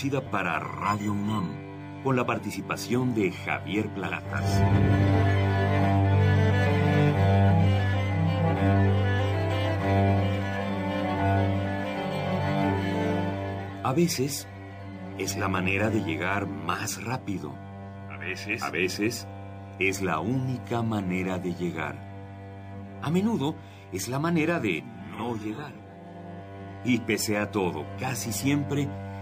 Producida para Radio UNAM, con la participación de Javier Platas. A veces es la manera de llegar más rápido. A veces, a veces es la única manera de llegar. A menudo es la manera de no llegar. Y pese a todo, casi siempre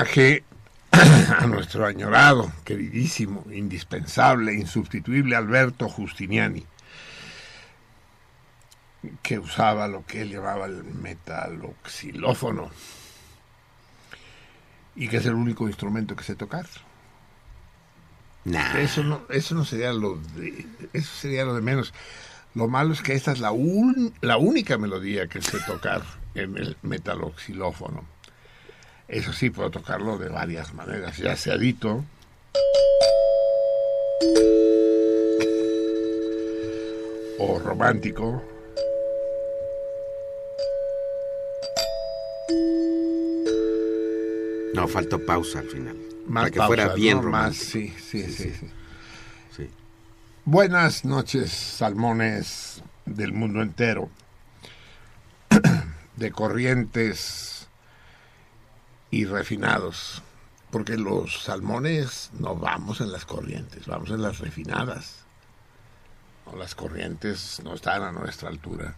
Homenaje a nuestro añorado, queridísimo, indispensable, insustituible Alberto Justiniani, que usaba lo que él llamaba el metaloxilófono y que es el único instrumento que sé tocar. Eso no, eso no sería lo de, eso sería lo de menos. Lo malo es que esta es la, la única melodía que sé tocar en el metaloxilófono. Eso sí, puedo tocarlo de varias maneras, ya sea dito. O romántico. No, faltó pausa al final. Más para que pausa, fuera bien ¿no? Más, romántico. sí, sí, sí, Sí, sí. Sí. Buenas noches, salmones del mundo entero, de corrientes y refinados, porque los salmones no vamos en las corrientes, vamos en las refinadas. No, las corrientes no están a nuestra altura.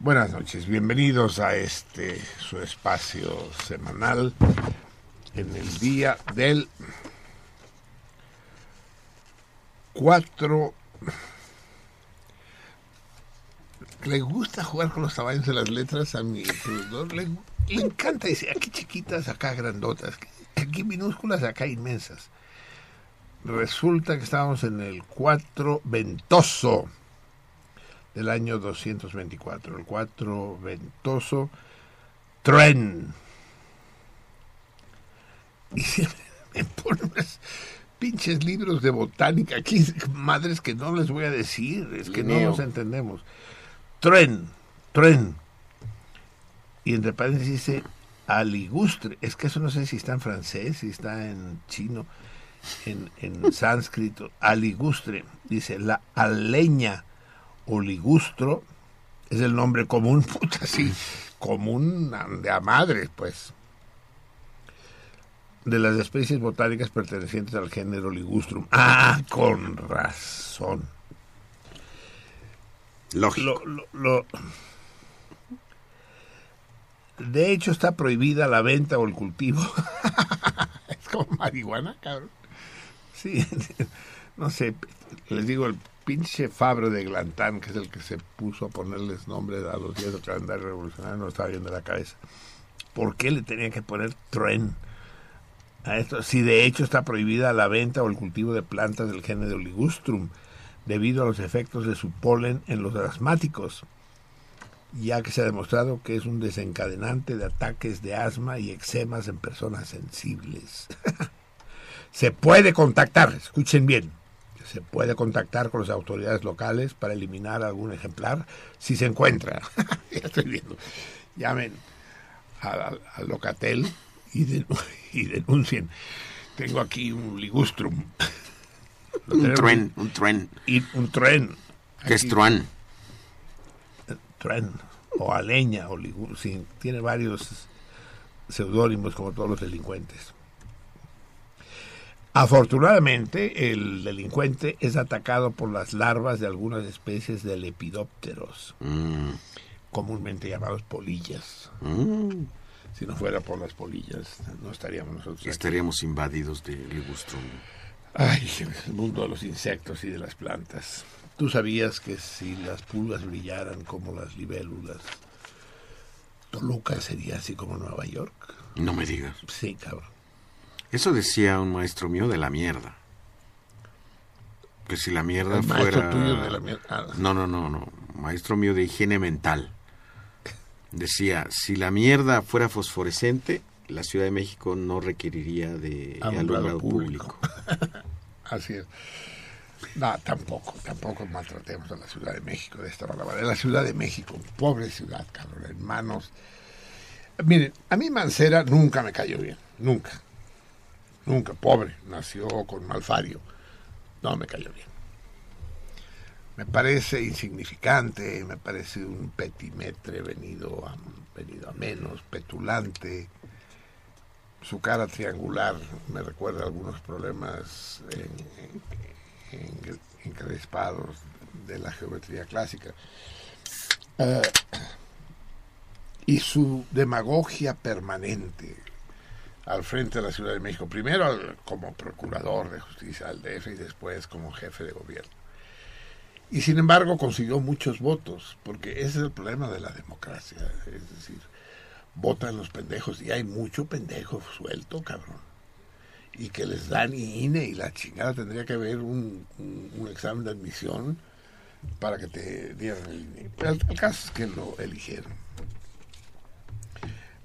Buenas noches, bienvenidos a este su espacio semanal en el día del 4 le gusta jugar con los tamaños de las letras a mi productor. Le, le encanta decir aquí chiquitas, acá grandotas, aquí minúsculas, acá inmensas. Resulta que estábamos en el 4 ventoso del año 224. El 4 ventoso tren. Y siempre me pone unas pinches libros de botánica aquí, madres que no les voy a decir, es que no nos entendemos. Tren, tren. Y entre paréntesis dice aligustre. Es que eso no sé si está en francés, si está en chino, en, en sánscrito. Aligustre. Dice la aleña o ligustro es el nombre común, puta, sí, común de a madres, pues de las especies botánicas pertenecientes al género Ligustrum. Ah, con razón. Lógico. Lo, lo- lo- De hecho, está prohibida la venta o el cultivo. es como marihuana, cabrón. Sí, no sé, les digo, el pinche Fabre de Glantán, que es el que se puso a ponerles nombre a los días del calendario revolucionario, no estaba bien de la cabeza. ¿Por qué le tenían que poner tren? a esto, si de hecho está prohibida la venta o el cultivo de plantas del género Ligustrum debido a los efectos de su polen en los asmáticos, ya que se ha demostrado que es un desencadenante de ataques de asma y eczemas en personas sensibles. Se puede contactar, escuchen bien, se puede contactar con las autoridades locales para eliminar algún ejemplar si se encuentra. ya estoy viendo. Llamen al, Locatel y, y, denuncien. Tengo aquí un ligustrum. un tren, un tren. Y un tren. ¿Qué es tren? O aleña, o tiene varios seudónimos como todos los delincuentes. Afortunadamente, el delincuente es atacado por las larvas de algunas especies de lepidópteros, mm. comúnmente llamados polillas. Mm. Si no fuera por las polillas, no estaríamos nosotros. Estaríamos invadidos de ligustrum. Ay, el mundo de los insectos y de las plantas. ¿Tú sabías que si las pulgas brillaran como las libélulas, Toluca sería así como Nueva York? No me digas. Sí, cabrón. Eso decía un maestro mío de la mierda. Que si la mierda fuera... de la mierda. Ah. No, no, no, no. Maestro mío de higiene mental. Decía, si la mierda fuera fosforescente, la Ciudad de México no requeriría de alumbrado, público. Así es. No, tampoco, tampoco maltratemos a la Ciudad de México de esta manera. La Ciudad de México, pobre ciudad, cabrón, hermanos. Miren, a mí Mancera nunca me cayó bien, nunca. Nunca, pobre, nació con malfario. No me cayó bien. Me parece insignificante, me parece un petimetre venido a, venido a menos, petulante. Su cara triangular me recuerda algunos problemas encrespados de la geometría clásica. Eh, y su demagogia permanente, al frente de la Ciudad de México, primero como procurador de justicia del DF y después como jefe de gobierno. Y sin embargo consiguió muchos votos, porque ese es el problema de la democracia, es decir, votan los pendejos y hay mucho pendejo suelto, cabrón. Y que les dan INE y la chingada tendría que haber un, examen de admisión para que te dieran el INE. Pero el caso es que lo eligieron.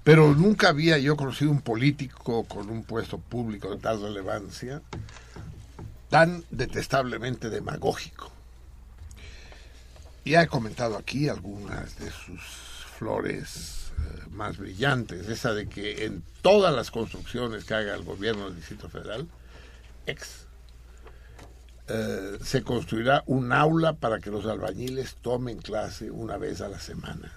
Pero nunca había yo conocido un político con un puesto público de tal relevancia tan detestablemente demagógico. Ya he comentado aquí algunas de sus flores más brillantes, esa de que en todas las construcciones que haga el gobierno del Distrito Federal, ex, eh, se construirá un aula para que los albañiles tomen clase una vez a la semana.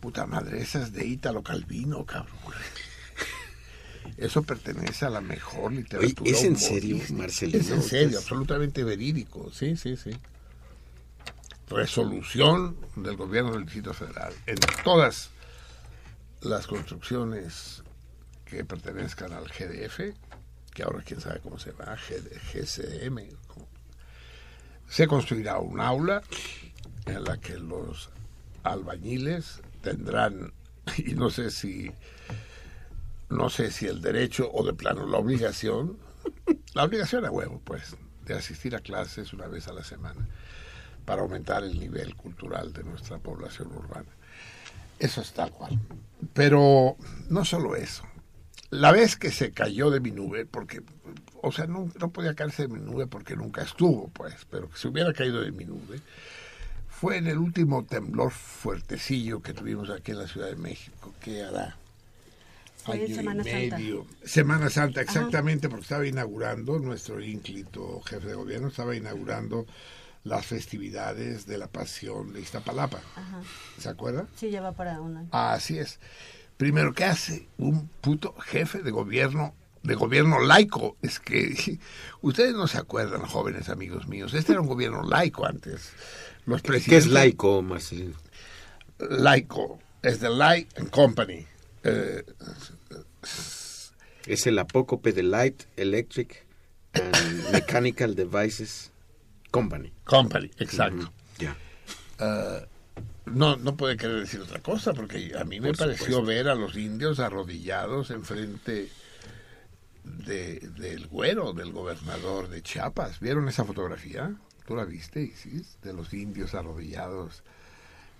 Puta madre, esas de Ítalo Calvino, cabrón. Eso pertenece a la mejor literatura. ¿Es en serio, Marcelino? Es en serio, absolutamente verídico. Sí, sí, sí. Resolución del gobierno del Distrito Federal. En todas las construcciones que pertenezcan al GDF, que ahora quién sabe cómo se llama, GCM, se construirá un aula en la que los albañiles tendrán, y no sé si, no sé si el derecho o de plano la obligación, la obligación a huevo, pues, de asistir a clases una vez a la semana para aumentar el nivel cultural de nuestra población urbana. Eso es tal cual. Pero no solo eso. La vez que se cayó de mi nube, porque, o sea, no, no podía caerse de mi nube porque nunca estuvo, pues, pero que se hubiera caído de mi nube, fue en el último temblor fuertecillo que tuvimos aquí en la Ciudad de México, que hará año Semana y medio. Santa. Semana Santa, exactamente, porque estaba inaugurando, nuestro ínclito jefe de gobierno estaba inaugurando las festividades de la Pasión de Iztapalapa. ¿Se acuerda? Sí, ya va para un año. Así es. Primero, ¿qué hace un puto jefe de gobierno de gobierno laico. Es que ustedes no se acuerdan, jóvenes amigos míos. Este era un gobierno laico antes. ¿Qué es laico, Marcelino? Laico es the Light and Company. Eh, es el apócope de Light Electric and Mechanical Devices Company. Company, exacto. Ya. Eh, no, no puede querer decir otra cosa, porque a mí me pareció ver a los indios arrodillados enfrente de, del güero, del gobernador de Chiapas. ¿Vieron esa fotografía? ¿Tú la viste, Isis? De los indios arrodillados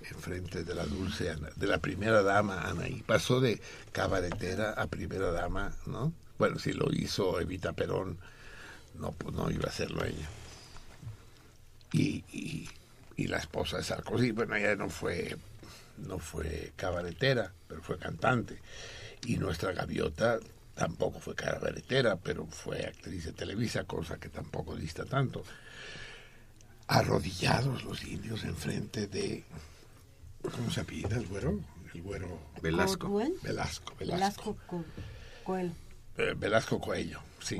enfrente de la dulce de la primera dama Anaí. Pasó de cabaretera a primera dama, ¿no? Bueno, si lo hizo Evita Perón, no, pues no iba a hacerlo ella. Y, y, y la esposa de Sarkozy, bueno, ella no fue, no fue cabaretera, pero fue cantante. Y nuestra gaviota tampoco fue cabaretera, pero fue actriz de Televisa, cosa que tampoco dista tanto. Arrodillados los indios enfrente de ¿Cómo se apellida el güero? El güero. Velasco. Velasco. Velasco. Coelho. Eh, Velasco Coelho, sí.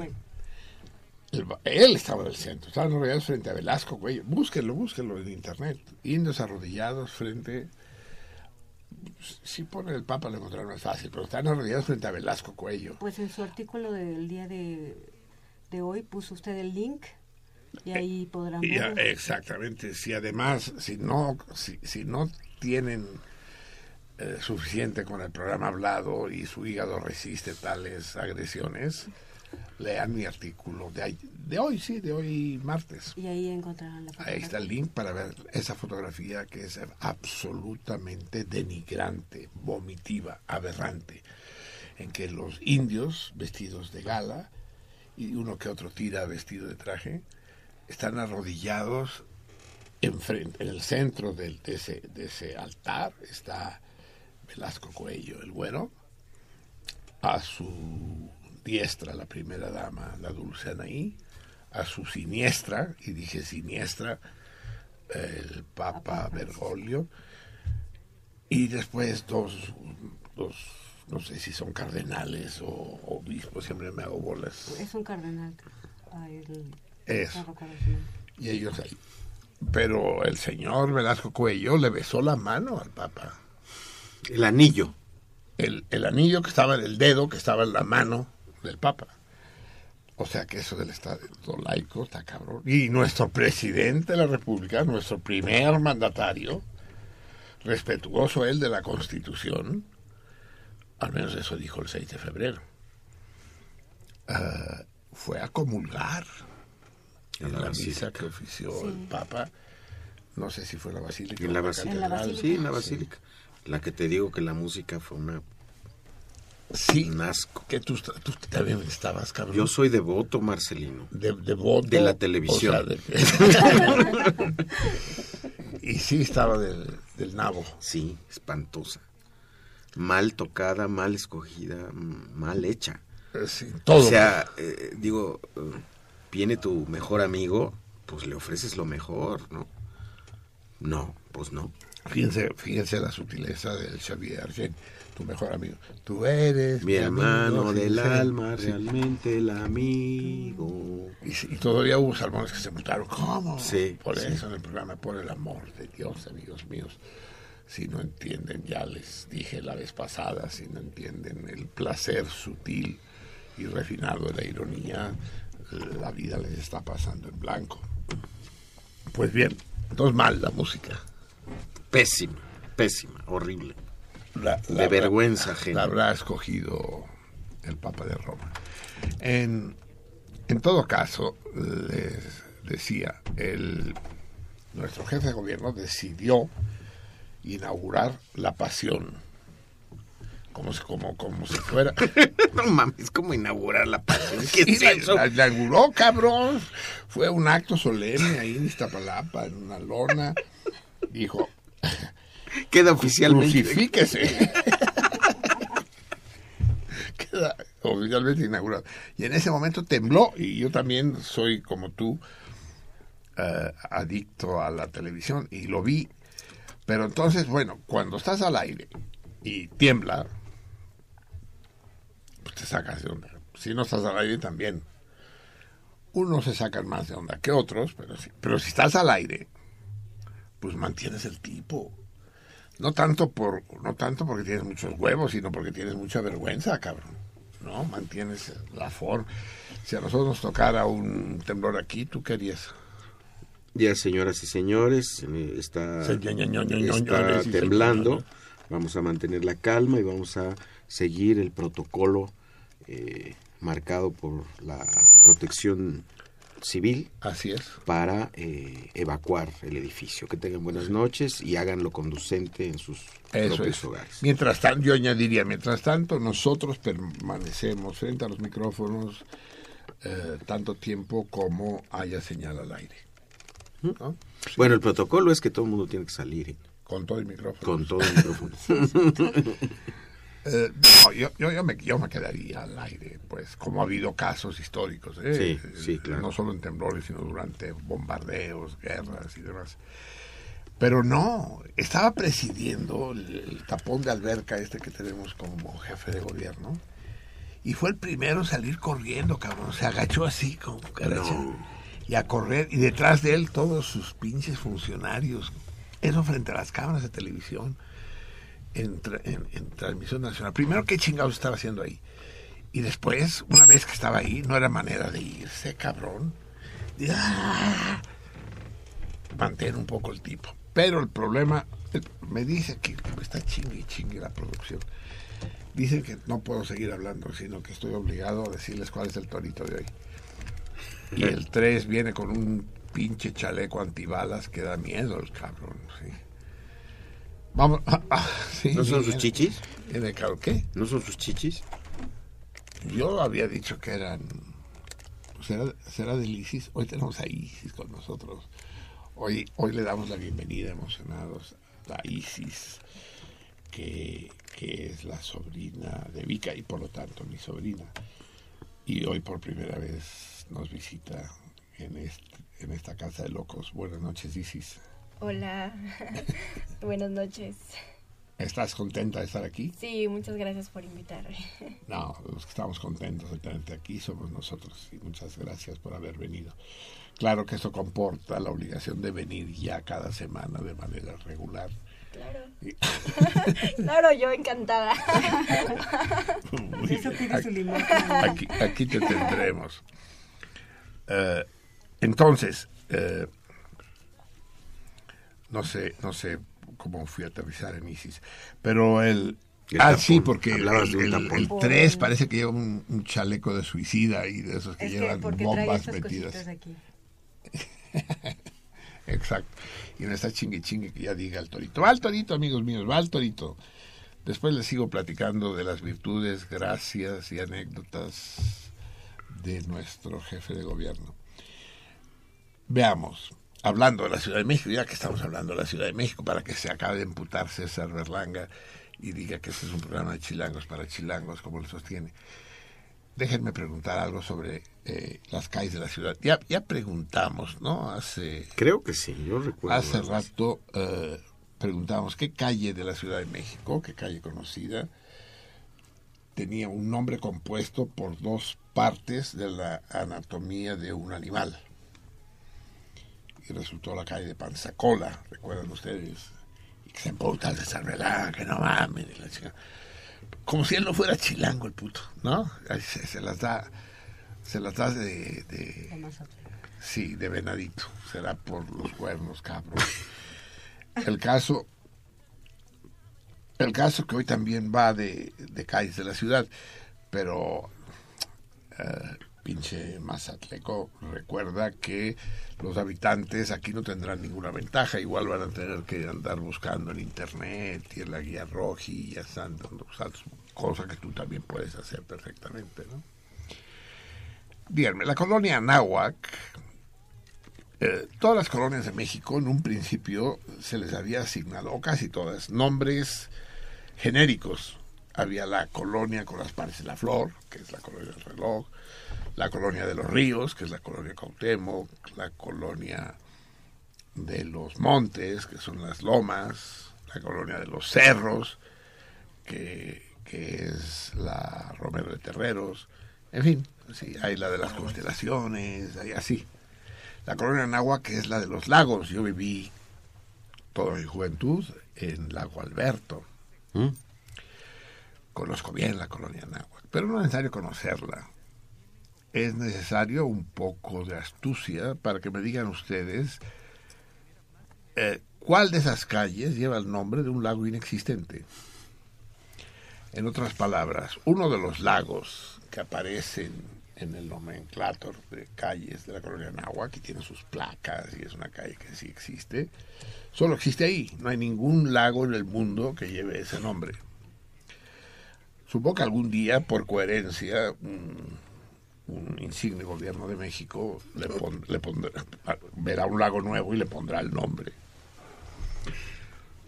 Él estaba en el centro, estaban arrodillados frente a Velasco Coelho. Búsquenlo, búsquenlo en internet. Indios arrodillados frente. Si pone el Papa lo encontrarán más fácil, pero están arrodillados frente a Velasco Coelho. Pues en su artículo del día de, de hoy puso usted el link y ahí podrán ver. Exactamente. Si además, si no, si, si no tienen eh, suficiente con el programa hablado y su hígado resiste tales agresiones, lean mi artículo de, de hoy, sí, de hoy martes. Y ahí encontrarán la fotografía. Ahí está el link para ver esa fotografía que es absolutamente denigrante, vomitiva, aberrante, en que los indios vestidos de gala y uno que otro tira vestido de traje están arrodillados Enfrente, en el centro de, ese, de ese altar está Velasco Coello, el bueno. A su diestra, la primera dama, la dulce Anaí. A su siniestra, y dije siniestra, el Papa Bergoglio. Y después dos, dos, no sé si son cardenales o obispos, siempre me hago bolas. Es un cardenal. es. Y ellos ahí pero el señor Velasco Cuello le besó la mano al Papa. El anillo. El, el anillo que estaba en el dedo, que estaba en la mano del Papa. O sea que eso del Estado laico está cabrón. Y nuestro presidente de la República, nuestro primer mandatario, respetuoso él de la Constitución, al menos eso dijo el 6 de febrero, ah, fue a comulgar en la, misa que ofició el Papa. No sé si fue la Basílica. En la, basílica. Sí, en la Basílica. La que te digo que la música fue una Sí. Que tú, también estabas, cabrón. Yo soy devoto, Marcelino. De, devoto. De la televisión. y sí estaba del, del, nabo. Sí, espantosa. Mal tocada, mal escogida, mal hecha. Sí, todo. O sea, eh, digo, viene tu mejor amigo, pues le ofreces lo mejor, ¿no? No, pues no. Fíjense, fíjense la sutileza del Xavier Argent, tu mejor amigo. Tú eres mi, hermano del alma, realmente el amigo. Y, todavía hubo salmones que se mutaron. ¿Cómo? Sí. Por eso en el programa, por el amor de Dios, amigos míos. Si no entienden, ya les dije la vez pasada, si no entienden el placer sutil y refinado de la ironía, la vida les está pasando en blanco. Pues bien, entonces mal la música. Pésima, pésima, horrible. De vergüenza gente. La habrá escogido el Papa de Roma. En, en todo caso, les decía, el, nuestro jefe de gobierno decidió inaugurar la pasión como si, como, como si fuera. no mames, como inaugurar la pasión. la, inauguró, cabrón. Fue un acto solemne ahí en Iztapalapa, en una lona. Dijo. Queda oficialmente. Crucifíquese. Queda oficialmente inaugurado. Y en ese momento tembló, y yo también soy como tú, eh, adicto a la televisión, y lo vi. Pero entonces, bueno, cuando estás al aire y tiembla, te sacas de onda. Si no estás al aire también. Unos se sacan más de onda que otros, pero, sí, pero si estás al aire, pues mantienes el tipo. No tanto por no tanto porque tienes muchos huevos, sino porque tienes mucha vergüenza, cabrón. ¿No? Mantienes la forma. Si a nosotros nos tocara un temblor aquí, ¿tú qué harías? Ya, señoras y señores, está, está temblando. Vamos a mantener la calma y vamos a seguir el protocolo eh, marcado por la protección civil. Así es. Para eh, evacuar el edificio. Que tengan buenas noches y háganlo conducente en sus propios hogares. Mientras tanto, yo añadiría, mientras tanto, nosotros permanecemos frente a los micrófonos eh, tanto tiempo como haya señal al aire. Bueno, el protocolo es que todo el mundo tiene que salir. Con todo el micrófono. Con todo el micrófono. Eh, yo, yo, me, yo, me, quedaría al aire, pues, como ha habido casos históricos, ¿eh? sí, sí, claro. no solo en temblores, sino durante bombardeos, guerras y demás. Pero no, estaba presidiendo el, tapón de alberca este que tenemos como jefe de gobierno. Y fue el primero a salir corriendo, cabrón. Se agachó así, como Y a correr. Y detrás de él todos sus pinches funcionarios. Eso frente a las cámaras de televisión en, transmisión nacional. Primero, ¿qué chingados estaba haciendo ahí? Y después, una vez que estaba ahí, no era manera de irse, cabrón. ¡ah! Mantén un poco el tipo. Pero el problema, me dice que está chingue y chingue la producción. Dicen que no puedo seguir hablando, sino que estoy obligado a decirles cuál es el torito de hoy. Y el 3 viene con un pinche chaleco antibalas que da miedo el cabrón, sí. Vamos. Ah, ah, ¿No son sus chichis? ¿No son sus chichis? Yo había dicho que eran. ¿Será, será del ISIS? Hoy tenemos a ISIS con nosotros. Hoy, hoy le damos la bienvenida emocionados a ISIS, que, que es la sobrina de Vika y por lo tanto mi sobrina. Y hoy por primera vez nos visita en, este, en esta casa de locos. Buenas noches, Isis. Hola, buenas noches. ¿Estás contenta de estar aquí? Sí, muchas gracias por invitarme. No, los que estamos contentos de tenerte aquí somos nosotros y muchas gracias por haber venido. Claro que esto comporta la obligación de venir ya cada semana de manera regular. Claro. claro, yo encantada. Eso tiene su aquí, aquí te tendremos. Eh, entonces, eh, no sé, no sé cómo fui a aterrizar en ISIS, pero el... ah, sí, porque el, 3 parece que lleva un, chaleco de suicida y de esos que llevan bombas metidas. Aquí. Exacto. Y no está chingue chingue que ya diga el torito. Va el torito, amigos míos, va el torito. Después les sigo platicando de las virtudes, gracias y anécdotas de nuestro jefe de gobierno. Veamos hablando de la Ciudad de México, ya que estamos hablando de la Ciudad de México, para que se acabe de imputar César Berlanga y diga que este es un programa de chilangos para chilangos, como lo sostiene. Déjenme preguntar algo sobre eh, las calles de la ciudad. Ya, ya preguntamos, ¿no? Hace. Creo que sí, yo recuerdo. Hace rato eh, preguntamos qué calle de la Ciudad de México, qué calle conocida, tenía un nombre compuesto por dos partes de la anatomía de un animal y resultó la calle de Panzacola, recuerdan ustedes, y que se emputa de San que no mames, como si él no fuera chilango el puto, ¿no? Se, las da, se las da de, de sí, de venadito, será por los cuernos, cabrón. El caso, el caso que hoy también va de, de calles de la ciudad, pero eh, pinche Mazatleco recuerda que los habitantes aquí no tendrán ninguna ventaja, igual van a tener que andar buscando en internet y en la guía roji y dando cosa que tú también puedes hacer perfectamente, ¿no? Díganme, la colonia Anáhuac, eh, todas las colonias de México en un principio se les había asignado, o casi todas, nombres genéricos. Había la colonia con las pares de la flor, que es la colonia del reloj, la colonia de los ríos, que es la colonia Cautemo, la colonia de los montes, que son las lomas, la colonia de los cerros, que, es la Romero de Terreros, en fin, sí, hay la de las constelaciones, hay así. La colonia Nahua, que es la de los lagos, yo viví toda mi juventud en Lago Alberto. ¿Mm? Conozco bien la colonia Nahua, pero no es necesario conocerla es necesario un poco de astucia para que me digan ustedes eh, cuál de esas calles lleva el nombre de un lago inexistente. En otras palabras, uno de los lagos que aparecen en el nomenclator de calles de la colonia Nahuac y tiene sus placas y es una calle que sí existe. Solo existe ahí, no hay ningún lago en el mundo que lleve ese nombre. Supongo que algún día, por coherencia, un insigne gobierno de México le, pon- le pondrá, verá un lago nuevo y le pondrá el nombre.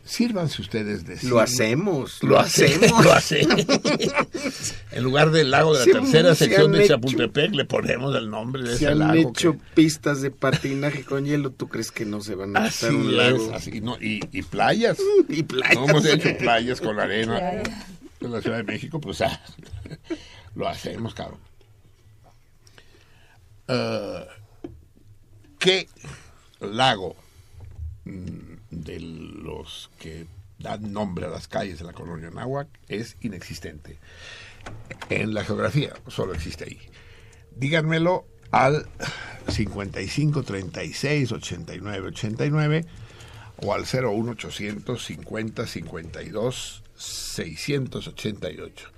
Sírvanse ustedes de Lo hacemos. lo hacemos, lo hacemos. en lugar del lago de la Se- tercera se sección han de hecho- Chapultepec, le ponemos el nombre de Se ese han lago. hecho que- pistas de patinaje con hielo. ¿Tú crees que no se van a así quitar un es, lago? así, no, y, y playas. Y playas. No hemos hecho playas con arena en la Ciudad de México, pues ah, lo hacemos, cabrón. Eh, ¿Qué lago mm, de los que dan nombre a las calles de la colonia Náhuac es inexistente? En la geografía solo existe ahí. Díganmelo al 55 36 89 89 o al 01800 50 52 688.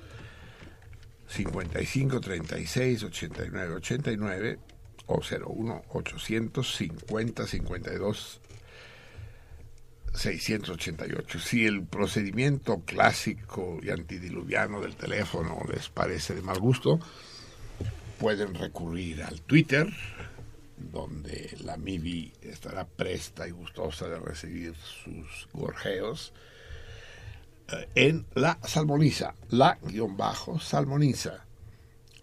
55 36 89 89 o 01 800 50 52 688. Si el procedimiento clásico y antidiluviano del teléfono les parece de mal gusto, pueden recurrir al Twitter, donde la MIBI estará presta y gustosa de recibir sus gorjeos, en la salmoniza, la guion bajo salmoniza.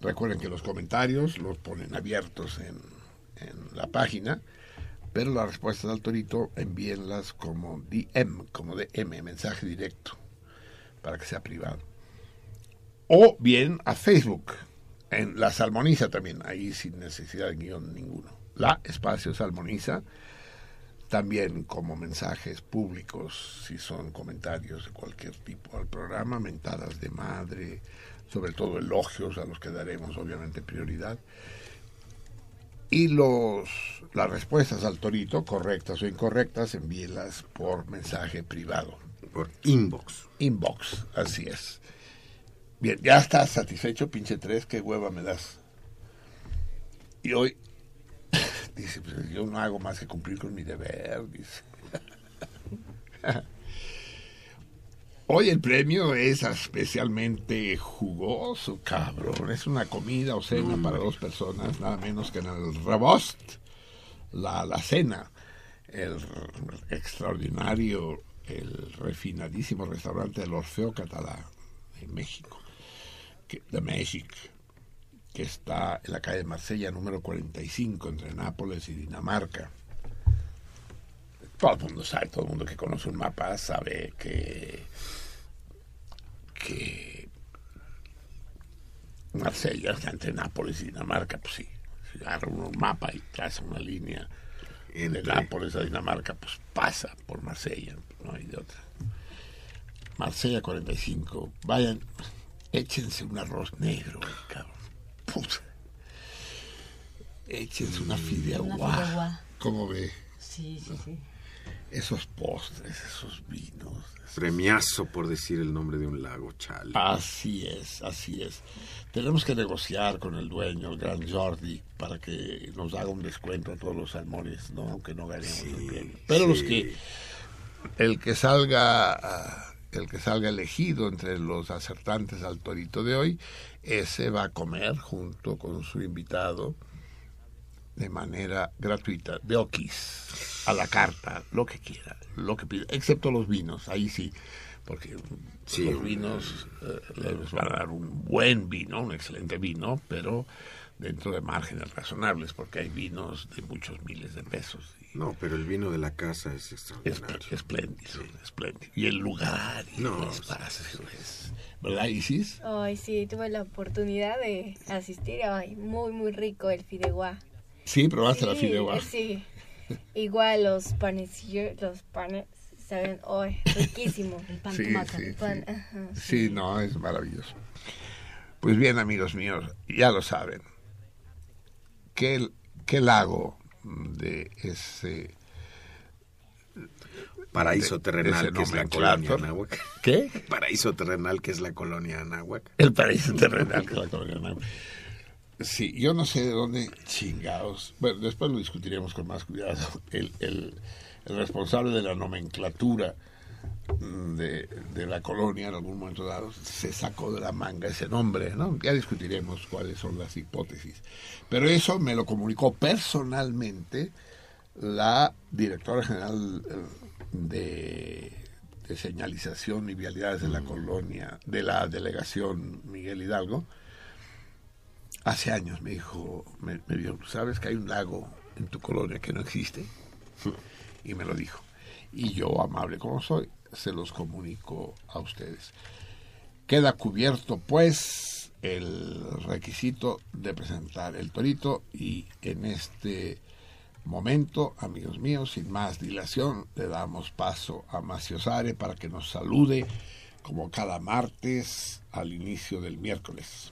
Recuerden que los comentarios los ponen abiertos en, en la página, pero las respuestas al torito envíenlas como DM, como DM, mensaje directo, para que sea privado. O bien a Facebook, en la salmoniza también, ahí sin necesidad de guion ninguno. La espacio salmoniza, también como mensajes públicos, si son comentarios de cualquier tipo al programa, mentadas de madre, sobre todo elogios a los que daremos obviamente prioridad. Y los, las respuestas al torito, correctas o incorrectas, envíelas por mensaje privado. Por inbox. Inbox, así es. Bien, ya estás satisfecho, pinche tres, qué hueva me das. Y hoy, dice, pues yo no hago más que cumplir con mi deber, dice. Hoy el premio es especialmente jugoso, cabrón. Es una comida o cena para dos personas, nada menos que en el Rebost, la, la cena, el extraordinario, el refinadísimo restaurante del Orfeo Catalá en México, que, de México, que está en la calle Marsella número 45 entre Nápoles y Dinamarca. Todo el mundo sabe, todo el mundo que conoce un mapa sabe que que Marsella está entre Nápoles y Dinamarca, pues sí. Si agarra un mapa y traza una línea de Entre- Nápoles a Dinamarca, pues pasa por Marsella, no hay de otra. Marsella 45, vayan, échense un arroz negro, cabrón. Puta. Échense una Una fideuá. ¿Cómo ve? Sí, sí, sí. Esos postres, esos vinos. Premiazo por decir el nombre de un lago, chale. Así es, así es. Tenemos que negociar con el dueño, el gran Jordi, para que nos haga un descuento a todos los salmones, ¿no? aunque no ganemos el premio. Pero los sí. que, el que salga, ah, el que salga elegido entre los acertantes al torito de hoy, ese va a comer junto con su invitado de manera gratuita, de Okis, a la carta, lo que quiera, lo que pida, excepto los vinos, ahí sí, porque Sí, los vinos eh, les van a dar un buen vino, un excelente vino, pero dentro de márgenes razonables, porque hay vinos de muchos miles de pesos. y No, pero el vino de la casa es extraordinario. espléndido, espléndido. Y el lugar, y No, el sí, espacio, es- ¿verdad, Isis? Ay, sí, tuve la oportunidad de asistir. Ay, muy, muy rico el fideuá. Sí, probaste la Sí, fideuá. Sí. Igual los panecillos, los panes, saben, ay, riquísimo. El pan Sí, tumaca. sí, Pan, sí. ajá, Sí, no, es maravilloso. Pues bien, amigos míos, ya lo saben. ¿Qué, qué lago de ese... Paraíso de- terrenal que es la colonia Anáhuac. ¿Qué? Paraíso terrenal que es la colonia Anáhuac. El paraíso terrenal que es la colonia Náhuatl. Sí, yo no sé de dónde chingados. Bueno, después lo discutiremos con más cuidado. El, el, el responsable de la nomenclatura de, de, la colonia en algún momento dado se sacó de la manga ese nombre, ¿no? Ya discutiremos cuáles son las hipótesis. Pero eso me lo comunicó personalmente la directora general eh, de, de señalización y vialidades de la colonia, de la delegación Miguel Hidalgo, hace años me dijo, me, me dijo, ¿sabes que hay un lago en tu colonia que no existe? Y me lo dijo. Y yo, amable como soy, se los comunico a ustedes. Queda cubierto, pues, el requisito de presentar el torito y en este momento, amigos míos, sin más dilación, le damos paso a Maciosare para que nos salude como cada martes al inicio del miércoles.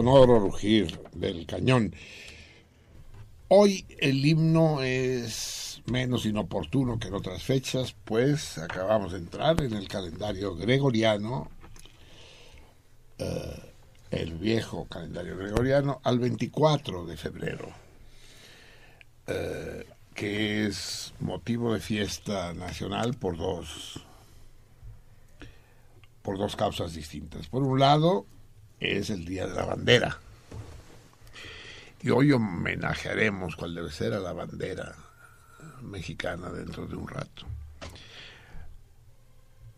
Sonoro rugir del cañón. Hoy el himno es menos inoportuno que en otras fechas, pues acabamos de entrar en el calendario gregoriano, eh, el viejo calendario gregoriano, al 24 de febrero, eh, que es motivo de fiesta nacional por dos por dos causas distintas. Por un lado, es el Día de la Bandera. Y hoy homenajearemos cuál debe ser a la bandera mexicana dentro de un rato.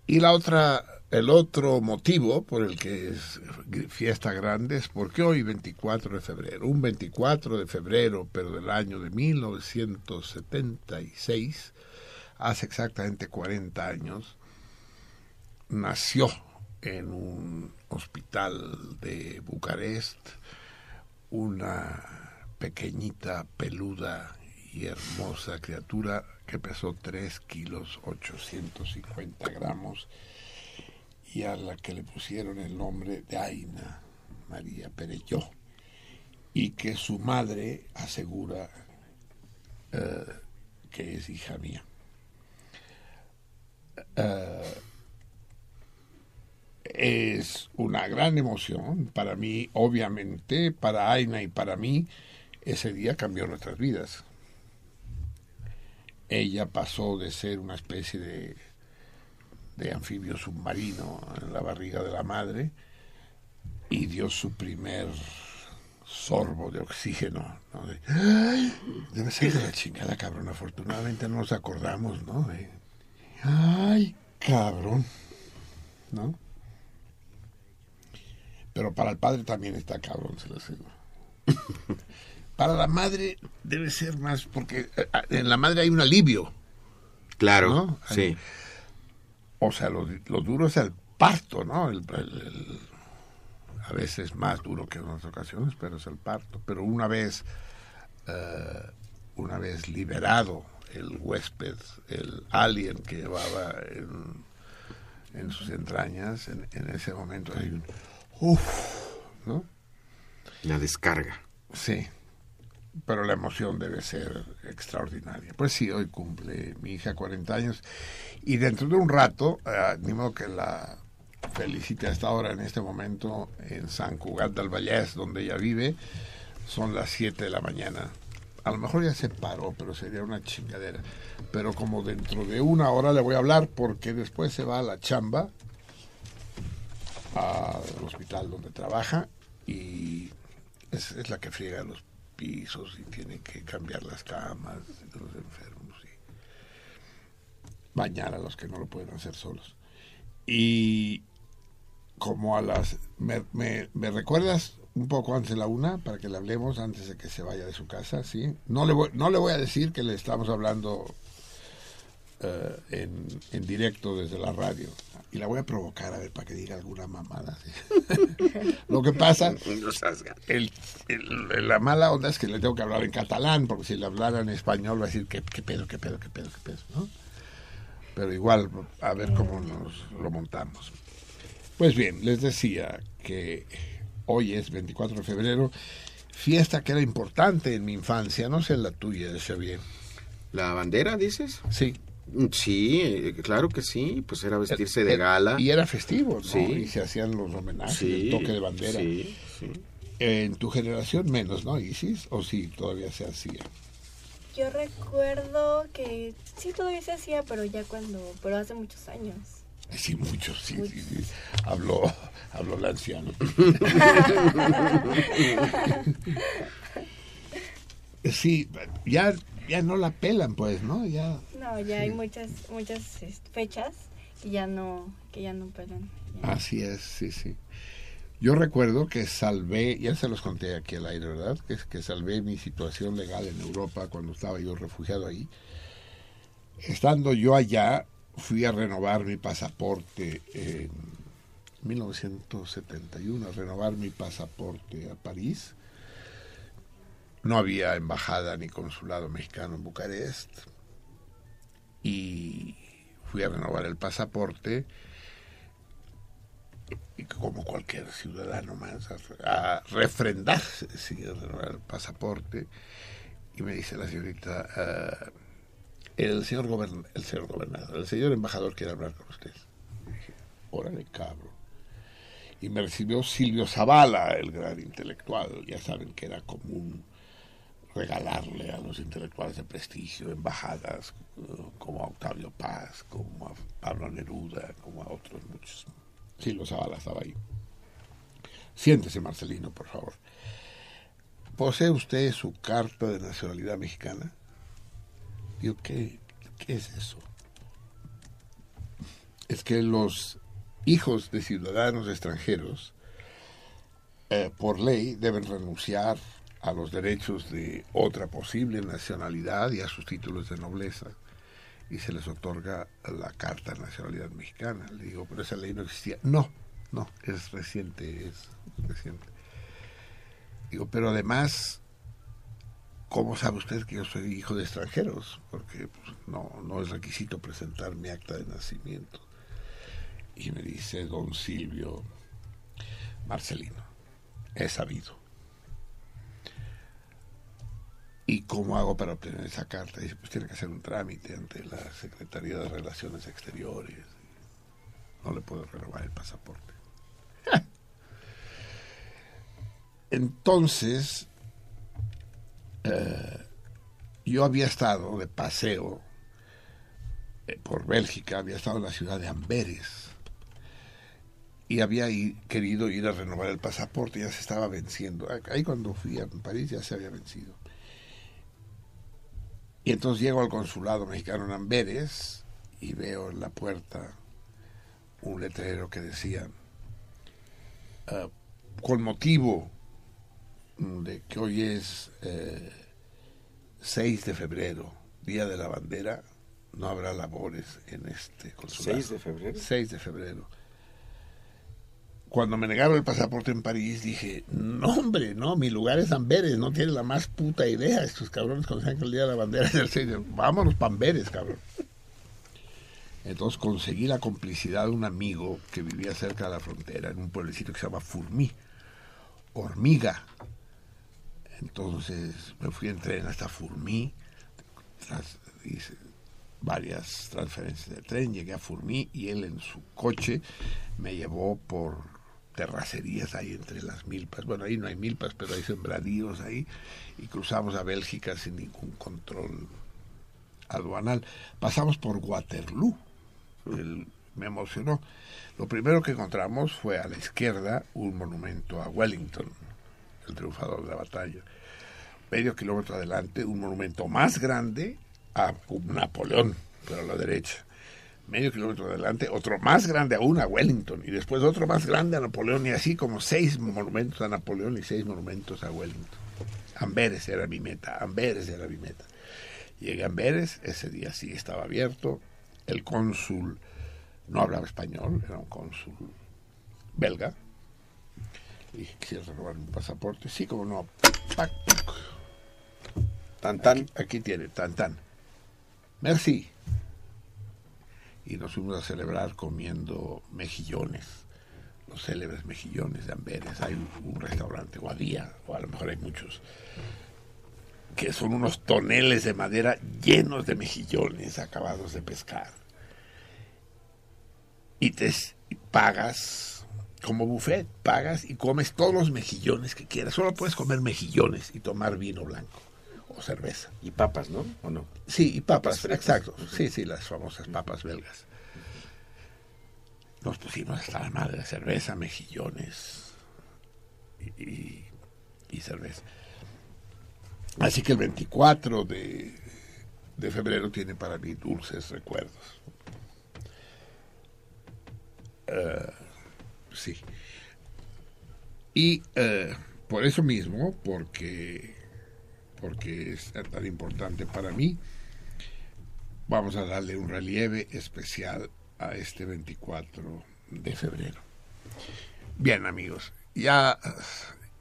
Y la otra, el otro motivo por el que es fiesta grande es porque hoy 24 de febrero, un 24 de febrero, pero del año de 1976, hace exactamente 40 años, nació en un hospital de Bucarest una pequeñita, peluda y hermosa criatura que pesó 3 kilos 850 gramos y a la que le pusieron el nombre de Aina María Perelló y que su madre asegura uh, que es hija mía. Uh, es una gran emoción para mí, obviamente, para Aina y para mí, ese día cambió nuestras vidas. Ella pasó de ser una especie de, de anfibio submarino en la barriga de la madre y dio su primer sorbo de oxígeno. ¿no? De, debe ser de la chingada, cabrón. Afortunadamente no nos acordamos, ¿no? Ay, cabrón. ¿No? Pero para el padre también está cabrón, se lo aseguro. para la madre debe ser más, porque eh, en la madre hay un alivio. Claro, ¿no? sí. O sea, lo, lo, duro es el parto, ¿no? El, el, el, a veces más duro que en otras ocasiones, pero es el parto. Pero una vez, uh, una vez liberado el huésped, el alien que llevaba en, en sus entrañas, en, ese momento hay un uff, ¿no? La descarga. Sí, pero la emoción debe ser extraordinaria. Pues sí, hoy cumple mi hija 40 años y dentro de un rato, uh, ni modo que la felicite hasta ahora en este momento en San Cugat del Vallés, donde ella vive, son las 7 de la mañana. A lo mejor ya se paró, pero sería una chingadera. Pero como dentro de una hora le voy a hablar porque después se va a la chamba, al hospital donde trabaja y es, la que friega los pisos y tiene que cambiar las camas de los enfermos y bañar a los que no lo pueden hacer solos. Y como a las... ¿Me, me, recuerdas un poco antes de la una para que le hablemos antes de que se vaya de su casa? ¿sí? No, le voy, no le voy a decir que le estamos hablando eh, en, en, directo desde la radio. Y la voy a provocar a ver para que diga alguna mamada. Lo que pasa, el, la mala onda es que le tengo que hablar en catalán, porque si le hablara en español va a decir qué, qué pedo, qué pedo, qué pedo, qué pedo, ¿no? Pero igual, a ver cómo nos lo montamos. Pues bien, les decía que hoy es 24 de febrero, fiesta que era importante en mi infancia, no sé la tuya, bien. ¿La bandera, dices? Sí. Mm, sí, claro que sí, pues era vestirse de gala. Y era festivo, ¿no? Sí. Y se hacían los homenajes, el toque de bandera. Sí, sí. En tu generación menos, ¿no, Isis? ¿O sí, todavía se hacía? Yo recuerdo que sí, todavía se hacía, pero ya cuando, pero hace muchos años. Sí, muchos, sí, sí, sí. Habló, habló la anciana. sí, ya, ya no la pelan, pues, ¿no? Ya. No, ya hay muchas, muchas este, fechas que ya no, que ya no pelan. Así es, sí, sí. Yo recuerdo que salvé, ya se los conté aquí al aire, ¿verdad? Que, que salvé mi situación legal en Europa cuando estaba yo refugiado ahí. Estando yo allá, fui a renovar mi pasaporte en 1971, a renovar mi pasaporte a París. No había embajada ni consulado mexicano en Bucarest. Y fui a renovar el pasaporte y como cualquier ciudadano más, a, refrendarse, sí, a renovar el pasaporte. Y me dice la señorita, ah, el señor, el señor gobernador, el señor embajador quiere hablar con usted. Y dije. Y me recibió Silvio Zavala, el gran intelectual. Ya saben que era común regalarle a los intelectuales de prestigio embajadas como a Octavio Paz, como a Pablo Neruda, como a otros muchos. Silvio Zavala estaba ahí. Siéntese, Marcelino, por favor. ¿Posee usted su carta de nacionalidad mexicana? Digo, ¿qué, ¿qué es eso? Es que los hijos de ciudadanos extranjeros, eh, por ley, deben renunciar a los derechos de otra posible nacionalidad y a sus títulos de nobleza y se les otorga la Carta de Nacionalidad Mexicana. Le digo, pero esa ley no existía. No, no, es reciente, es reciente. Digo, pero además ¿Cómo sabe usted que yo soy hijo de extranjeros? Porque pues, no, no es requisito presentar mi acta de nacimiento. Y me dice don Silvio Marcelino, he sabido. ¿Y cómo hago para obtener esa carta? Dice, pues tiene que hacer un trámite ante la Secretaría de Relaciones Exteriores. No le puedo renovar el pasaporte. Entonces, eh, yo había estado de paseo eh, por Bélgica, había estado en la ciudad de Amberes y había querido ir a renovar el pasaporte, ya se estaba venciendo. Ahí cuando fui a París ya se había vencido. Y entonces llego al consulado mexicano en Amberes y veo en la puerta un letrero que decía, ah, con motivo de que hoy es 6 eh, de febrero, Día de la Bandera, no habrá labores en este consulado. ¿6 de febrero? 6 de febrero. Cuando me negaron el pasaporte en París, dije, no hombre, no, mi lugar es Amberes, no tiene la más puta idea estos cabrones saben que el Día de la Bandera es el 6 de... Vámonos pa' Amberes, cabrón. Entonces conseguí la complicidad de un amigo que vivía cerca de la frontera, en un pueblecito que se llama Furmí, hormiga. Entonces me fui en tren hasta Furmí, hice varias transferencias de tren, llegué a Furmí y él en su coche me llevó por terracerías ahí entre las milpas. Bueno, ahí no hay milpas, pero hay sembradíos ahí. Y cruzamos a Bélgica sin ningún control aduanal. Pasamos por Waterloo. me emocionó. Lo primero que encontramos fue a la izquierda un monumento a Wellington, el triunfador de la batalla. Medio kilómetro adelante, un monumento más grande a Napoleón, pero a la derecha medio kilómetro adelante, otro más grande aún a Wellington, y después otro más grande a Napoleón, y así como seis monumentos a Napoleón y seis monumentos a Wellington. Amberes era mi meta, Amberes era mi meta. Llegué a Amberes, ese día sí estaba abierto, el cónsul no hablaba español, era un cónsul belga, y quisiera renovar mi pasaporte, sí, como no, tan tan, aquí, aquí tiene, tan tan. Merci y nos fuimos a celebrar comiendo mejillones, los célebres mejillones de Amberes. Hay un, restaurante, o había, o a lo mejor hay muchos, que son unos toneles de madera llenos de mejillones acabados de pescar. Y te pagas como buffet, pagas y comes todos los mejillones que quieras. Solo puedes comer mejillones y tomar vino blanco o cerveza. Y papas, ¿no? ¿O no? Sí, y papas, exacto. Sí, sí, las famosas papas belgas. Nos pusimos hasta la madre de cerveza, mejillones y, y, cerveza. Así que el 24 de, de febrero tiene para mí dulces recuerdos. Eh, sí. Y eh, por eso mismo, porque porque es tan importante para mí, vamos a darle un relieve especial a este 24 de febrero. Bien amigos, ya,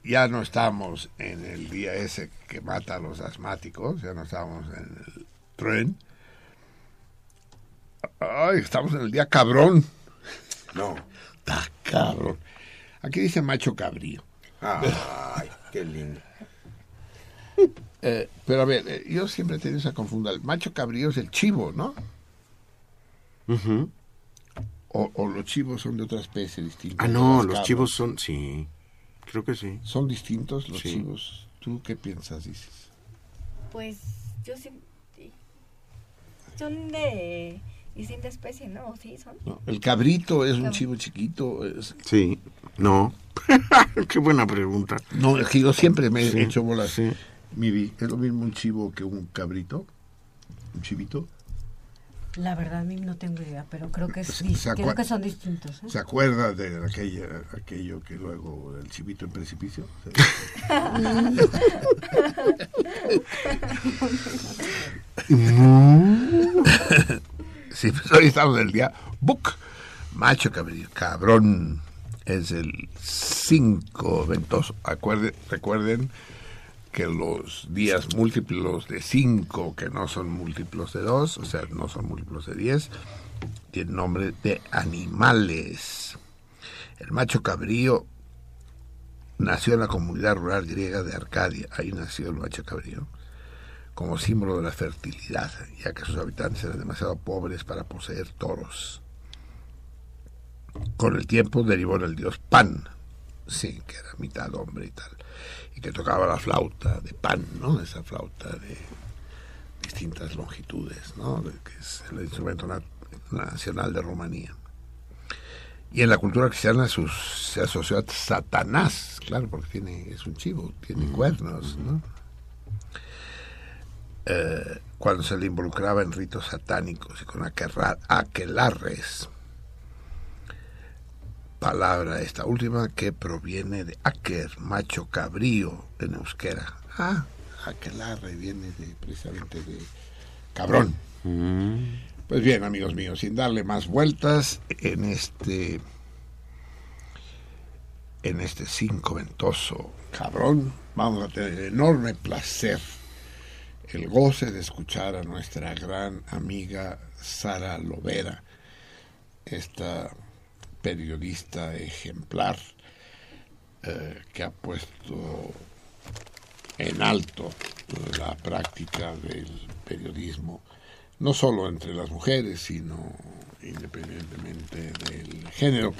ya no estamos en el día ese que mata a los asmáticos, ya no estamos en el tren. Ay, estamos en el día cabrón. No. Está cabrón. Aquí dice macho cabrío. Ay, qué lindo. Eh, pero a ver, eh, yo siempre he tenido esa confunda. El macho cabrío es el chivo, ¿no? o, los chivos son de otra especie distinta. Ah, no, los chivos son, sí, creo que sí. ¿Son distintos los chivos? ¿Tú qué piensas, dices? Pues yo sí, son de distinta especie, ¿no? Sí, son. el cabrito es un chivo chiquito. Sí, no. qué buena pregunta. No, es que yo siempre me he hecho bolas. Sí. Mivi, ¿es lo mismo un chivo que un cabrito? ¿Un chivito? La verdad, a mí no tengo idea, pero creo que, creo que son distintos. ¿eh? ¿Se acuerda de aquella, aquello que luego el chivito en precipicio? sí, pues hoy estamos en el día Book, macho cabrillo, cabrón. Es el 5 ventoso. Acuerden, recuerden que los días múltiplos de 5, que no son múltiplos de 2, o sea, no son múltiplos de 10, tienen nombre de animales. El macho cabrío nació en la comunidad rural griega de Arcadia, ahí nació el macho cabrío, como símbolo de la fertilidad, ya que sus habitantes eran demasiado pobres para poseer toros. Con el tiempo derivó en el dios Pan, sí, que era mitad hombre y tal que tocaba la flauta de pan, ¿no? Esa flauta de distintas longitudes, ¿no? Que es el instrumento nacional de Rumanía. Y en la cultura cristiana se asoció a Satanás, claro, porque tiene, es un chivo, tiene cuernos, ¿no? Eh, cuando se le involucraba en ritos satánicos y con aquelarres palabra esta última que proviene de aker, macho cabrío en euskera. Ah, aquelarre viene de, precisamente de cabrón. Mm. Pues bien, amigos míos, sin darle más vueltas en este en este cinco ventoso cabrón, vamos a tener enorme placer, el goce de escuchar a nuestra gran amiga Sara Lovera esta periodista ejemplar eh, que ha puesto en alto la práctica del periodismo, no solo entre las mujeres, sino independientemente del género,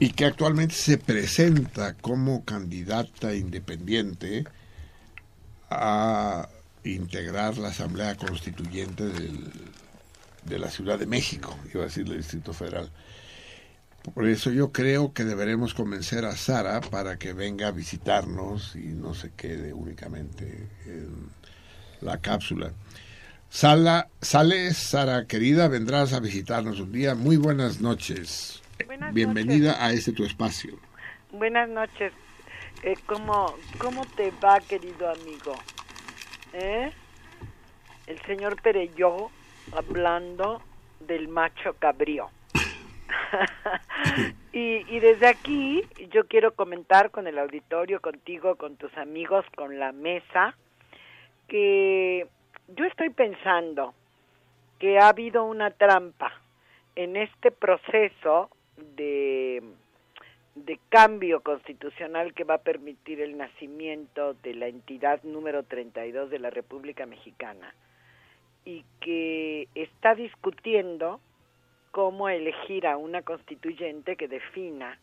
y que actualmente se presenta como candidata independiente a integrar la Asamblea Constituyente de la Ciudad de México, iba a decir del Distrito Federal. Por eso yo creo que deberemos convencer a Sara para que venga a visitarnos y no se quede únicamente en la cápsula. Sala, sales, Sara querida, vendrás a visitarnos un día. Muy buenas noches. Bienvenida a este tu espacio. Buenas noches. Eh, ¿cómo, ¿Cómo te va, querido amigo? ¿Eh? El señor Pereyó hablando del macho cabrío. y, y desde aquí yo quiero comentar con el auditorio, contigo, con tus amigos, con la mesa, que yo estoy pensando que ha habido una trampa en este proceso de, de cambio constitucional que va a permitir el nacimiento de la entidad número 32 de la República Mexicana y que está discutiendo cómo elegir a una constituyente que defina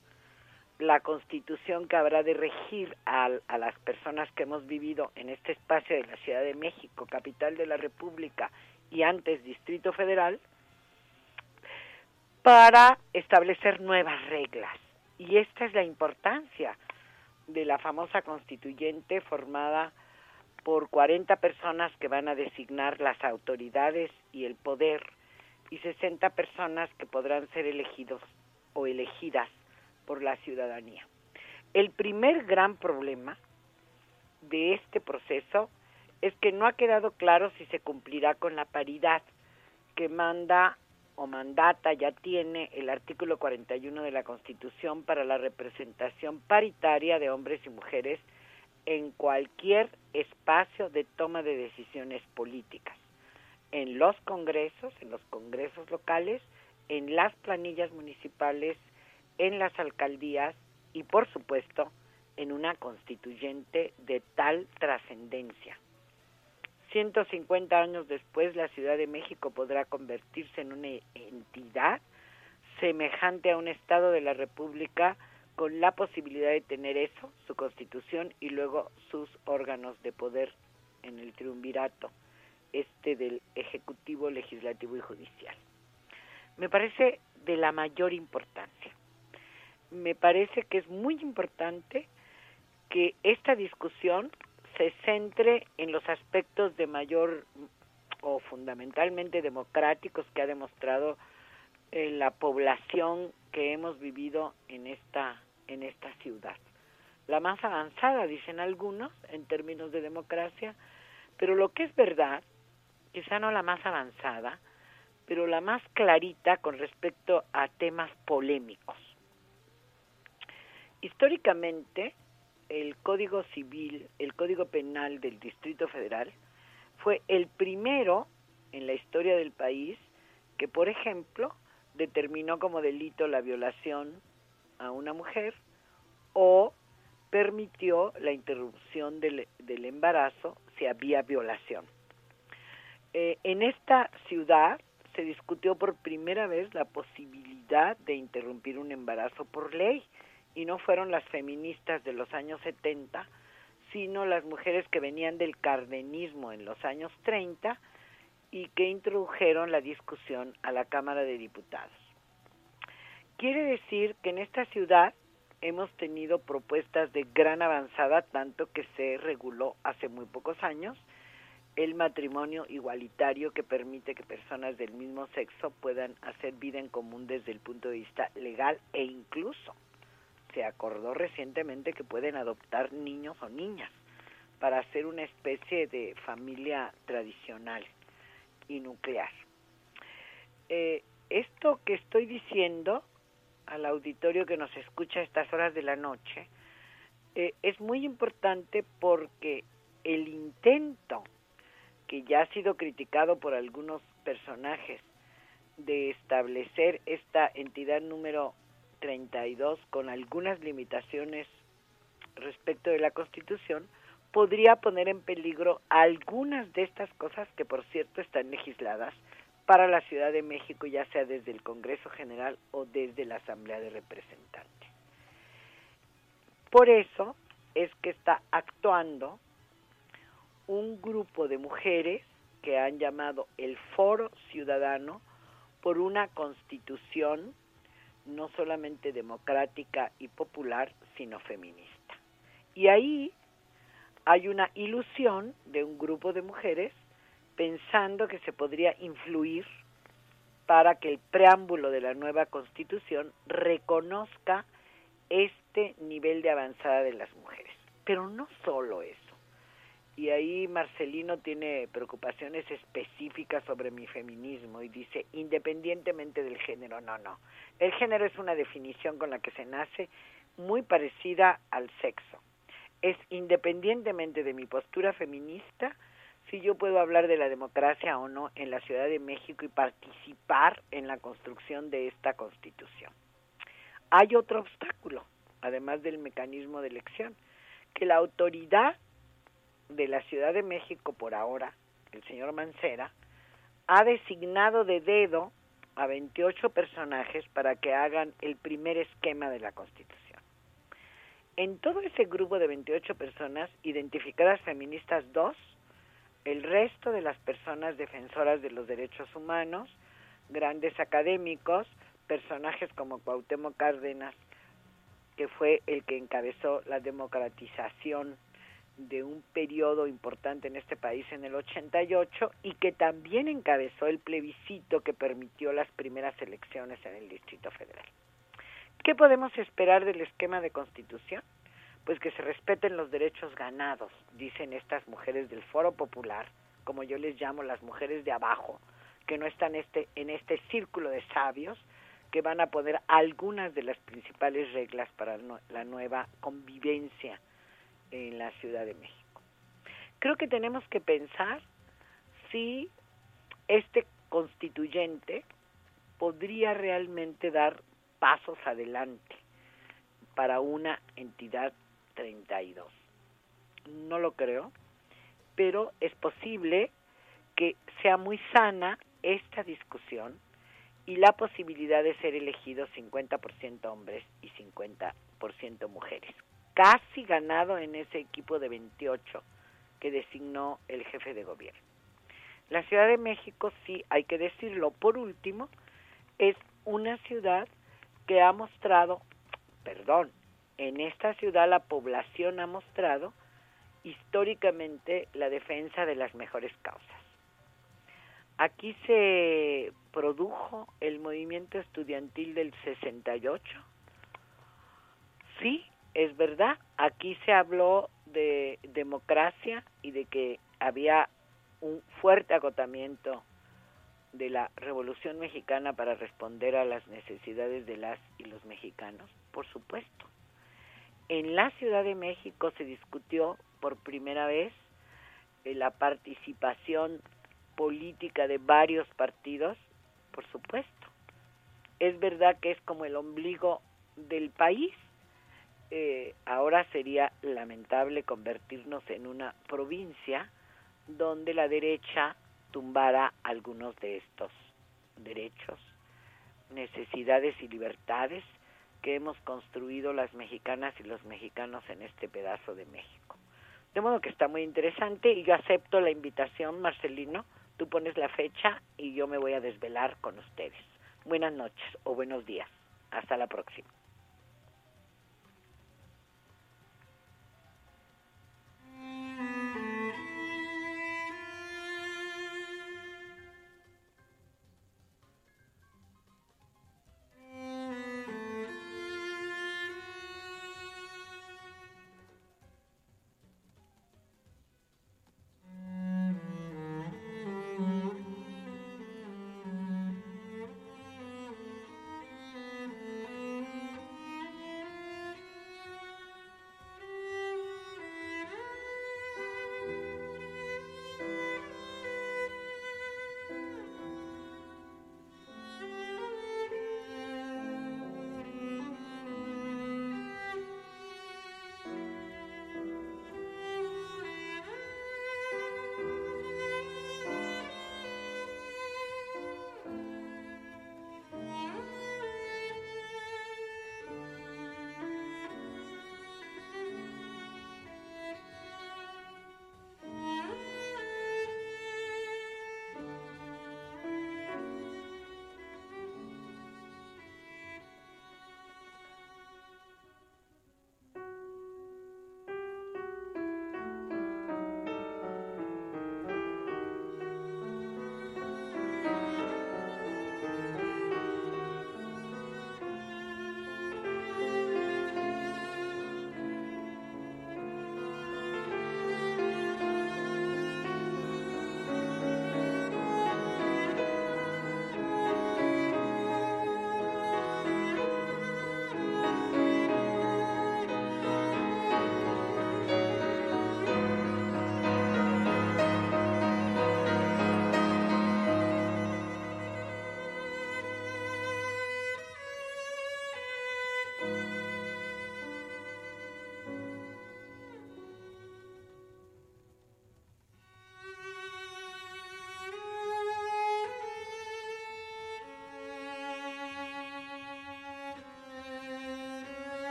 la constitución que habrá de regir a, a, las personas que hemos vivido en este espacio de la Ciudad de México, capital de la República y antes Distrito Federal, para establecer nuevas reglas. Y esta es la importancia de la famosa constituyente formada por 40 personas que van a designar las autoridades y el poder y 60 personas que podrán ser elegidos o elegidas por la ciudadanía. El primer gran problema de este proceso es que no ha quedado claro si se cumplirá con la paridad que manda o mandata, ya tiene el artículo 41 de la Constitución para la representación paritaria de hombres y mujeres en cualquier espacio de toma de decisiones políticas, en los congresos, en los congresos locales, en las planillas municipales, en las alcaldías y, por supuesto, en una constituyente de tal trascendencia. 150 años después, la Ciudad de México podrá convertirse en una entidad semejante a un Estado de la República con la posibilidad de tener eso, su constitución y luego sus órganos de poder en el triunvirato, este del Ejecutivo, Legislativo y Judicial. Me parece de la mayor importancia me parece que es muy importante que esta discusión se centre en los aspectos de mayor o fundamentalmente democráticos que ha demostrado eh, la población que hemos vivido en esta en esta ciudad. La más avanzada, dicen algunos, en términos de democracia, pero lo que es verdad, quizá no la más avanzada, pero la más clarita con respecto a temas polémicos. Históricamente, el Código Civil, el Código Penal del Distrito Federal, fue el primero en la historia del país que, por ejemplo, determinó como delito la violación a una mujer o permitió la interrupción del, embarazo si había violación. Eh, en esta ciudad se discutió por primera vez la posibilidad de interrumpir un embarazo por ley y no fueron las feministas de los años 70, sino las mujeres que venían del cardenismo en los años 30 y que introdujeron la discusión a la Cámara de Diputados. Quiere decir que en esta ciudad hemos tenido propuestas de gran avanzada, tanto que se reguló hace muy pocos años el matrimonio igualitario que permite que personas del mismo sexo puedan hacer vida en común desde el punto de vista legal e incluso se acordó recientemente que pueden adoptar niños o niñas para hacer una especie de familia tradicional y nuclear. Eh, esto que estoy diciendo al auditorio que nos escucha a estas horas de la noche eh, es muy importante porque el intento que ya ha sido criticado por algunos personajes de establecer esta entidad número 32 con algunas limitaciones respecto de la Constitución, podría poner en peligro algunas de estas cosas que, por cierto, están legisladas para la Ciudad de México, ya sea desde el Congreso General o desde la Asamblea de Representantes. Por eso es que está actuando un grupo de mujeres que han llamado el Foro Ciudadano por una constitución no solamente democrática y popular, sino feminista. Y ahí hay una ilusión de un grupo de mujeres pensando que se podría influir para que el preámbulo de la nueva constitución reconozca este nivel de avanzada de las mujeres. Pero no solo eso y ahí Marcelino tiene preocupaciones específicas sobre mi feminismo y dice, independientemente del género, no, no. El género es una definición con la que se nace muy parecida al sexo. Es independientemente de mi postura feminista, si yo puedo hablar de la democracia o no en la Ciudad de México y participar en la construcción de esta constitución. Hay otro obstáculo, además del mecanismo de elección, que la autoridad de la Ciudad de México por ahora, el señor Mancera, ha designado de dedo a 28 personajes para que hagan el primer esquema de la Constitución. En todo ese grupo de 28 personas, identificadas feministas dos, el resto de las personas defensoras de los derechos humanos, grandes académicos, personajes como Cuauhtémoc Cárdenas, que fue el que encabezó la democratización de un periodo importante en este país en el 88 y que también encabezó el plebiscito que permitió las primeras elecciones en el Distrito Federal. ¿Qué podemos esperar del esquema de constitución? Pues que se respeten los derechos ganados, dicen estas mujeres del Foro Popular, como yo les llamo las mujeres de abajo, que no están este, en este círculo de sabios que van a poner algunas de las principales reglas para la nueva convivencia en la Ciudad de México. Creo que tenemos que pensar si este constituyente podría realmente dar pasos adelante para una entidad 32. No lo creo, pero es posible que sea muy sana esta discusión y la posibilidad de ser elegidos 50% hombres y 50% mujeres casi ganado en ese equipo de 28 que designó el jefe de gobierno. La Ciudad de México, sí, hay que decirlo, por último, es una ciudad que ha mostrado, perdón, en esta ciudad la población ha mostrado históricamente la defensa de las mejores causas. Aquí se produjo el movimiento estudiantil del 68. Sí, es verdad, aquí se habló de democracia y de que había un fuerte agotamiento de la Revolución Mexicana para responder a las necesidades de las y los mexicanos, por supuesto. En la Ciudad de México se discutió por primera vez eh, la participación política de varios partidos, por supuesto. Es verdad que es como el ombligo del país, eh, ahora sería lamentable convertirnos en una provincia donde la derecha tumbara algunos de estos derechos, necesidades y libertades que hemos construido las mexicanas y los mexicanos en este pedazo de México. De modo que está muy interesante y yo acepto la invitación, Marcelino. Tú pones la fecha y yo me voy a desvelar con ustedes. Buenas noches o buenos días. Hasta la próxima.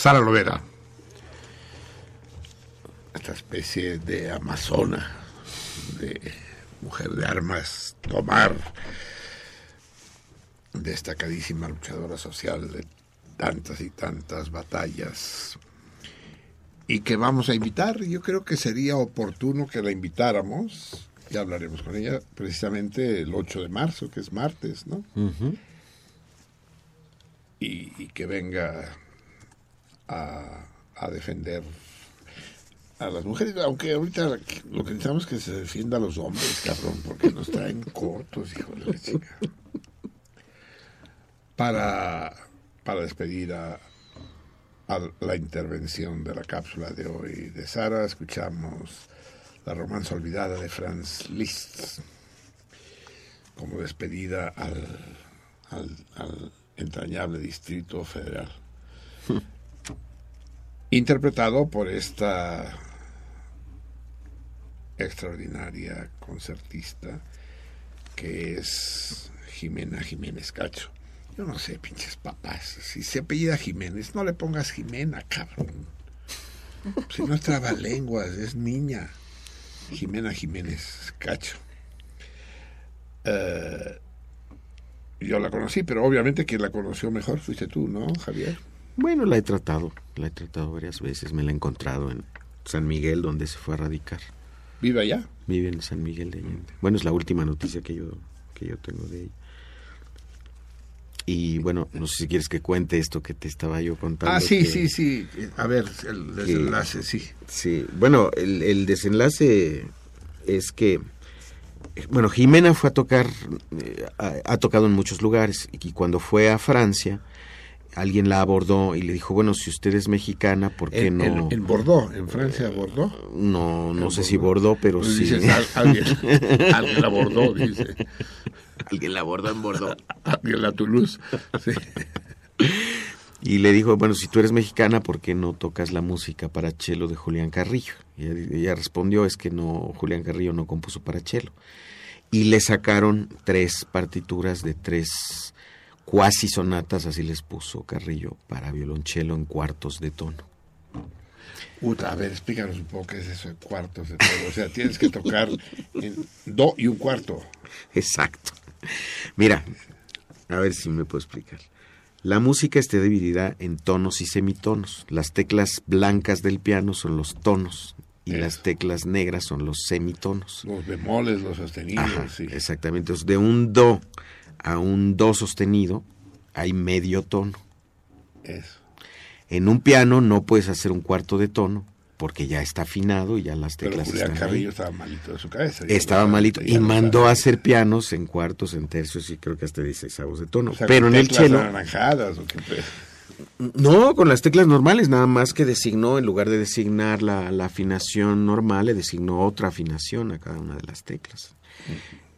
Sara Lovera, esta especie de amazona, de mujer de armas, tomar, destacadísima luchadora social de tantas y tantas batallas, y que vamos a invitar. Yo creo que sería oportuno que la invitáramos, ya hablaremos con ella, precisamente el 8 de marzo, que es martes, ¿no? y, que venga a, defender a las mujeres, aunque ahorita lo que necesitamos es que se defienda a los hombres, cabrón, porque nos traen cortos, hijo de la chica. Para, para despedir a, la intervención de la cápsula de hoy de Sara, escuchamos la romanza olvidada de Franz Liszt como despedida al, entrañable Distrito Federal. Interpretado por esta extraordinaria concertista que es Jimena Jiménez Cacho. Yo no sé, pinches papás. Si se apellida Jiménez, no le pongas Jimena, cabrón. Si no es trabalenguas, es niña. Jimena Jiménez Cacho. Eh, yo la conocí, pero obviamente quien la conoció mejor fuiste tú, ¿no, Javier? Bueno, la he tratado, la he tratado varias veces. Me la he encontrado en San Miguel, donde se fue a radicar. ¿Vive allá? Vive en San Miguel de Allende. Bueno, es la última noticia que yo, que yo tengo de ella. Y bueno, no sé si quieres que cuente esto que te estaba yo contando. Ah, sí, sí, sí. A ver, el desenlace, sí. Sí, bueno, el, el, desenlace es que, bueno, Jimena fue a tocar, eh, ha, tocado en muchos lugares y cuando fue a Francia, alguien la abordó y le dijo, bueno, si usted es mexicana, ¿por qué no? En, Bordeaux, en Francia, Bordeaux. No, no sé si Bordeaux, pero sí. alguien, alguien, la abordó, dice. Alguien la abordó en Bordeaux. alguien la Toulouse, sí. Y le dijo, bueno, si tú eres mexicana, ¿por qué no tocas la música para chelo de Julián Carrillo? Y ella respondió, es que no, Julián Carrillo no compuso para chelo. Y le sacaron tres partituras de tres cuasi sonatas, así les puso Carrillo, para violonchelo en cuartos de tono. a ver, explícanos un poco qué es eso de cuartos de tono. O sea, tienes que tocar en do y un cuarto. Exacto. Mira, a ver si me puedo explicar. La música está dividida en tonos y semitonos. Las teclas blancas del piano son los tonos y las teclas negras son los semitonos. Los bemoles, los sostenidos. sí. Exactamente. de un do a un do sostenido hay medio tono. Eso. En un piano no puedes hacer un cuarto de tono porque ya está afinado y ya las teclas Pero Julián Carrillo estaba malito de su cabeza. Estaba malito y mandó a hacer pianos en cuartos, en tercios y creo que hasta 16 de tono. Pero en el cello... o qué no, con las teclas normales, nada más que designó, en lugar de designar la, afinación normal, le designó otra afinación a cada una de las teclas.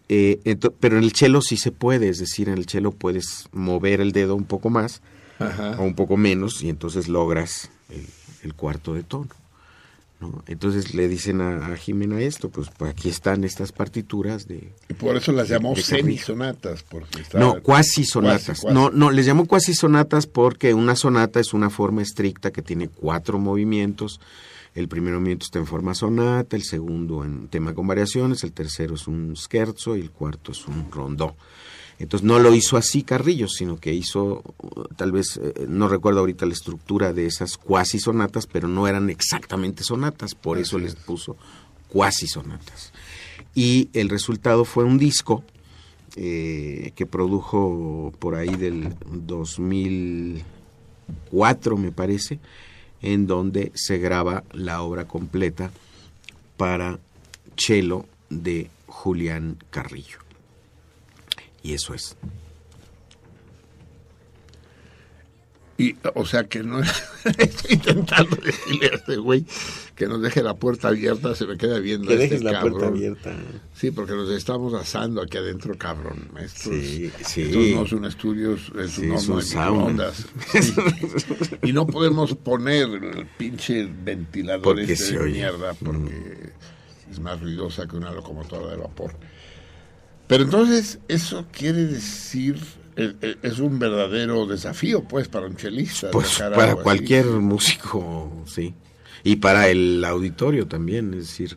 Eh, pero en el chelo sí se puede, es decir, en el chelo puedes mover el dedo un poco más o un poco menos y entonces logras el, cuarto de tono. ¿no? Entonces le dicen a, Jimena esto, pues, pues, aquí están estas partituras de... Y por eso las llamó semisonatas. Porque no, cuasi sonatas. No, no, les llamo cuasi sonatas porque una sonata es una forma estricta que tiene cuatro movimientos el primer movimiento está en forma sonata, el segundo en tema con variaciones, el tercero es un scherzo y el cuarto es un rondó. Entonces no lo hizo así Carrillo, sino que hizo, tal vez, eh, no recuerdo ahorita la estructura de esas cuasi sonatas, pero no eran exactamente sonatas, por eso les puso cuasi sonatas. Y el resultado fue un disco eh, que produjo por ahí del 2004, me parece, en donde se graba la obra completa para cello de Julián Carrillo. Y eso es. Y, o sea que no estoy intentando decirle a este güey que nos deje la puerta abierta, se me queda viendo. Que este la puerta abierta. Sí, porque nos estamos asando aquí adentro, cabrón. sí, sí. Esto no es un estudio, es un horno de y no podemos poner el pinche ventilador este de mierda porque es más ruidosa que una locomotora de vapor. Pero entonces, eso quiere decir es, un verdadero desafío, pues, para un chelista. Pues para cualquier músico, sí. Y para el auditorio también, es decir,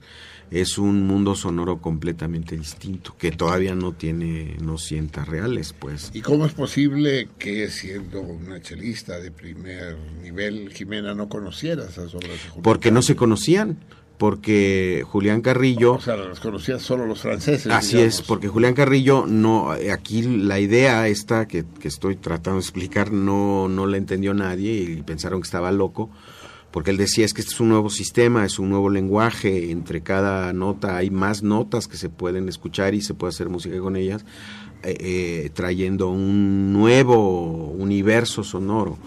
es un mundo sonoro completamente distinto, que todavía no tiene, no sienta reales, pues. ¿Y cómo es posible que siendo una chelista de primer nivel, Jimena, no conociera esas obras de Porque no se conocían porque Julián Carrillo... O sea, las conocían solo los franceses. Así es, porque Julián Carrillo no, aquí la idea esta que, que, estoy tratando de explicar no, no la entendió nadie y pensaron que estaba loco, porque él decía es que este es un nuevo sistema, es un nuevo lenguaje, entre cada nota hay más notas que se pueden escuchar y se puede hacer música con ellas, eh, eh, trayendo un nuevo universo sonoro.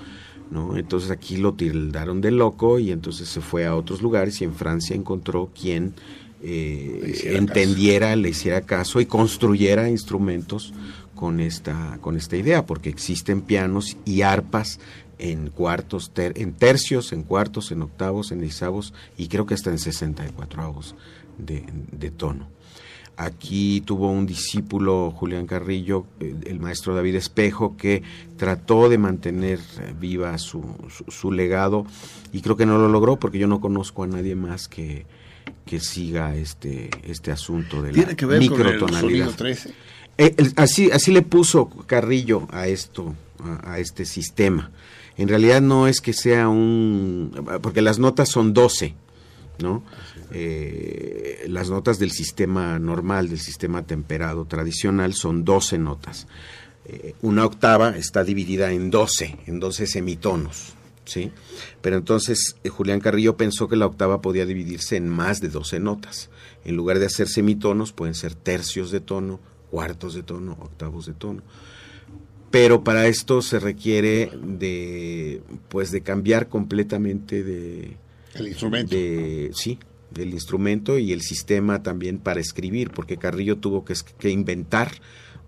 ¿No? Entonces aquí lo tildaron de loco y entonces se fue a otros lugares y en Francia encontró quien eh, entendiera, le hiciera caso y construyera instrumentos con esta, con esta idea, porque existen pianos y arpas en cuartos, en tercios, en cuartos, en octavos, en disavos y creo que hasta en 64 avos de, de tono. Aquí tuvo un discípulo, Julián Carrillo, eh, el maestro David Espejo, que trató de mantener eh, viva su, su, legado y creo que no lo logró porque yo no conozco a nadie más que, que siga este, este asunto de la que ver microtonalidad. Con el 13? Eh, así, así le puso Carrillo a esto, a, este sistema. En realidad no es que sea un... porque las notas son 12, ¿no? Eh, las notas del sistema normal, del sistema temperado tradicional, son 12 notas. Eh, una octava está dividida en 12, en 12 semitonos. ¿sí? Pero entonces eh, Julián Carrillo pensó que la octava podía dividirse en más de 12 notas. En lugar de hacer semitonos, pueden ser tercios de tono, cuartos de tono, octavos de tono. Pero para esto se requiere de, pues, de cambiar completamente de, el instrumento. sí, del instrumento y el sistema también para escribir, porque Carrillo tuvo que, que inventar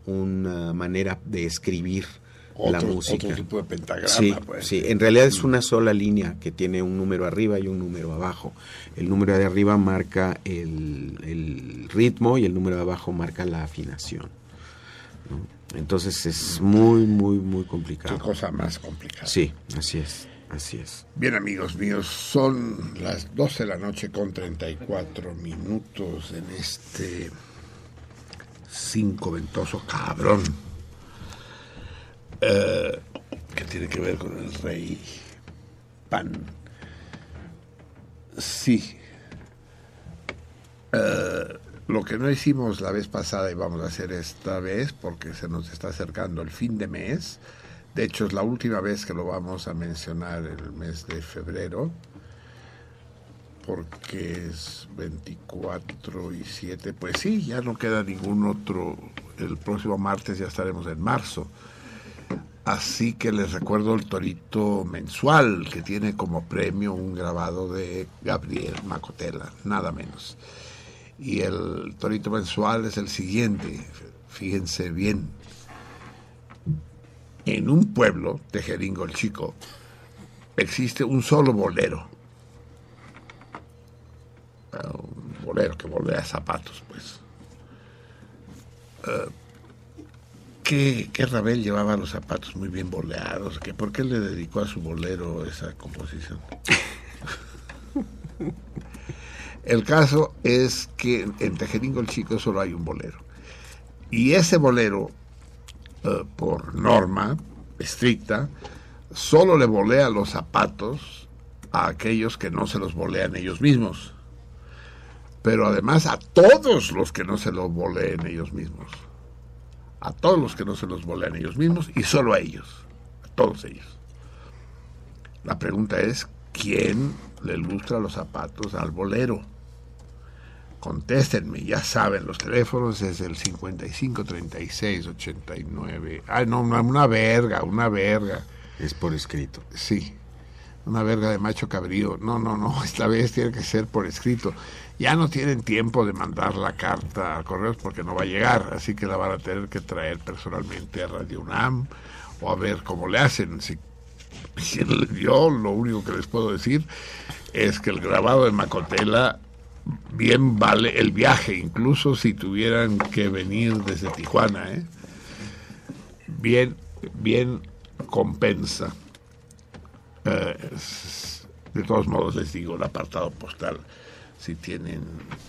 una manera de escribir la música. Otro tipo de pentagrama. Sí, pues. sí, en realidad es una sola línea que tiene un número arriba y un número abajo. El número de arriba marca el, el ritmo y el número de abajo marca la afinación. Entonces es muy, muy, muy complicado. Qué cosa más complicada. Sí, así es. Así es. Bien, amigos míos, son las 12 de la noche con 34 minutos en este cinco ventoso cabrón. Eh, que tiene que ver con el rey Pan. Sí. Eh, lo que no hicimos la vez pasada y vamos a hacer esta vez, porque se nos está acercando el fin de mes, de hecho, es la última vez que lo vamos a mencionar en el mes de febrero, porque es 24 y 7. Pues sí, ya no queda ningún otro. El próximo martes ya estaremos en marzo. Así que les recuerdo el torito mensual que tiene como premio un grabado de Gabriel Macotela, nada menos. Y el torito mensual es el siguiente, fíjense bien en un pueblo, Tejeringo el Chico, existe un solo bolero. Ah, un bolero que bolea zapatos, pues. Uh, ¿qué, Rabel llevaba los zapatos muy bien boleados? ¿Qué, ¿Por qué le dedicó a su bolero esa composición? El caso es que en Tejeringo el Chico solo hay un bolero. Y ese bolero eh, por norma estricta, solo le volea los zapatos a aquellos que no se los volean ellos mismos. Pero además a todos los que no se los voleen ellos mismos. A todos los que no se los volean ellos mismos y solo a ellos. A todos ellos. La pregunta es, ¿quién le ilustra los zapatos al bolero? Contéstenme, ya saben, los teléfonos es el 55 36 89. Ay, no, una verga, una verga. Es por escrito. Sí, una verga de macho cabrío. No, no, no, esta vez tiene que ser por escrito. Ya no tienen tiempo de mandar la carta a correos porque no va a llegar, así que la van a tener que traer personalmente a Radio UNAM o a ver cómo le hacen. Si, yo lo único que les puedo decir es que el grabado de Macotela bien vale el viaje, incluso si tuvieran que venir desde Tijuana, ¿eh? bien, bien compensa. Eh, de todos modos les digo el apartado postal si tienen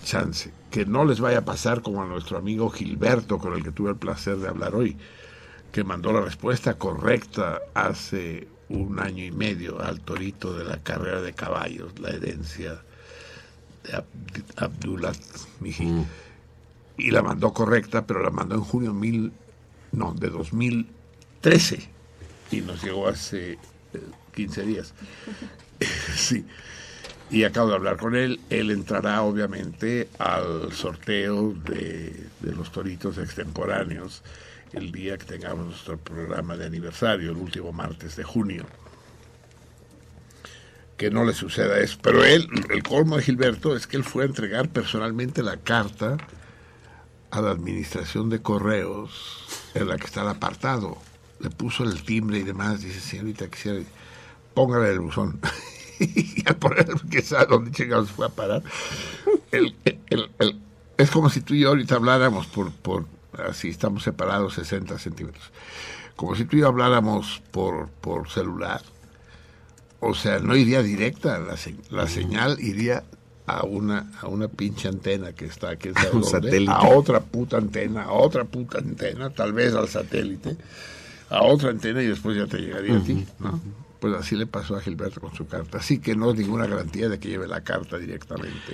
chance. Que no les vaya a pasar como a nuestro amigo Gilberto, con el que tuve el placer de hablar hoy, que mandó la respuesta correcta hace un año y medio al torito de la carrera de caballos, la herencia Abdullah Miji. Mm. Y la mandó correcta, pero la mandó en junio mil, no, de 2013. Y nos llegó hace 15 eh, días. sí y acabo de hablar con él. Él entrará obviamente al sorteo de, los toritos extemporáneos el día que tengamos nuestro programa de aniversario, el último martes de junio. Que no le suceda eso. Pero él, el colmo de Gilberto es que él fue a entregar personalmente la carta a la administración de correos en la que está el apartado. Le puso el timbre y demás. Dice, señorita, quisiera, póngale el buzón. y al poner que sabe dónde fue a parar. es como si tú y yo ahorita habláramos por, por así estamos separados 60 centímetros. Como si tú y yo habláramos por, por celular. O sea, no iría directa, la, la señal iría a una, a una pinche antena que está aquí en a otra puta antena, a otra puta antena, tal vez al satélite, a otra antena y después ya te llegaría a ti, ¿no? Pues así le pasó a Gilberto con su carta. Así que no es ninguna garantía de que lleve la carta directamente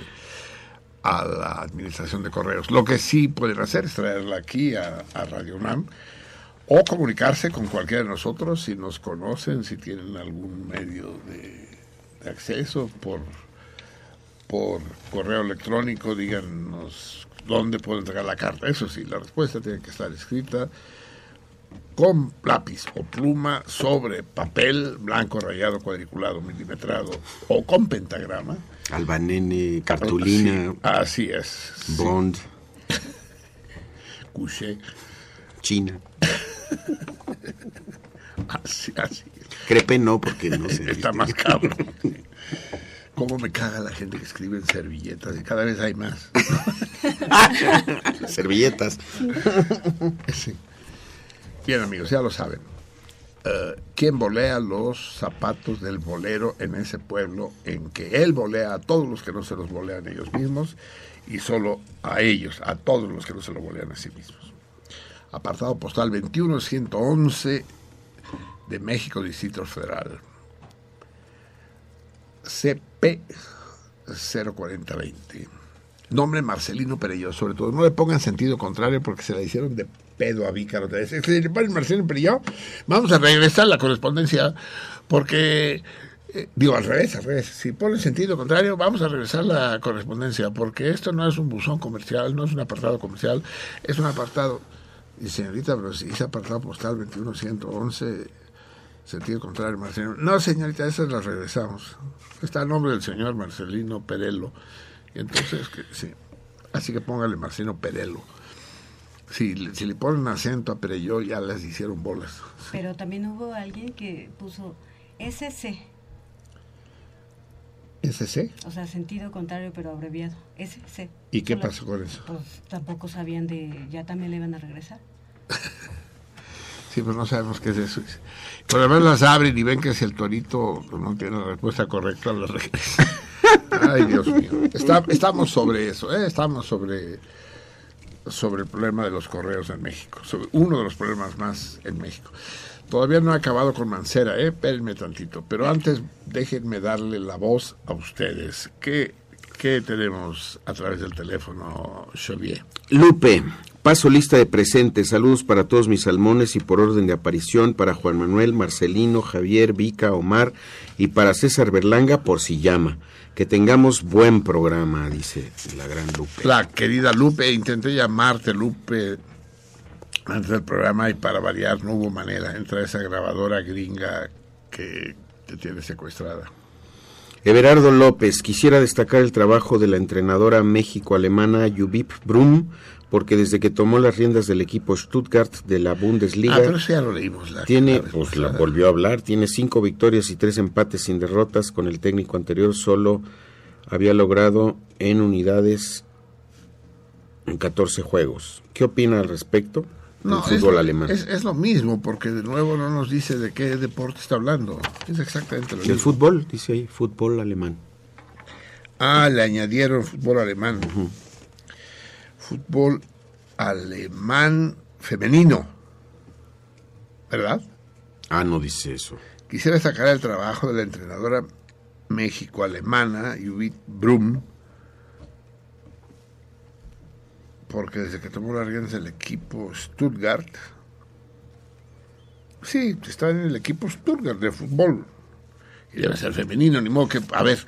a la administración de correos. Lo que sí pueden hacer es traerla aquí a, Radio UNAM o comunicarse con cualquiera de nosotros si nos conocen, si tienen algún medio de, acceso por, por correo electrónico, díganos dónde pueden entregar la carta. Eso sí, la respuesta tiene que estar escrita con lápiz o pluma sobre papel blanco rayado cuadriculado milimetrado o con pentagrama. Albanene, cartulina. así es. Bond. Couché. China. así, así. Crepe no, porque no sé. Está más cabrón. ¿Cómo me caga la gente que escribe en servilletas? Y cada vez hay más. servilletas. Sí. Bien amigos, ya lo saben. Eh, ¿Quién volea los zapatos del bolero en ese pueblo en que él volea a todos los que no se los volean ellos mismos y solo a ellos, a todos los que no se lo volean a sí mismos? Apartado postal 21111 de México, Distrito Federal. CP 04020. Nombre Marcelino Perello, sobre todo. No le pongan sentido contrario porque se la hicieron de pedo a Vícaro. Marcelo Perello, vamos a regresar la correspondencia porque... Eh, digo, al revés, al revés. Si pone sentido contrario, vamos a regresar la correspondencia, porque esto no es un buzón comercial, no es un apartado comercial, es un apartado. Y señorita, pero si ese apartado postal 21111, sentido contrario, Marcelino. No, señorita, eso la regresamos. Está el nombre del señor Marcelino Perello. Entonces, sí. Así que póngale Marcelino Perello. Si, si le ponen acento a Perello, ya les hicieron bolas. Pero también hubo alguien que puso SC. ¿SC? O sea, sentido contrario, pero abreviado. SC. ¿Y qué pasó con eso? Pues tampoco sabían de. Ya también le iban a regresar. sí, pues no sabemos qué es eso. Por lo menos las abren y ven que si el torito no tiene la respuesta correcta, lo regresan. Ay, Dios mío. estamos sobre eso, ¿eh? Estamos sobre sobre el problema de los correos en México, sobre uno de los problemas más en México. Todavía no he acabado con Mancera, ¿eh? espérenme tantito, pero antes déjenme darle la voz a ustedes. ¿Qué, qué tenemos a través del teléfono, Xavier? Lupe, paso lista de presentes. Saludos para todos mis salmones y por orden de aparición para Juan Manuel, Marcelino, Javier, Vica, Omar y para César Berlanga por si llama. Que tengamos buen programa, dice la gran Lupe. La querida Lupe, intenté llamarte Lupe antes del programa y para variar no hubo manera. Entra esa grabadora gringa que te tiene secuestrada. Everardo López, quisiera destacar el trabajo de la entrenadora México-alemana Jubip Brum, porque desde que tomó las riendas del equipo Stuttgart de la Bundesliga, ah, pero ya lo leímos, tiene, pues la volvió a hablar, tiene cinco victorias y tres empates sin derrotas. Con el técnico anterior solo había logrado en unidades en 14 juegos. ¿Qué opina al respecto? El fútbol alemán. Es, lo mismo, porque de nuevo no nos dice de qué deporte está hablando. Es exactamente lo mismo. El fútbol, dice ahí, fútbol alemán. Ah, le añadieron fútbol alemán. Fútbol alemán femenino. ¿Verdad? Ah, no dice eso. Quisiera destacar el trabajo de la entrenadora México-alemana, Judith Brum, porque desde que tomó las riendas del equipo Stuttgart, sí, está en el equipo Stuttgart de fútbol, y debe ser femenino, ni modo que, a ver,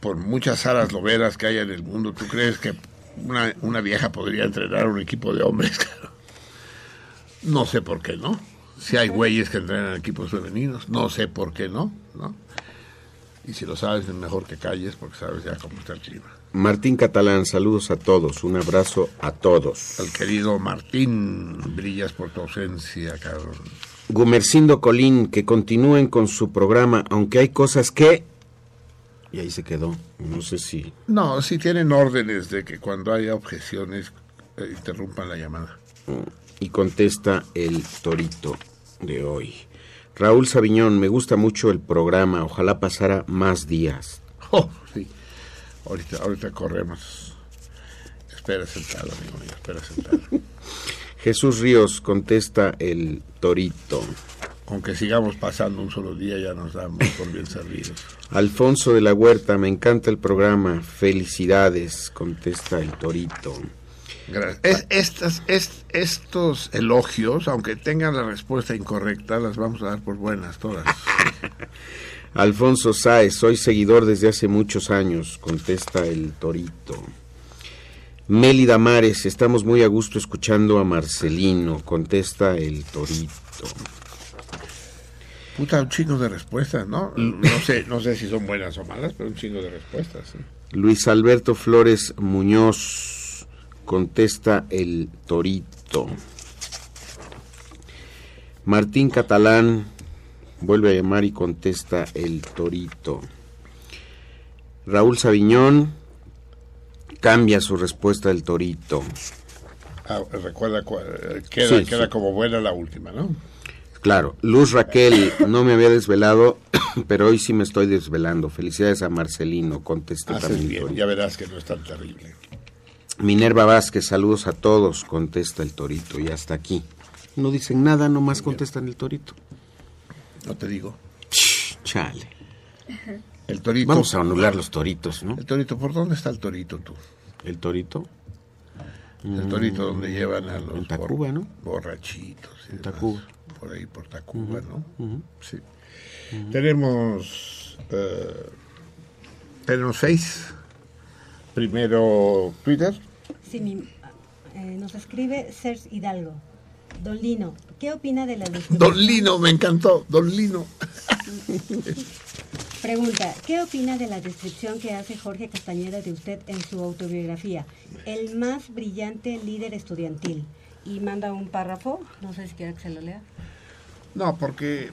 por muchas aras loberas que haya en el mundo, ¿tú crees que una, vieja podría entrenar un equipo de hombres? no sé por qué no. Si hay güeyes que entrenan equipos femeninos, no sé por qué no, ¿no? Y si lo sabes, es mejor que calles porque sabes ya cómo está el clima. Martín Catalán, saludos a todos, un abrazo a todos. Al querido Martín, brillas por tu ausencia, cabrón. Gumercindo Colín, que continúen con su programa, aunque hay cosas que... Y ahí se quedó, no sé si... No, si tienen órdenes de que cuando haya objeciones eh, interrumpan la llamada. Y contesta el torito de hoy. Raúl Sabiñón, me gusta mucho el programa, ojalá pasara más días. Oh, sí. Ahorita, ahorita corremos. Espera sentado, amigo mío, espera sentado. Jesús Ríos contesta el torito. Con que sigamos pasando un solo día ya nos damos por bien servidos. Alfonso de la Huerta, me encanta el programa. Felicidades, contesta el torito. Gracias. estas, estos elogios, aunque tengan la respuesta incorrecta, las vamos a dar por buenas todas. Alfonso Sáez, soy seguidor desde hace muchos años, contesta el Torito. Meli Damares, estamos muy a gusto escuchando a Marcelino, contesta el Torito. Puta, un chingo de respuestas, ¿no? No sé, no sé si son buenas o malas, pero un chingo de respuestas. Luis Alberto Flores Muñoz, contesta el Torito. Martín Catalán, Vuelve a llamar y contesta el torito. Raúl Sabiñón cambia su respuesta del torito. Ah, recuerda, queda, queda como buena la última, ¿no? Claro. Luz Raquel, no me había desvelado, pero hoy sí me estoy desvelando. Felicidades a Marcelino, contesta también. Bien, ya verás que no es tan terrible. Minerva Vázquez, saludos a todos, contesta el torito, y hasta aquí. No dicen nada, nomás contestan el torito. No te digo. Chale. El torito. Vamos a anular los toritos, ¿no? El torito, ¿por dónde está el torito tú? ¿El torito? El torito donde mm, llevan a los en Tacuba, ¿no? borrachitos. En Tacuba. Por ahí, por Tacuba, ¿no? Sí. Tenemos. Eh, tenemos seis. Primero, Twitter. Sí, eh, nos escribe Serge Hidalgo. Don Lino, ¿qué opina de la descripción? Don Lino, me encantó, Don Lino. Pregunta, ¿qué opina de la descripción que hace Jorge Castañeda de usted en su autobiografía? El más brillante líder estudiantil. Y manda un párrafo, no sé si quiere que se lo lea. No, porque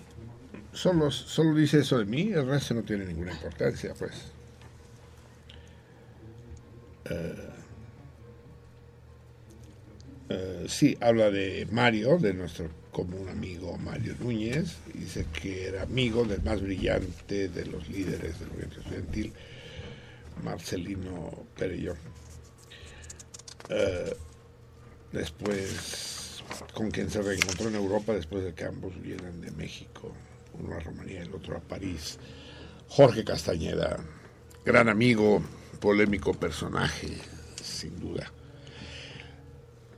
solo, solo dice eso de mí, el resto no tiene ninguna importancia, pues. Eh, eh, sí, habla de Mario, de nuestro común amigo Mario Núñez, dice que era amigo del más brillante de los líderes del movimiento estudiantil, Marcelino Perellón. Eh, después, con quien se reencontró en Europa después de que ambos vinieran de México, uno a Rumanía y el otro a París. Jorge Castañeda, gran amigo, polémico personaje, sin duda.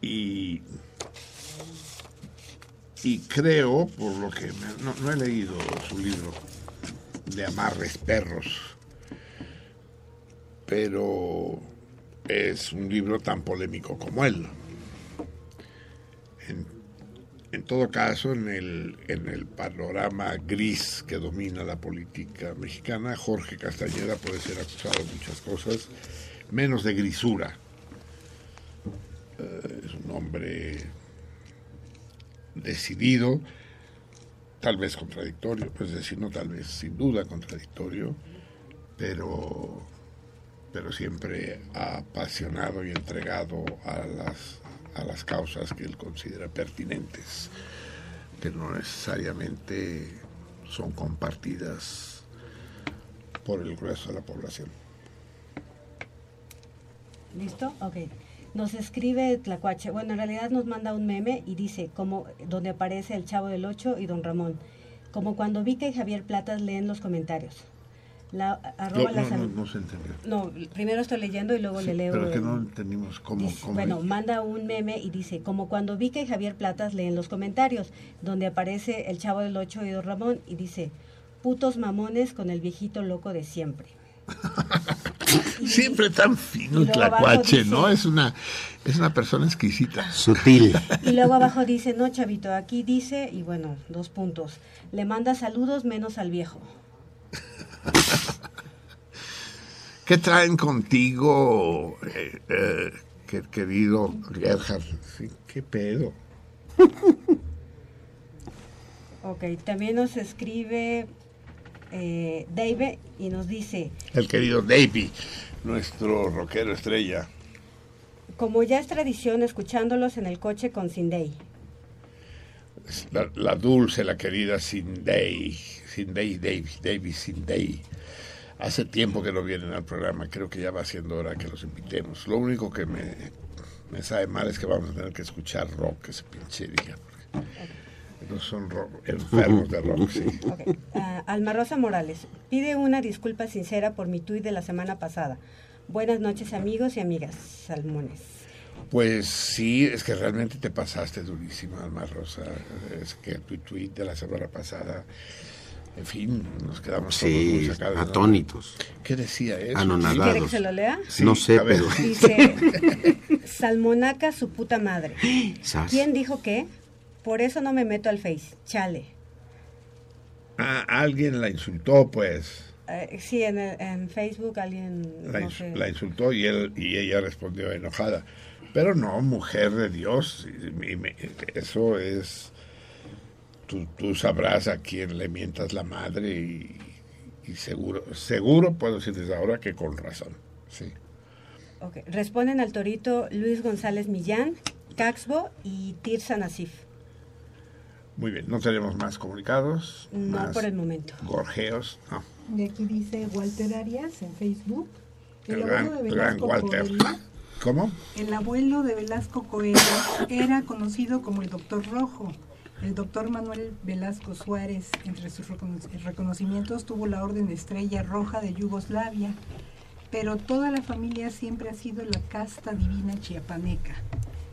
Y, y creo, por lo que no, he leído su libro de Amarres Perros, pero es un libro tan polémico como él. En, todo caso, en el, en el panorama gris que domina la política mexicana, Jorge Castañeda puede ser acusado de muchas cosas, menos de grisura. Eh, es un hombre decidido, tal vez contradictorio, pues decir, no tal vez, sin duda contradictorio, pero, pero siempre apasionado y entregado a las, a las causas que él considera pertinentes, que no necesariamente son compartidas por el grueso de la población. ¿Listo? Ok. Nos escribe Tlacuache. Bueno, en realidad nos manda un meme y dice, como donde aparece el Chavo del Ocho y Don Ramón. Como cuando Vika y Javier Platas leen los comentarios. La, arroba no, la no, no, se entendió. No, primero estoy leyendo y luego Sí, le leo. pero que no entendimos cómo. Dice- cómo- bueno, manda un meme y dice, como cuando Vika y Javier Platas leen los comentarios, donde aparece el Chavo del Ocho y Don Ramón y dice, putos mamones con el viejito loco de siempre. Siempre tan fino y tlacuache, dice- ¿no? Es una, es una persona exquisita. Sutil. Y luego abajo dice, no, chavito, aquí dice, y bueno, dos puntos, le manda saludos menos al viejo. ¿Qué traen contigo, eh, eh, que- querido Gerhard? ¿Qué pedo? Ok, también nos escribe eh, Dave y nos dice, El querido Davey, nuestro rockero estrella. como ya es tradición, escuchándolos en el coche con Cindy. La, la dulce, la querida Cindy, Cindy Davis, Davis Cindy. Hace tiempo que no vienen al programa, creo que ya va siendo hora que los invitemos. Lo único que me, me sabe mal es que vamos a tener que escuchar rock, ese pinche día. porque No son rock- enfermos de rock, sí. Ok. Ah, Alma Rosa Morales pide una disculpa sincera por mi tuit de la semana pasada. Buenas noches amigos y amigas salmones. Pues sí, es que realmente te pasaste durísima, Alma Rosa. Es que tu tweet de la semana pasada, en fin, nos quedamos todos muy Sí, sacados. atónitos. ¿Qué decía eso? Anonadados. ¿Quiere que se lo lea? Sí, no sé, pero... Dice, Salmonaca su puta madre. Sas. ¿Quién dijo qué? Por eso no me meto al Face. Chale. Ah, alguien la insultó, pues. Eh, sí, en, el- en Facebook alguien... La, no ins- sé. la insultó y, él, y ella respondió enojada. Pero no, mujer de Dios, y- y me- eso es... Tú, tú sabrás a quién le mientas la madre y, y seguro, seguro puedo decir desde ahora que con razón. Sí. Ok. Responden al torito Luis González Millán, Caxbo y Tirsa Nasif. Muy bien, no tenemos más comunicados. No más por el momento. gorjeos. No. Y aquí dice Walter Arias en Facebook. El El, gran, de Walter. Coelho, ¿Cómo? el abuelo de Velasco Coelho era conocido como el Doctor Rojo. El doctor Manuel Velasco Suárez, entre sus recono- reconocimientos, tuvo la Orden Estrella Roja de Yugoslavia, pero toda la familia siempre ha sido la casta divina chiapaneca.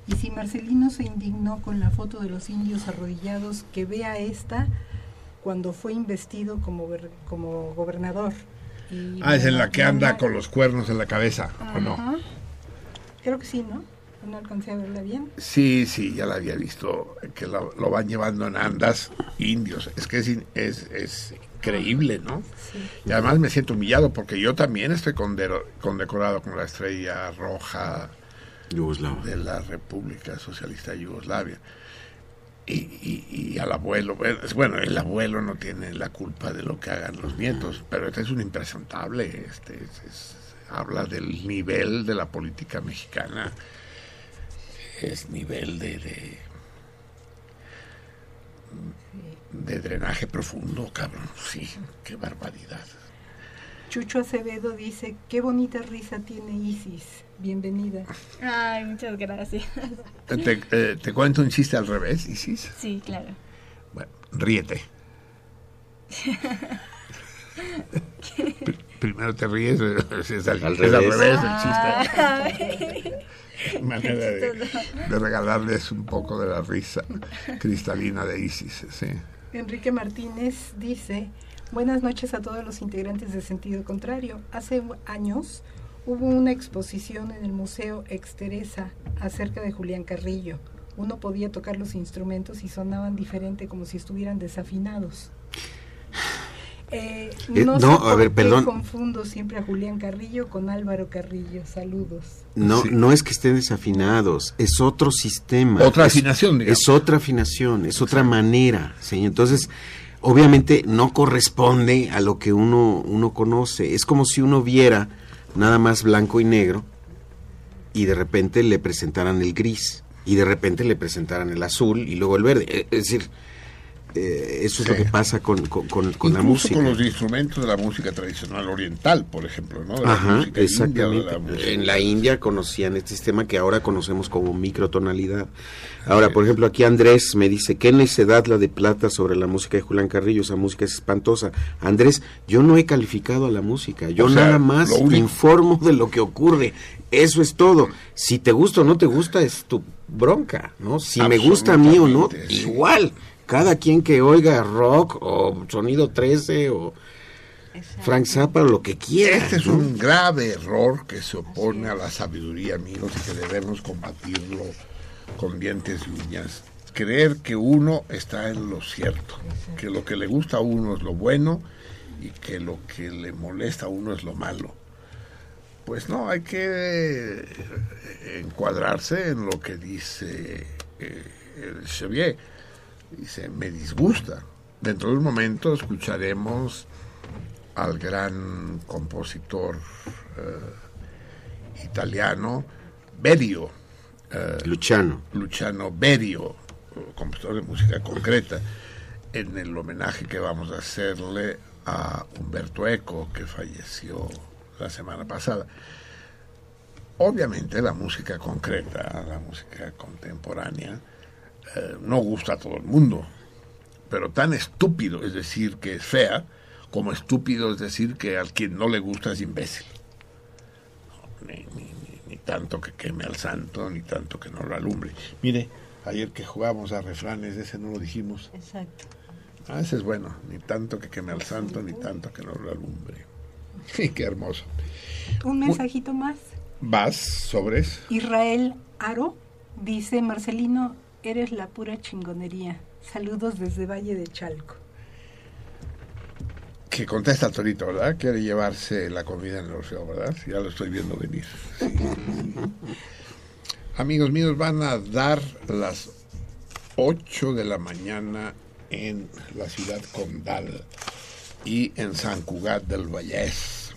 Y si Marcelino se indignó con la foto de los indios arrodillados, que vea esta cuando fue investido como, como gobernador. Y Ah, es en la que anda con los cuernos en la cabeza, ¿o no? Creo que sí, ¿no? No alcancé a verla bien. Sí, sí, ya la había visto, que lo, lo van llevando en andas indios. Es que es, es, es increíble, ¿no? Sí. Y además me siento humillado porque yo también estoy condero- condecorado con la estrella roja De la República Socialista de Yugoslavia. Y, y- y al abuelo, bueno, es- bueno, el abuelo no tiene la culpa de lo que hagan los nietos, pero este es un impresentable, este es- es- habla del nivel de la política mexicana, es nivel de, de, de drenaje profundo, cabrón, sí, qué barbaridad. Chucho Acevedo dice, qué bonita risa tiene Isis. Bienvenida. Ay, muchas gracias. Te, eh, te cuento un chiste al revés, Isis. Sí, claro. Bueno, ríete. Pr- Primero te ríes, es al, Al es al revés. revés Ah. el chiste. Manera de, de regalarles un poco de la risa cristalina de Isis, sí. Enrique Martínez dice, buenas noches a todos los integrantes de Sentido Contrario. Hace años hubo una exposición en el Museo Exteresa acerca de Julián Carrillo. Uno podía tocar los instrumentos y sonaban diferente como si estuvieran desafinados. Eh, Eh, no, sé a por ver, qué perdón. confundo siempre a Julián Carrillo con Álvaro Carrillo. Saludos. No, Sí. no es que estén desafinados, es otro sistema. Otra Es- afinación, digamos. Es otra afinación, es otra manera, señor. Entonces, obviamente no corresponde a lo que uno, uno conoce. Es como si uno viera nada más blanco y negro y de repente le presentaran el gris. y de repente le presentaran el azul y luego el verde. Es decir, eh, eso es lo que pasa con, con, la música. con los instrumentos de la música tradicional oriental, por ejemplo, ¿no? Ajá, exactamente. en la India conocían este sistema que ahora conocemos como microtonalidad. Ahora, por ejemplo, aquí Andrés me dice, ¿qué necedad la de plata sobre la música de Julián Carrillo? Esa música es espantosa. Andrés, yo no he calificado a la música, yo nada más informo de lo que ocurre. Eso es todo. Si te gusta o no te gusta, es tu bronca, ¿no? Si me gusta a mí o no, igual cada quien que oiga rock o sonido 13 o Frank Zappa, lo que quiera. Este es un grave error que se opone a la sabiduría, amigos, y que debemos combatirlo con dientes y uñas. Creer que uno está en lo cierto, que lo que le gusta a uno es lo bueno y que lo que le molesta a uno es lo malo. Pues no, hay que eh, encuadrarse en lo que dice eh, el Chevier Dice, me disgusta. Dentro de un momento escucharemos al gran compositor eh, italiano Berio. Eh, Luciano. Luciano Berio, compositor de música concreta, en el homenaje que vamos a hacerle a Humberto Eco, que falleció la semana pasada. Obviamente la música concreta, la música contemporánea, eh, no gusta a todo el mundo, pero tan estúpido es decir que es fea, como estúpido es decir que al quien no le gusta es imbécil. Ni, ni, tanto que queme al santo, ni tanto que no lo alumbre. Mire, ayer que jugamos a refranes, ese no lo dijimos. Exacto. Ah, ese es bueno, ni tanto que queme al santo, ni tanto que no lo alumbre. Sí, qué hermoso. Un mensajito más. Vas, sobres. Israel Aro dice, Marcelino, Eres la pura chingonería. Saludos desde Valle de Chalco. Que contesta Torito, ¿verdad? Quiere llevarse la comida en el océano, ¿verdad? Ya lo estoy viendo venir. Amigos míos, van a dar las 8 de la mañana en la ciudad condal y en San Cugat del Vallés,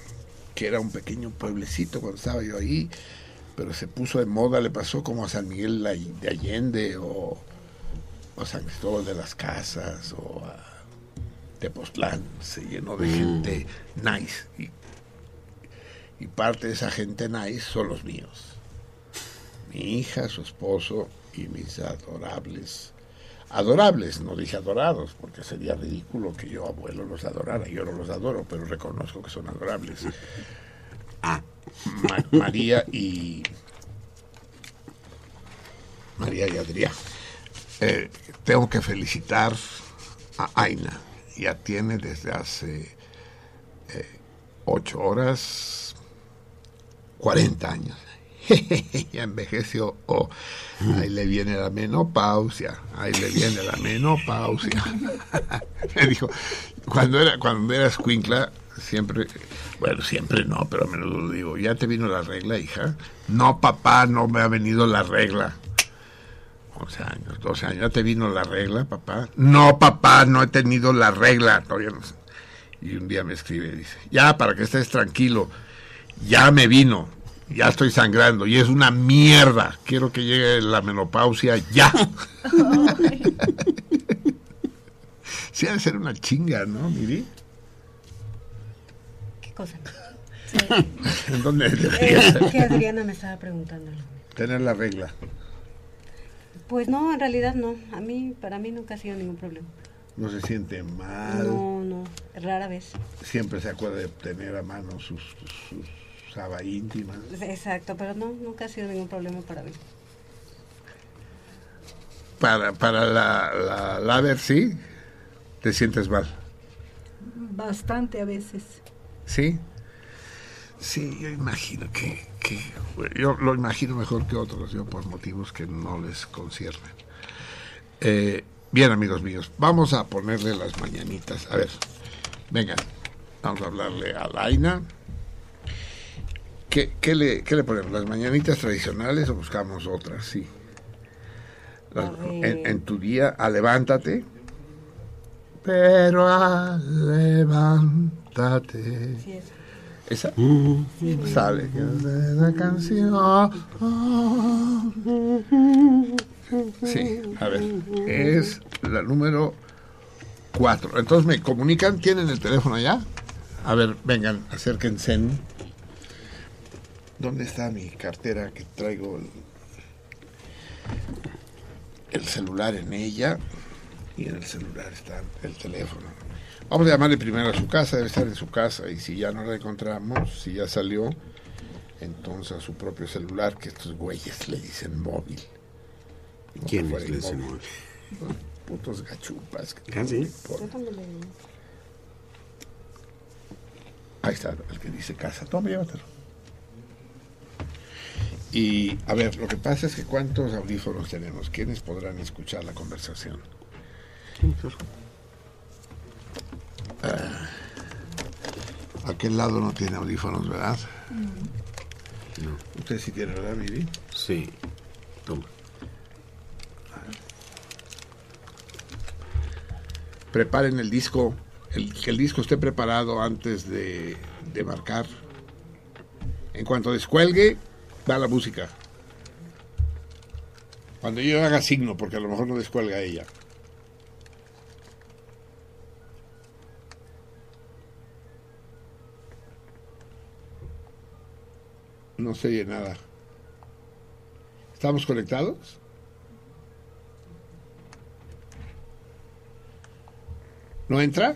que era un pequeño pueblecito cuando estaba yo ahí pero se puso de moda, le pasó como a San Miguel de Allende o, a San Cristóbal de las Casas o a Tepoztlán, se llenó de mm. gente nice. Y, y parte de esa gente nice son los míos. Mi hija, su esposo y mis adorables adorables, no dije adorados, porque sería ridículo que yo abuelo los adorara, yo no los adoro, pero reconozco que son adorables. María y María y Adrián. Eh, tengo que felicitar a Aina. Ya tiene desde hace eh, ocho horas 40 años. ya envejeció. Oh, ahí le viene la menopausia. Ahí le viene la menopausia. Me dijo, cuando era, cuando era escuincla, siempre, bueno, siempre no, pero a menudo lo digo, ¿ya te vino la regla, hija? No, papá, no me ha venido la regla. 11 años, 12 años, ¿ya te vino la regla, papá? No, papá, no he tenido la regla. Todavía no Y un día me escribe y dice, ya, para que estés tranquilo, ya me vino, ya estoy sangrando y es una mierda. Quiero que llegue la menopausia ya. sí, ha de ser una chinga, ¿no, Miri? Cosa. ¿En dónde que Adriana me estaba preguntando. Tener la regla. Pues no, en realidad no. A mí, para mí nunca ha sido ningún problema. No se siente mal. No, no, rara vez. Siempre se acuerda de tener a mano sus, sus, íntimas. Exacto, pero no, nunca ha sido ningún problema para mí. Para, para la, la laver, sí, te sientes mal. Bastante a veces. ¿Sí? Sí, yo imagino que, yo lo imagino mejor que otros, yo por motivos que no les conciernen. Eh, bien, amigos míos, vamos a ponerle las mañanitas. A ver, venga, vamos a hablarle a Laina. ¿Qué, qué, le, ¿Qué le ponemos? ¿Las mañanitas tradicionales o buscamos otras? Sí. en, tu día, a levántate. Pero a levántate. Esa sale la canción. Sí, a ver, es la número 4. Entonces me comunican, ¿tienen el teléfono ya? A ver, vengan, acérquense. ¿Dónde está mi cartera que traigo el, el celular en ella? Y en el celular está el teléfono. Vamos a llamarle primero a su casa, debe estar en su casa. Y si ya no la encontramos, si ya salió, entonces a su propio celular, que estos güeyes le dicen móvil. No ¿Quién le dicen móvil? Los putos gachupas. ¿Casi? ¿Ah, Ahí está, el que dice casa. Toma, llévatelo. Y a ver, lo que pasa es que ¿cuántos audífonos tenemos? ¿Quiénes podrán escuchar la conversación? Ah, aquel lado no tiene audífonos, ¿verdad? No. Usted sí tiene, ¿verdad, Miri? Sí. Toma. Preparen el disco, el, que el disco esté preparado antes de, de marcar. En cuanto descuelgue, da la música. Cuando yo haga signo, porque a lo mejor no descuelga ella. No se oye nada. ¿Estamos conectados? ¿No entra?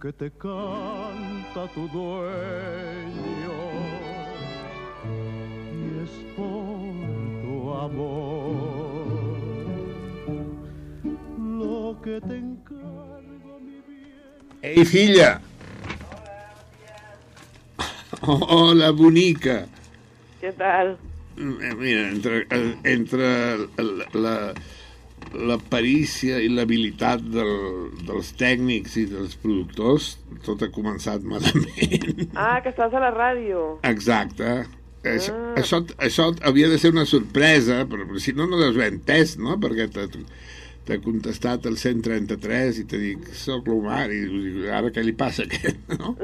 que te canta tu dueño. Y es por tu amor lo que te encargo, mi bien. ¡Ey, filla! Hola, bonica. ¿Qué tal? Eh, mira, entre, entre la, la perícia i l'habilitat del, dels tècnics i dels productors, tot ha començat malament. Ah, que estàs a la ràdio. Exacte. Això, ah. això, això havia de ser una sorpresa, però, però si no, no deus haver entès, no? Perquè t'ha contestat el 133 i te dic, soc l'Omar, i ara què li passa a aquest, no?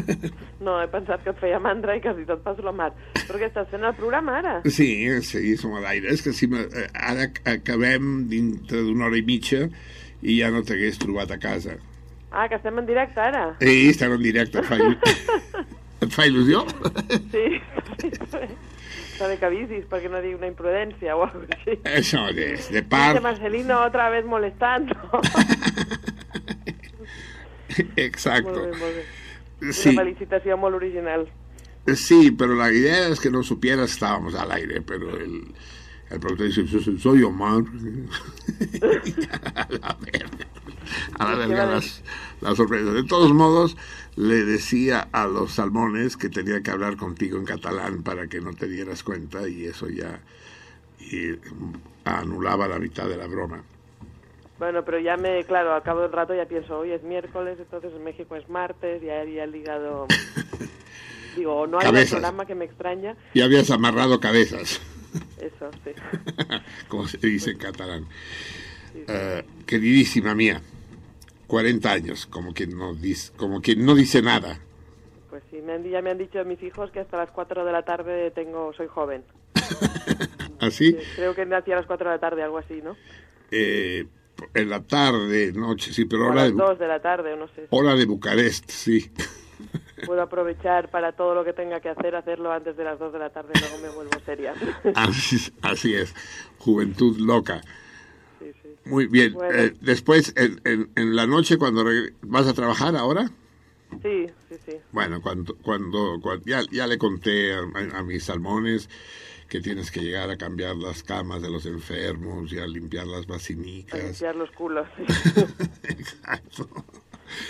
no, he pensat que et feia mandra i quasi tot passo l'Omar. Però què estàs fent el programa ara? Sí, sí, som a l'aire. És que si eh, ara acabem dintre d'una hora i mitja i ja no t'hagués trobat a casa. Ah, que estem en directe ara? Sí, estem en directe. Et fa, il... et fa il·lusió? Sí, bé que avisis perquè no digui una imprudència o alguna així. Això de part... Dice Marcelino otra vez molestando. Exacto. Molt bé, molt bé. Sí. Una felicitació molt original. Sí, pero la idea es que no supiera estábamos al aire, pero el, el productor dice, soy Omar. a la verga, a la verga las, las sorpresas. De todos modos, le decía a los salmones que tenía que hablar contigo en catalán para que no te dieras cuenta y eso ya y anulaba la mitad de la broma. Bueno, pero ya me, claro, al cabo del rato ya pienso, hoy es miércoles, entonces en México es martes, ya había ligado... Digo, no hay un programa que me extraña. Y habías amarrado cabezas. Eso, sí. Como se dice en catalán. Sí, sí. Uh, queridísima mía, 40 años, como quien no dice, como quien no dice nada. Pues sí. Me han, ya me han dicho mis hijos que hasta las 4 de la tarde tengo soy joven. ¿Así? creo que nací a las 4 de la tarde, algo así, ¿no? Eh, en la tarde, noche, sí, pero hora a las de... 2 de la tarde, no sé. Hora de Bucarest, sí. Puedo aprovechar para todo lo que tenga que hacer, hacerlo antes de las 2 de la tarde, luego me vuelvo seria. Así, así es, juventud loca. Muy bien. Bueno. Eh, después, en, en, en la noche, cuando vas a trabajar ahora, Sí, sí, sí. bueno, cuando, cuando, cuando- ya, ya le conté a, a- a mis salmones que tienes que llegar a cambiar las camas de los enfermos y a limpiar las A vacinicas. limpiar los culos. Exacto.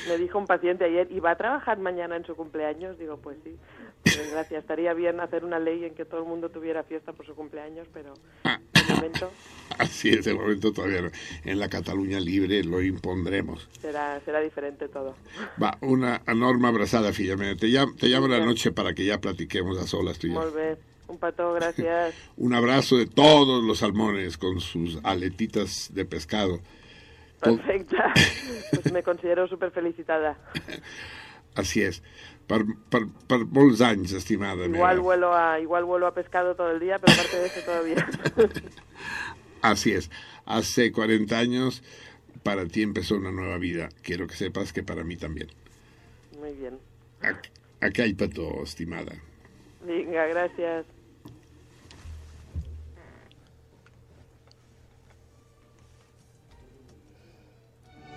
Me dijo un paciente ayer, ¿y va a trabajar mañana en su cumpleaños? Digo, pues sí. Por desgracia, estaría bien hacer una ley en que todo el mundo tuviera fiesta por su cumpleaños, pero de momento Así es, de momento todavía no. En la Cataluña libre lo impondremos. será, será diferente todo. Va, una enorme abrazada, filla mía. Te llamo, te llamo la noche para que ya platiquemos a solas tú y yo. Un petó, gracias. Un abrazo de todos los salmones con sus aletitas de pescado. Perfecta. Pues me considero súper felicitada. Así es. Per, per, per molts anys, estimada Igual meva. vuelo a igual vuelo a pescado todo el día, pero aparte de eso todavía. Así es. Hace 40 años para ti empezó una nueva vida. Quiero que sepas que para mí también. Muy bien. Ac- Acá hay pato, estimada. Venga, gracias.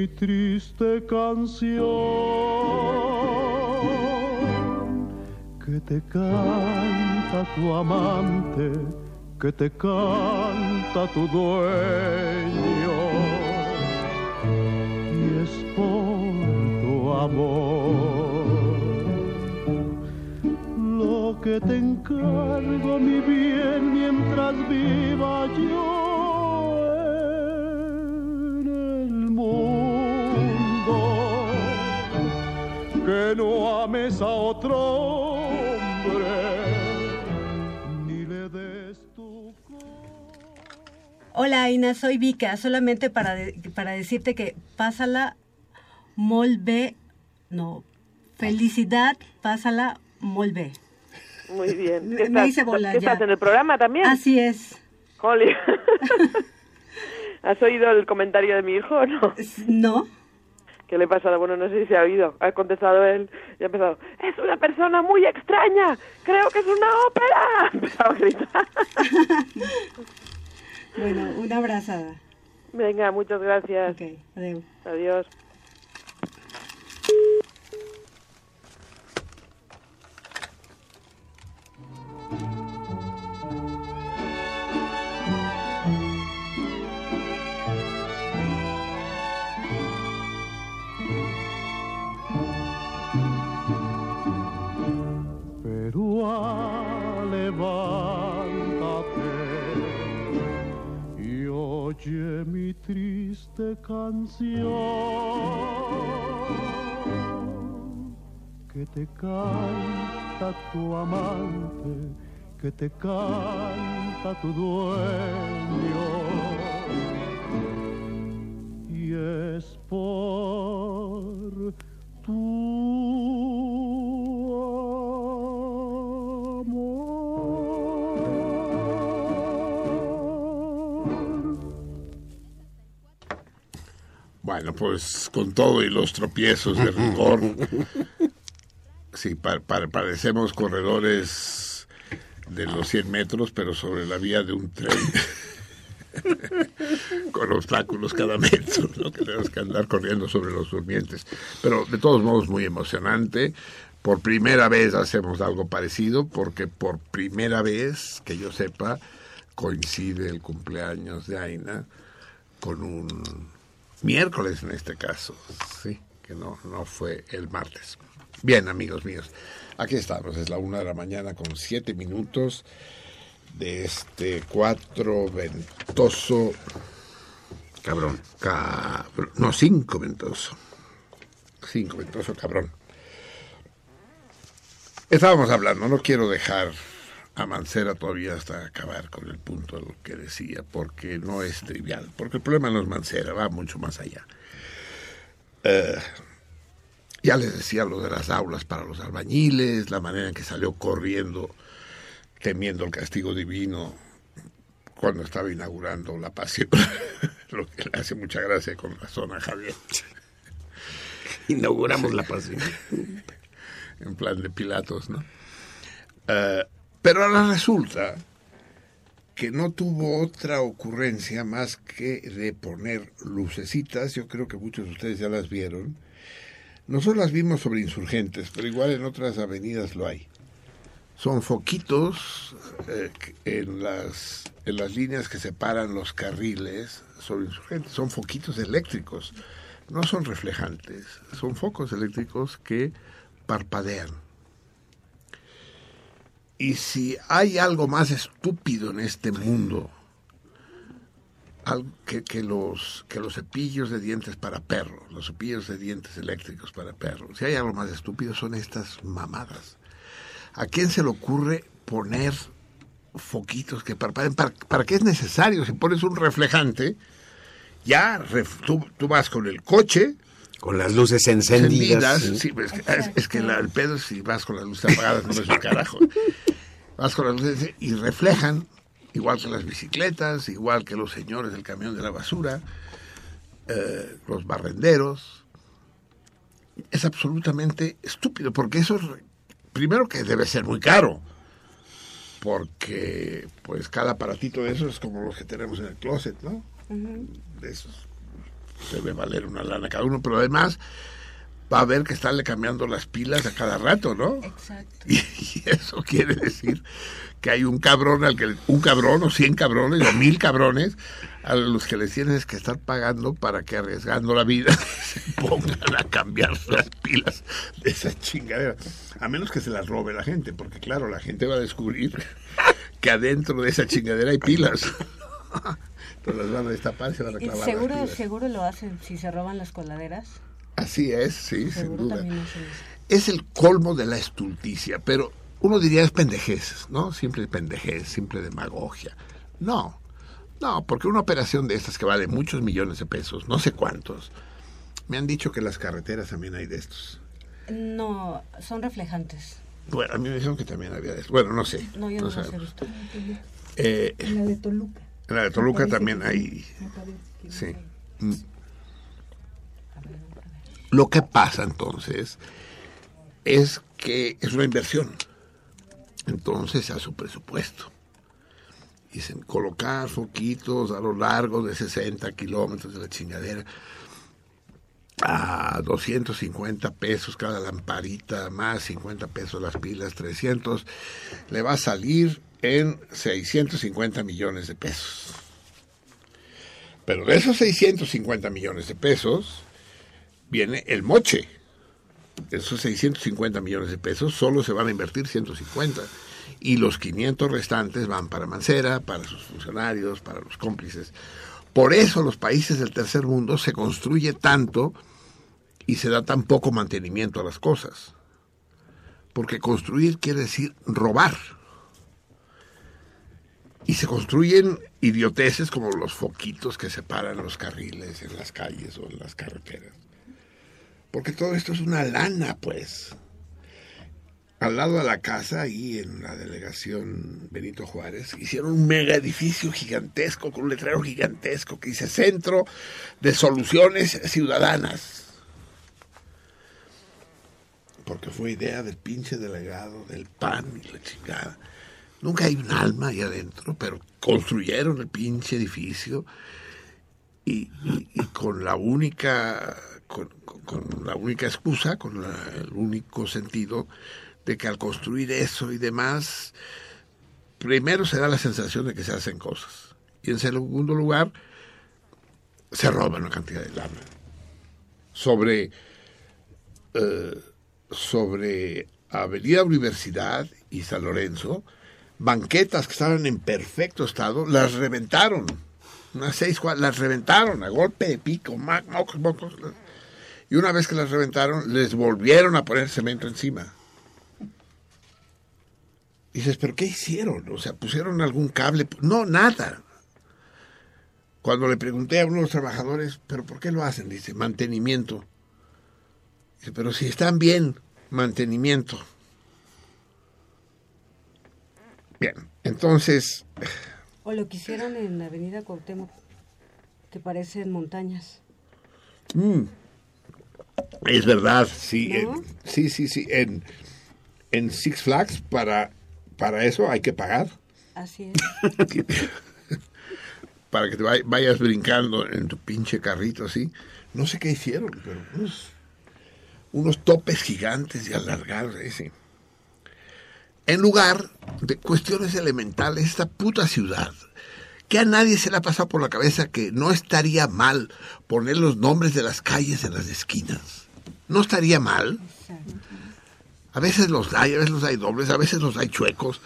mi triste canción. Que te canta tu amante, que te canta tu dueño. Y es por tu amor lo que te encargo, mi bien, mientras viva yo Que no ames a otro hombre, ni le des tu Hola Aina, soy Vika, solamente para, de- para decirte que pásala molt bé, no, felicidad, pásala molt bé. Muy bien. Me- ¿Qué me estás, hice bola ¿qué ya. estás en el programa también? Así es. Jolly. ¿Has oído el comentario de mi hijo o no? No. ¿Qué le pasa? Bueno, no sé si se ha oído. Ha contestado él y ha empezado, es una persona muy extraña, creo que es una ópera. Ha empezado a gritar. Bueno, una abrazada. Venga, muchas gracias. Ok, adiós. Adiós. Pero ah, levántate y oye mi triste canción. Que te canta tu amante, que te canta tu dueño. Y es por tu Bueno, pues con todo y los tropiezos de rigor, sí, pa- pa- parecemos corredores de los 100 metros, pero sobre la vía de un tren. con obstáculos cada metro, ¿no? que tenemos que andar corriendo sobre los durmientes. Pero de todos modos muy emocionante. Por primera vez hacemos algo parecido porque por primera vez, que yo sepa, coincide el cumpleaños de Aina con un miércoles en este caso, sí, que no, no fue el martes. Bien, amigos míos, aquí estamos, es la una de la mañana con siete minutos de este cuatro ventoso Cabrón. cabrón no, cinco ventoso. Cinco ventoso cabrón. Estábamos hablando, no quiero dejar a Mancera todavía hasta acabar con el punto de lo que decía, porque no es trivial, porque el problema no es Mancera, va mucho más allá. Eh, ya les decía lo de las aulas para los albañiles, la manera en que salió corriendo, temiendo el castigo divino cuando estaba inaugurando la pasión, lo que le hace mucha gracia con razón a Javier. Inauguramos la pasión. en plan de Pilatos, ¿no? Eh, pero ahora resulta que no tuvo otra ocurrencia más que de poner lucecitas, yo creo que muchos de ustedes ya las vieron. Nosotros las vimos sobre insurgentes, pero igual en otras avenidas lo hay. Son foquitos eh, en, las, en las líneas que separan los carriles sobre insurgentes. Son foquitos eléctricos, no son reflejantes, son focos eléctricos que parpadean. Y si hay algo más estúpido en este mundo que, que, los, que los cepillos de dientes para perros, los cepillos de dientes eléctricos para perros, si hay algo más estúpido son estas mamadas. ¿A quién se le ocurre poner foquitos que parpadeen? ¿Para, para qué es necesario? Si pones un reflejante, ya ref, tú, tú vas con el coche, con las luces encendidas. encendidas sí, es, es, que la, el pedo si vas con las luces apagadas, no es un carajo. Vas con las luces y reflejan, igual que las bicicletas, igual que los señores del camión de la basura, eh, los barrenderos. Es absolutamente estúpido, porque eso, primero que debe ser muy caro, porque pues cada aparatito de esos es como los que tenemos en el closet, ¿no? Uh -huh. De esos debe valer una lana cada uno, pero además va a haber que estarle cambiando las pilas a cada rato, ¿no? Exacto. Y, y, eso quiere decir que hay un cabrón al que un cabrón o cien cabrones o mil cabrones a los que les tienes que estar pagando para que arriesgando la vida se pongan a cambiar las pilas de esa chingadera. A menos que se las robe la gente, porque claro, la gente va a descubrir que adentro de esa chingadera hay pilas. Entonces las van a destapar se van a clavar. Seguro, las pilas. seguro lo hacen si se roban las coladeras. Así es, sí, sin duda. Es el colmo de la estulticia, pero uno diría es pendejez, ¿no? Siempre pendejez, simple demagogia. No, no, porque una operación de estas que vale muchos millones de pesos, no sé cuántos, me han dicho que las carreteras también hay de estos. No, son reflejantes. Bueno, a mí me dijeron que también había de estos. Bueno, no sé. No, yo no, no visto. Eh, En la de Toluca. en la de Toluca también hay. Sí. hay. Lo que pasa entonces es que es una inversión. Entonces a su presupuesto. Dicen, colocar foquitos a lo largo de 60 kilómetros de la chingadera a 250 pesos cada lamparita, más 50 pesos las pilas, 300, le va a salir en 650 millones de pesos. Pero de esos 650 millones de pesos viene el moche. De esos 650 millones de pesos solo se van a invertir 150 y los 500 restantes van para Mancera, para sus funcionarios, para los cómplices. Por eso los países del tercer mundo se construye tanto y se da tan poco mantenimiento a las cosas. Porque construir quiere decir robar. Y se construyen idioteces como los foquitos que separan los carriles en las calles o en las carreteras. Porque todo esto es una lana, pues. Al lado de la casa, ahí en la delegación Benito Juárez, hicieron un mega edificio gigantesco, con un letrero gigantesco que dice Centro de Soluciones Ciudadanas. Porque fue idea del pinche delegado del PAN y la chingada. Nunca hay un alma ahí adentro, pero construyeron el pinche edificio y, con la única con, la única excusa, con el único sentido de que al construir eso y demás, primero se da la sensación de que se hacen cosas. Y en segundo lugar, se roba una cantidad de lana. Sobre, eh, sobre Avenida Universidad y San Lorenzo, banquetas que estaban en perfecto estado, las reventaron. Unas seis, las reventaron a golpe de pico, mocos, mocos. Y una vez que las reventaron, les volvieron a poner cemento encima. Dices, ¿pero qué hicieron? O sea, ¿pusieron algún cable? No, nada. Cuando le pregunté a uno de los trabajadores, ¿pero por qué lo hacen? Dice, mantenimiento. Dice, pero si están bien, mantenimiento. Bien, entonces... O lo que hicieron en la avenida Cuauhtémoc, que parecen montañas. Mm. Es verdad, sí, sí, sí, sí. En, en Six Flags para, para eso hay que pagar. Así es. para que te vayas brincando en tu pinche carrito así. No sé qué hicieron, pero unos, topes gigantes y alargados, ese. En lugar de cuestiones elementales, esta puta ciudad, que a nadie se le ha pasado por la cabeza que no estaría mal poner los nombres de las calles en las esquinas. No estaría mal. A veces los hay, a veces los hay dobles, a veces los hay chuecos,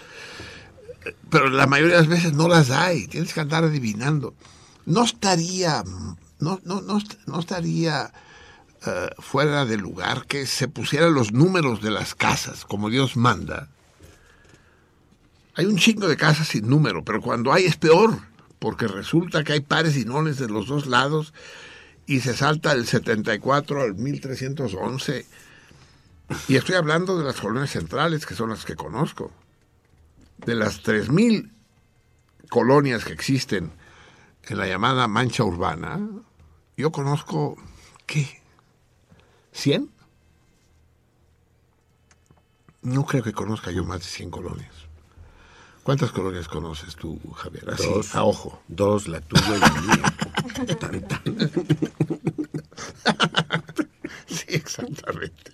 pero la mayoría de las veces no las hay. Tienes que andar adivinando. No estaría, no, no, no, estaría eh, fuera de lugar que se pusieran los números de las casas como Dios manda. Hay un chingo de casas sin número, pero cuando hay es peor, porque resulta que hay pares y nones de los dos lados y se salta del 74 al 1311. Y estoy hablando de las colonias centrales, que son las que conozco. De las 3.000 colonias que existen en la llamada mancha urbana, yo conozco, ¿qué? ¿100? No creo que conozca yo más de 100 colonias. ¿Cuántas colonias conoces tú, Javier? Así, dos, a ojo. Dos, la tuya y la mía. sí, exactamente.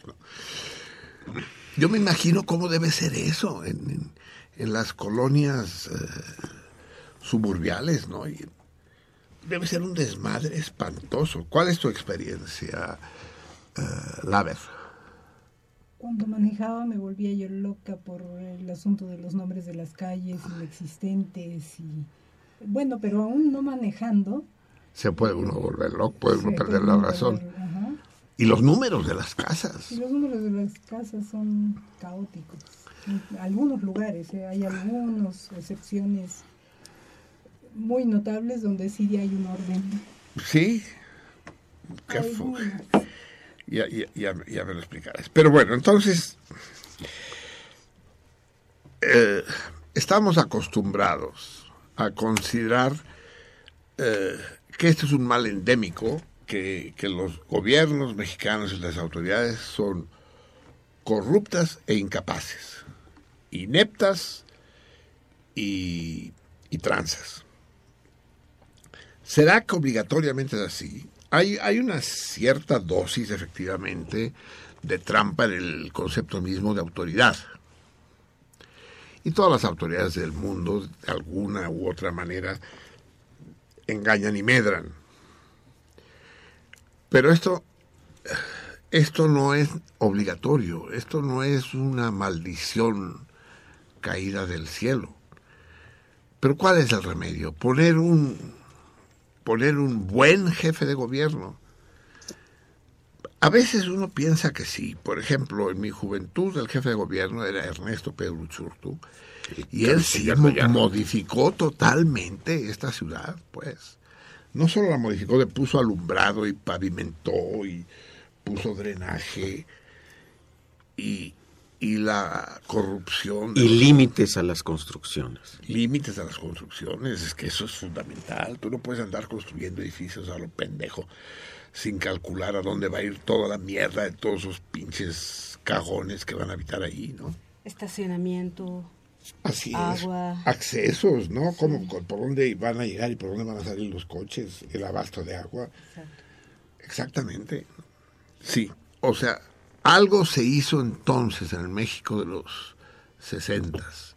Yo me imagino cómo debe ser eso en, las colonias eh, suburbiales, ¿no? debe ser un desmadre espantoso. ¿Cuál es tu experiencia, uh, Laver? Cuando manejaba me volvía yo loca por el asunto de los nombres de las calles inexistentes y bueno, pero aún no manejando. Se puede uno volver loco, puede uno perder la razón. Y los números de las casas. Y los números de las casas son caóticos. En algunos lugares, ¿eh? hay algunas excepciones muy notables donde sí hay un orden. Sí. Qué ya, ya, me lo explicarás. Pero bueno, entonces, eh, estamos acostumbrados a considerar eh, que este es un mal endémico, que, que los gobiernos mexicanos y las autoridades son corruptas e incapaces, ineptas y, y tranzas. ¿Será que obligatoriamente es así? Hay, hay una cierta dosis, efectivamente, de trampa en el concepto mismo de autoridad. Y todas las autoridades del mundo, de alguna u otra manera, engañan y medran. Pero esto, esto no es obligatorio, esto no es una maldición caída del cielo. Pero ¿cuál es el remedio? Poner un, poner un buen jefe de gobierno. A veces uno piensa que sí. Por ejemplo, en mi juventud el jefe de gobierno era Ernesto Pedro Uchurtu y él sí modificó totalmente esta ciudad, pues. No solo la modificó, le puso alumbrado y pavimentó y puso drenaje y, y la corrupción. Y límites a las construcciones. Límites a las construcciones, es que eso es fundamental. Tú no puedes andar construyendo edificios a lo pendejo sin calcular a dónde va a ir toda la mierda de todos esos pinches cajones que van a habitar ahí, ¿no? Estacionamiento. Así agua. es. Accesos, ¿no? ¿Cómo, ¿Por dónde van a llegar y por dónde van a salir los coches? El abasto de agua. Exactamente. Sí. O sea, algo se hizo entonces en el México de los sesentas.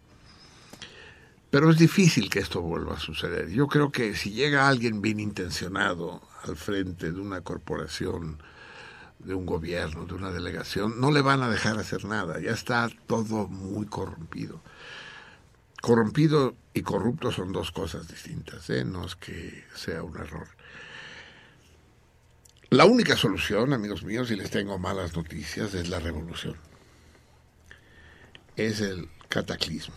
Pero es difícil que esto vuelva a suceder. Yo creo que si llega alguien bien intencionado al frente de una corporación, de un gobierno, de una delegación, no le van a dejar hacer nada. Ya está todo muy corrompido. Corrompido y corrupto son dos cosas distintas, ¿eh? no es que sea un error. La única solución, amigos míos, y les tengo malas noticias, es la revolución. Es el cataclismo.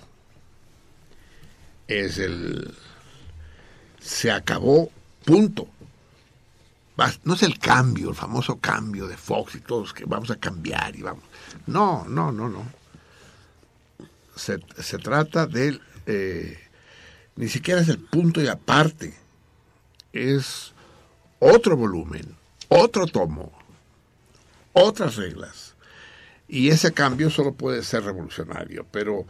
Es el... Se acabó, punto. No es el cambio, el famoso cambio de Fox y todos que vamos a cambiar y vamos. No, no, no, no se, se trata de, eh, ni siquiera es el punto y aparte, es otro volumen, otro tomo, otras reglas. Y ese cambio solo puede ser revolucionario, pero,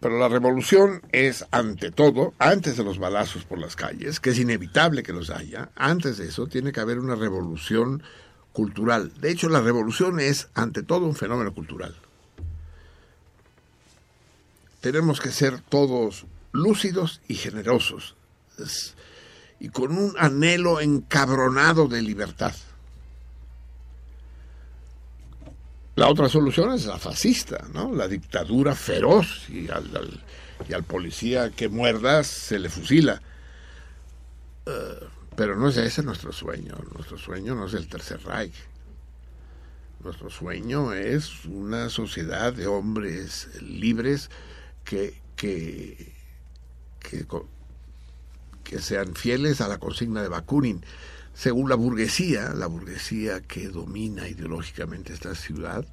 pero la revolución es ante todo, antes de los balazos por las calles, que es inevitable que los haya, antes de eso tiene que haber una revolución cultural. De hecho, la revolución es ante todo un fenómeno cultural tenemos que ser todos lúcidos y generosos y con un anhelo encabronado de libertad. La otra solución es la fascista, ¿no? La dictadura feroz y al, y al policía que muerda se le fusila. Eh, pero no es ese nuestro sueño. Nuestro sueño no es el Tercer Reich. Nuestro sueño es una sociedad de hombres libres que, que, sean fieles a la consigna de Bakunin. Según la burguesía, la burguesía que domina ideológicamente esta ciudad,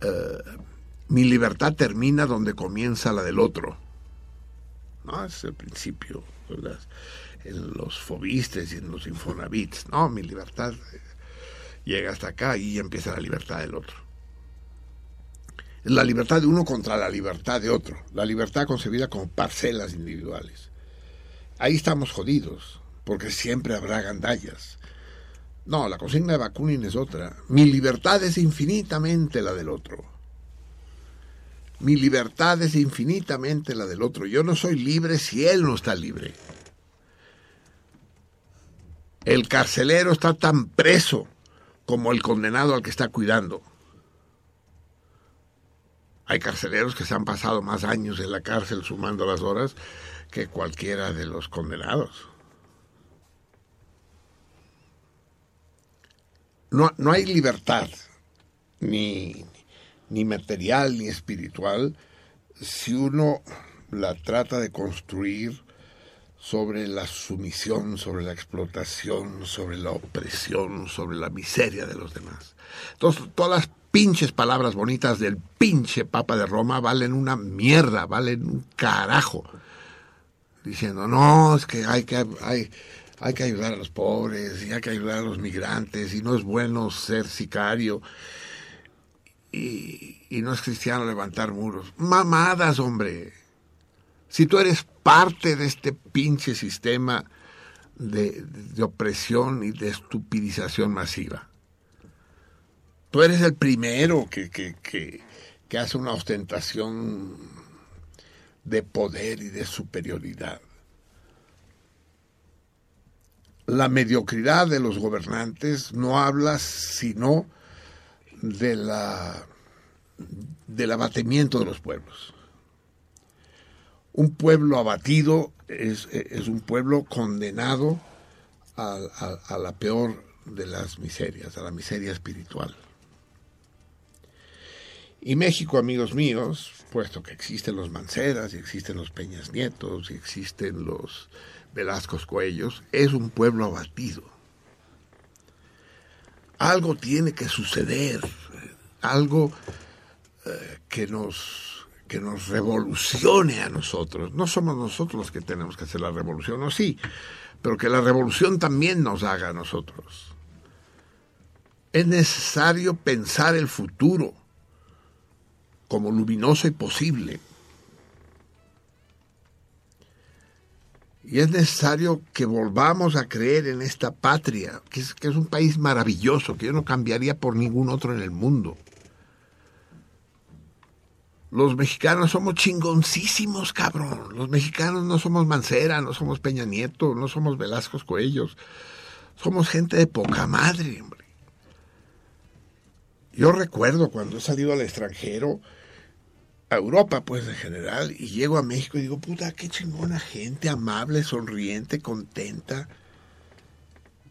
eh, mi libertad termina donde comienza la del otro. ¿No? Es el principio, en los fobistes y en los infonavits. No, mi libertad eh, llega hasta acá y empieza la libertad del otro la libertad de uno contra la libertad de otro, la libertad concebida como parcelas individuales. Ahí estamos jodidos, porque siempre habrá gandallas. No, la consigna de Bakunin es otra. Mi libertad es infinitamente la del otro. Mi libertad es infinitamente la del otro. Yo no soy libre si él no está libre. El carcelero está tan preso como el condenado al que está cuidando. Hay carceleros que se han pasado más años en la cárcel sumando las horas que cualquiera de los condenados. No, no hay libertad, ni, ni material ni espiritual, si uno la trata de construir sobre la sumisión, sobre la explotación, sobre la opresión, sobre la miseria de los demás. Entonces, todas las pinches palabras bonitas del pinche Papa de Roma valen una mierda, valen un carajo. Diciendo, no, es que hay que, hay, hay que ayudar a los pobres y hay que ayudar a los migrantes y no es bueno ser sicario y, y no es cristiano levantar muros. Mamadas, hombre. Si tú eres parte de este pinche sistema de, de opresión y de estupidización masiva Tú eres el primero que, que, que, hace una ostentación de poder y de superioridad. La mediocridad de los gobernantes no habla sino de la, del abatimiento de los pueblos. Un pueblo abatido es, es un pueblo condenado a, a la peor de las miserias, a la miseria espiritual. Y México, amigos míos, puesto que existen los Manceras y existen los Peñas Nietos y existen los Velascos Cuellos, es un pueblo abatido. Algo tiene que suceder, algo eh, que nos que nos revolucione a nosotros. No somos nosotros los que tenemos que hacer la revolución, o sí, pero que la revolución también nos haga a nosotros. Es necesario pensar el futuro como luminoso y posible. Y es necesario que volvamos a creer en esta patria, que es, un país maravilloso, que yo no cambiaría por ningún otro en el mundo. Los mexicanos somos chingoncísimos, cabrón. Los mexicanos no somos Mancera, no somos Peña Nieto, no somos Velasco Coellos. Somos gente de poca madre, hombre. Yo recuerdo cuando he salido al extranjero, a Europa, pues en general, y llego a México y digo, puta, qué chingona gente, amable, sonriente, contenta.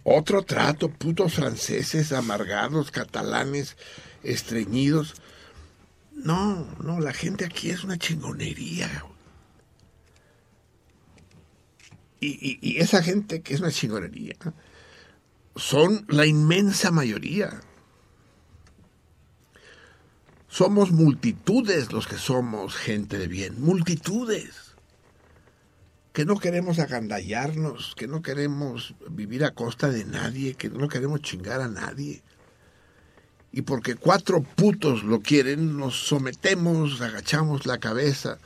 Otro trato, putos franceses, amargados, catalanes, estreñidos. No, no, la gente aquí es una chingonería. Y, y esa gente que es una chingonería son la inmensa mayoría. Somos multitudes los que somos gente de bien, multitudes. Que no queremos agandallarnos, que no queremos vivir a costa de nadie, que no queremos chingar a nadie. Y porque cuatro putos lo quieren, nos sometemos, agachamos la cabeza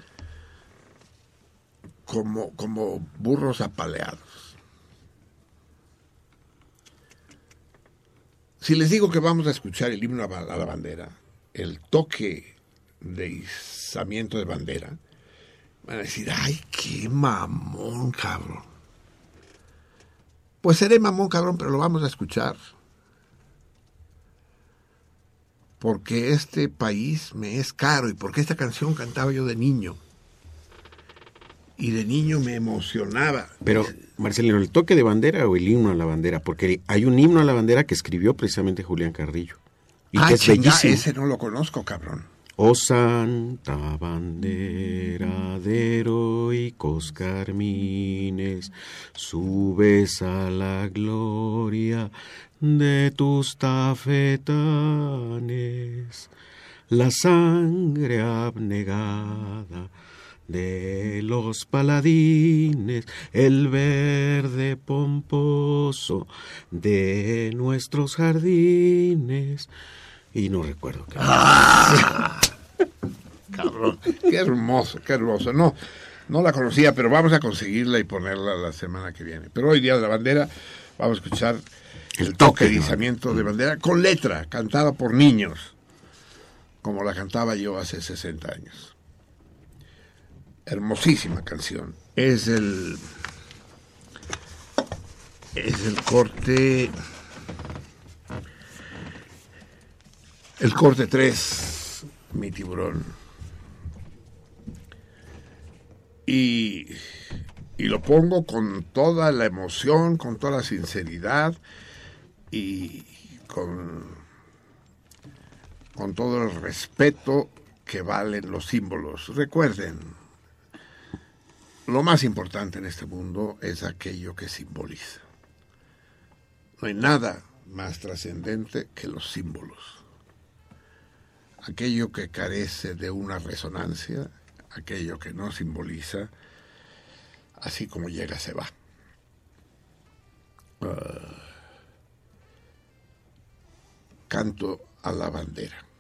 como, como burros apaleados. Si les digo que vamos a escuchar el himno a la bandera, el toque de izamiento de bandera, van a decir, ay, qué mamón, cabrón. Pues seré mamón, cabrón, pero lo vamos a escuchar. Porque este país me es caro y porque esta canción cantaba yo de niño. Y de niño me emocionaba. Pero, Marcelino, ¿el toque de bandera o el himno a la bandera? Porque hay un himno a la bandera que escribió precisamente Julián Carrillo. Y ah, que es bellísimo. ese no lo conozco, cabrón. Oh santa bandera de heroicos carmines, subes a la gloria de tus tafetanes, la sangre abnegada de los paladines, el verde pomposo de nuestros jardines, y no recuerdo. Qué ah, cabrón, qué hermoso, qué hermoso. No, no la conocía, pero vamos a conseguirla y ponerla la semana que viene. Pero hoy día de la bandera vamos a escuchar el toque de izamiento de bandera con letra, cantada por niños, como la cantaba yo hace 60 años. Hermosísima canción. Es el es el corte El corte 3, mi tiburón. Y, y, lo pongo con toda la emoción, con toda la sinceridad y con, con todo el respeto que valen los símbolos. Recuerden, lo más importante en este mundo es aquello que simboliza. No hay nada más trascendente que los símbolos aquello que carece de una resonancia, aquello que no simboliza, así como llega se va. Ah, canto a la bandera.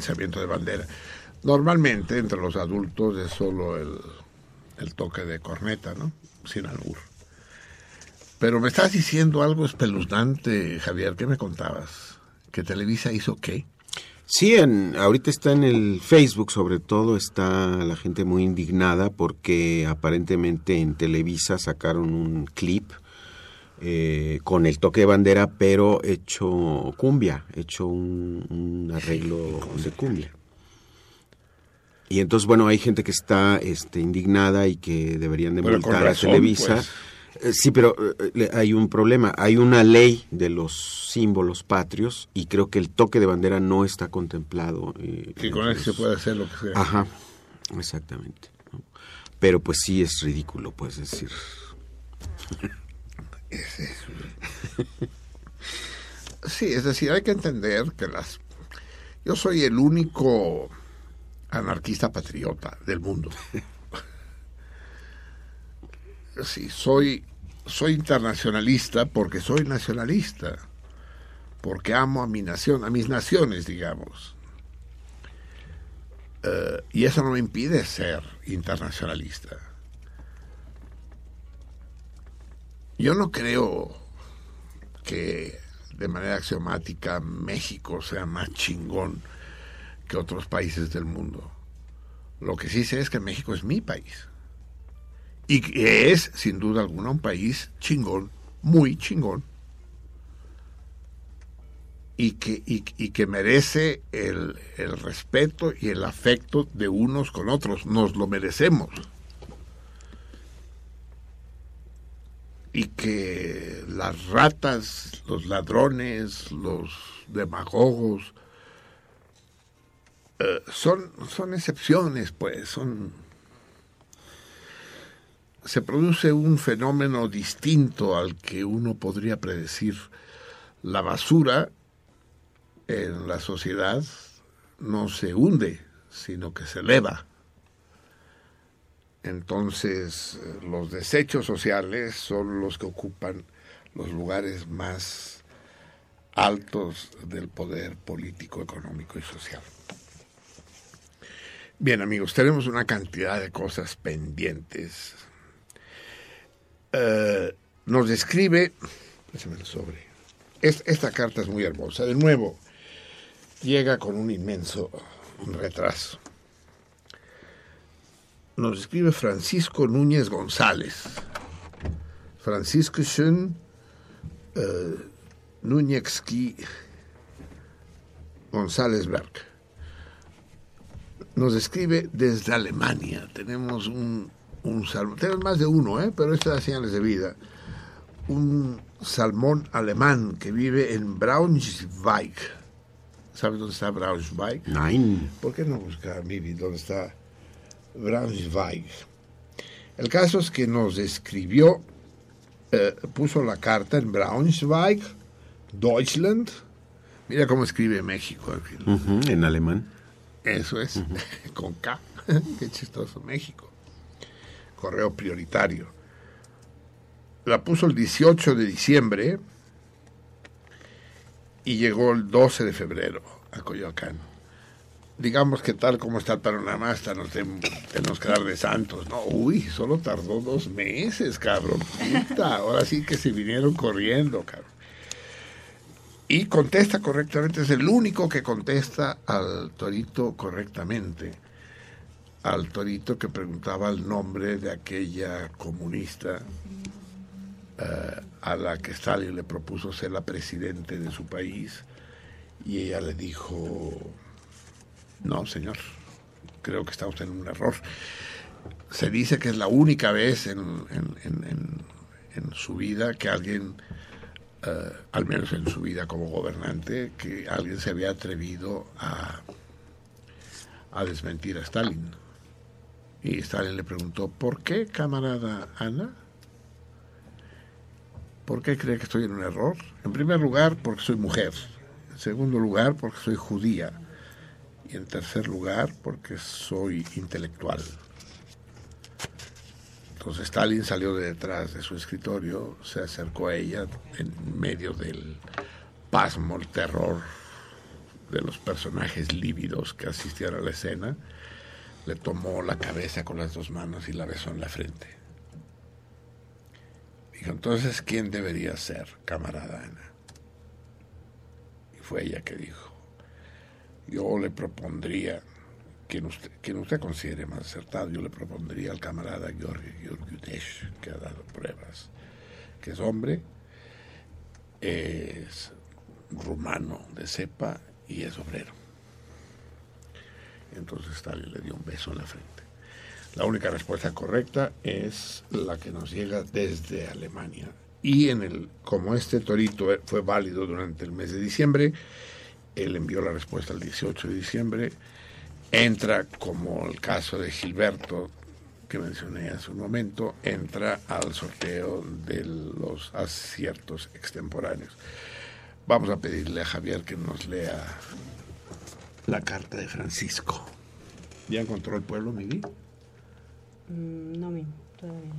Alzamiento de bandera. Normalmente entre los adultos es solo el, toque de corneta, ¿no? Sin albur. Pero me estás diciendo algo espeluznante, Javier. ¿Qué me contabas? ¿Que Televisa hizo qué? Sí, en, ahorita está en el Facebook, sobre todo, está la gente muy indignada porque aparentemente en Televisa sacaron un clip eh, con el toque de bandera, pero hecho cumbia, hecho un, un arreglo de cumbia. Y entonces, bueno, hay gente que está este, indignada y que deberían de multar a Televisa. pues. Eh, Sí, pero eh, hay un problema. Hay una ley de los símbolos patrios y creo que el toque de bandera no está contemplado. eh, Que con eso se puede hacer lo que sea. Ajá, exactamente. ¿no? Pero pues sí es ridículo, puedes decir. Sí, es decir, hay que entender que las... Yo soy el único anarquista patriota del mundo. Sí, soy, soy internacionalista porque soy nacionalista, porque amo a mi nación, a mis naciones, digamos. Eh, y eso no me impide ser internacionalista. Yo no creo que de manera axiomática México sea más chingón que otros países del mundo. Lo que sí sé es que México es mi país. Y es, sin duda alguna, un país chingón, muy chingón. Y que, y, que merece el respeto y el afecto de unos con otros. Nos lo merecemos. Y que las ratas, los ladrones, los demagogos, eh, son, son excepciones, pues, son... Se produce un fenómeno distinto al que uno podría predecir. La basura en la sociedad no se hunde, sino que se eleva. Entonces, eh, los desechos sociales son los que ocupan los lugares más altos del poder político, económico y social. Bien, amigos, tenemos una cantidad de cosas pendientes. Eh, nos describe, el sobre. Es- esta carta es muy hermosa. De nuevo, llega con un inmenso retraso nos escribe Francisco Núñez González. Francisco Schön eh, Núñezki González Berg. Nos escribe desde Alemania. Tenemos un, un salmón, tenemos más de uno, ¿eh? pero estas da señales de vida. Un salmón alemán que vive en Braunschweig. ¿Sabes dónde está Braunschweig? Nein. ¿Por qué no buscar, Vivi, dónde está Braunschweig? El caso es que nos escribió, eh, puso la carta en Braunschweig, Deutschland. Mira cómo escribe México. En alemán. Eso es, con K. Qué chistoso, México. Correo prioritario. La puso el 18 de diciembre y llegó el 12 de febrero a Coyoacán. Digamos que tal como está el panorama, hasta nos tenemos que dar de santos. No, uy, solo tardó dos meses, cabrón. Puta, ahora sí que se vinieron corriendo, cabrón. Y contesta correctamente, es el único que contesta al torito correctamente. Al torito que preguntaba el nombre de aquella comunista eh, a la que Stalin le propuso ser la presidente de su país. Y ella le dijo, no, señor, creo que está usted en un error. Se dice que es la única vez en, su vida que alguien eh, al menos en su vida como gobernante, que alguien se había atrevido a, a desmentir a Stalin. Y Stalin le preguntó, ¿por qué, camarada Ana? ¿Por qué cree que estoy en un error? En primer lugar, porque soy mujer. En segundo lugar, porque soy judía. Y en tercer lugar, porque soy intelectual. Entonces Stalin salió de detrás de su escritorio, se acercó a ella en medio del pasmo el terror de los personajes lívidos que asistían a la escena, le tomó la cabeza con las dos manos y la besó en la frente. Dijo, entonces, ¿quién debería ser, camarada Ana? Y fue ella que dijo, yo le propondría, quien usted, usted considere más acertado, yo le propondría al camarada Georgi Georgiudesh, que ha dado pruebas, que es hombre, es rumano de cepa y es obrero. Entonces Stalin le dio un beso en la frente. La única respuesta correcta es la que nos llega desde Alemania. Y en el, como este torito fue válido durante el mes de diciembre, él envió la respuesta el 18 de diciembre. Entra, como el caso de Gilberto, que mencioné hace un momento, entra al sorteo de los aciertos extemporáneos. Vamos a pedirle a Javier que nos lea la carta de Francisco. ¿Ya encontró el pueblo, Miguel? Mm, no, mi, todavía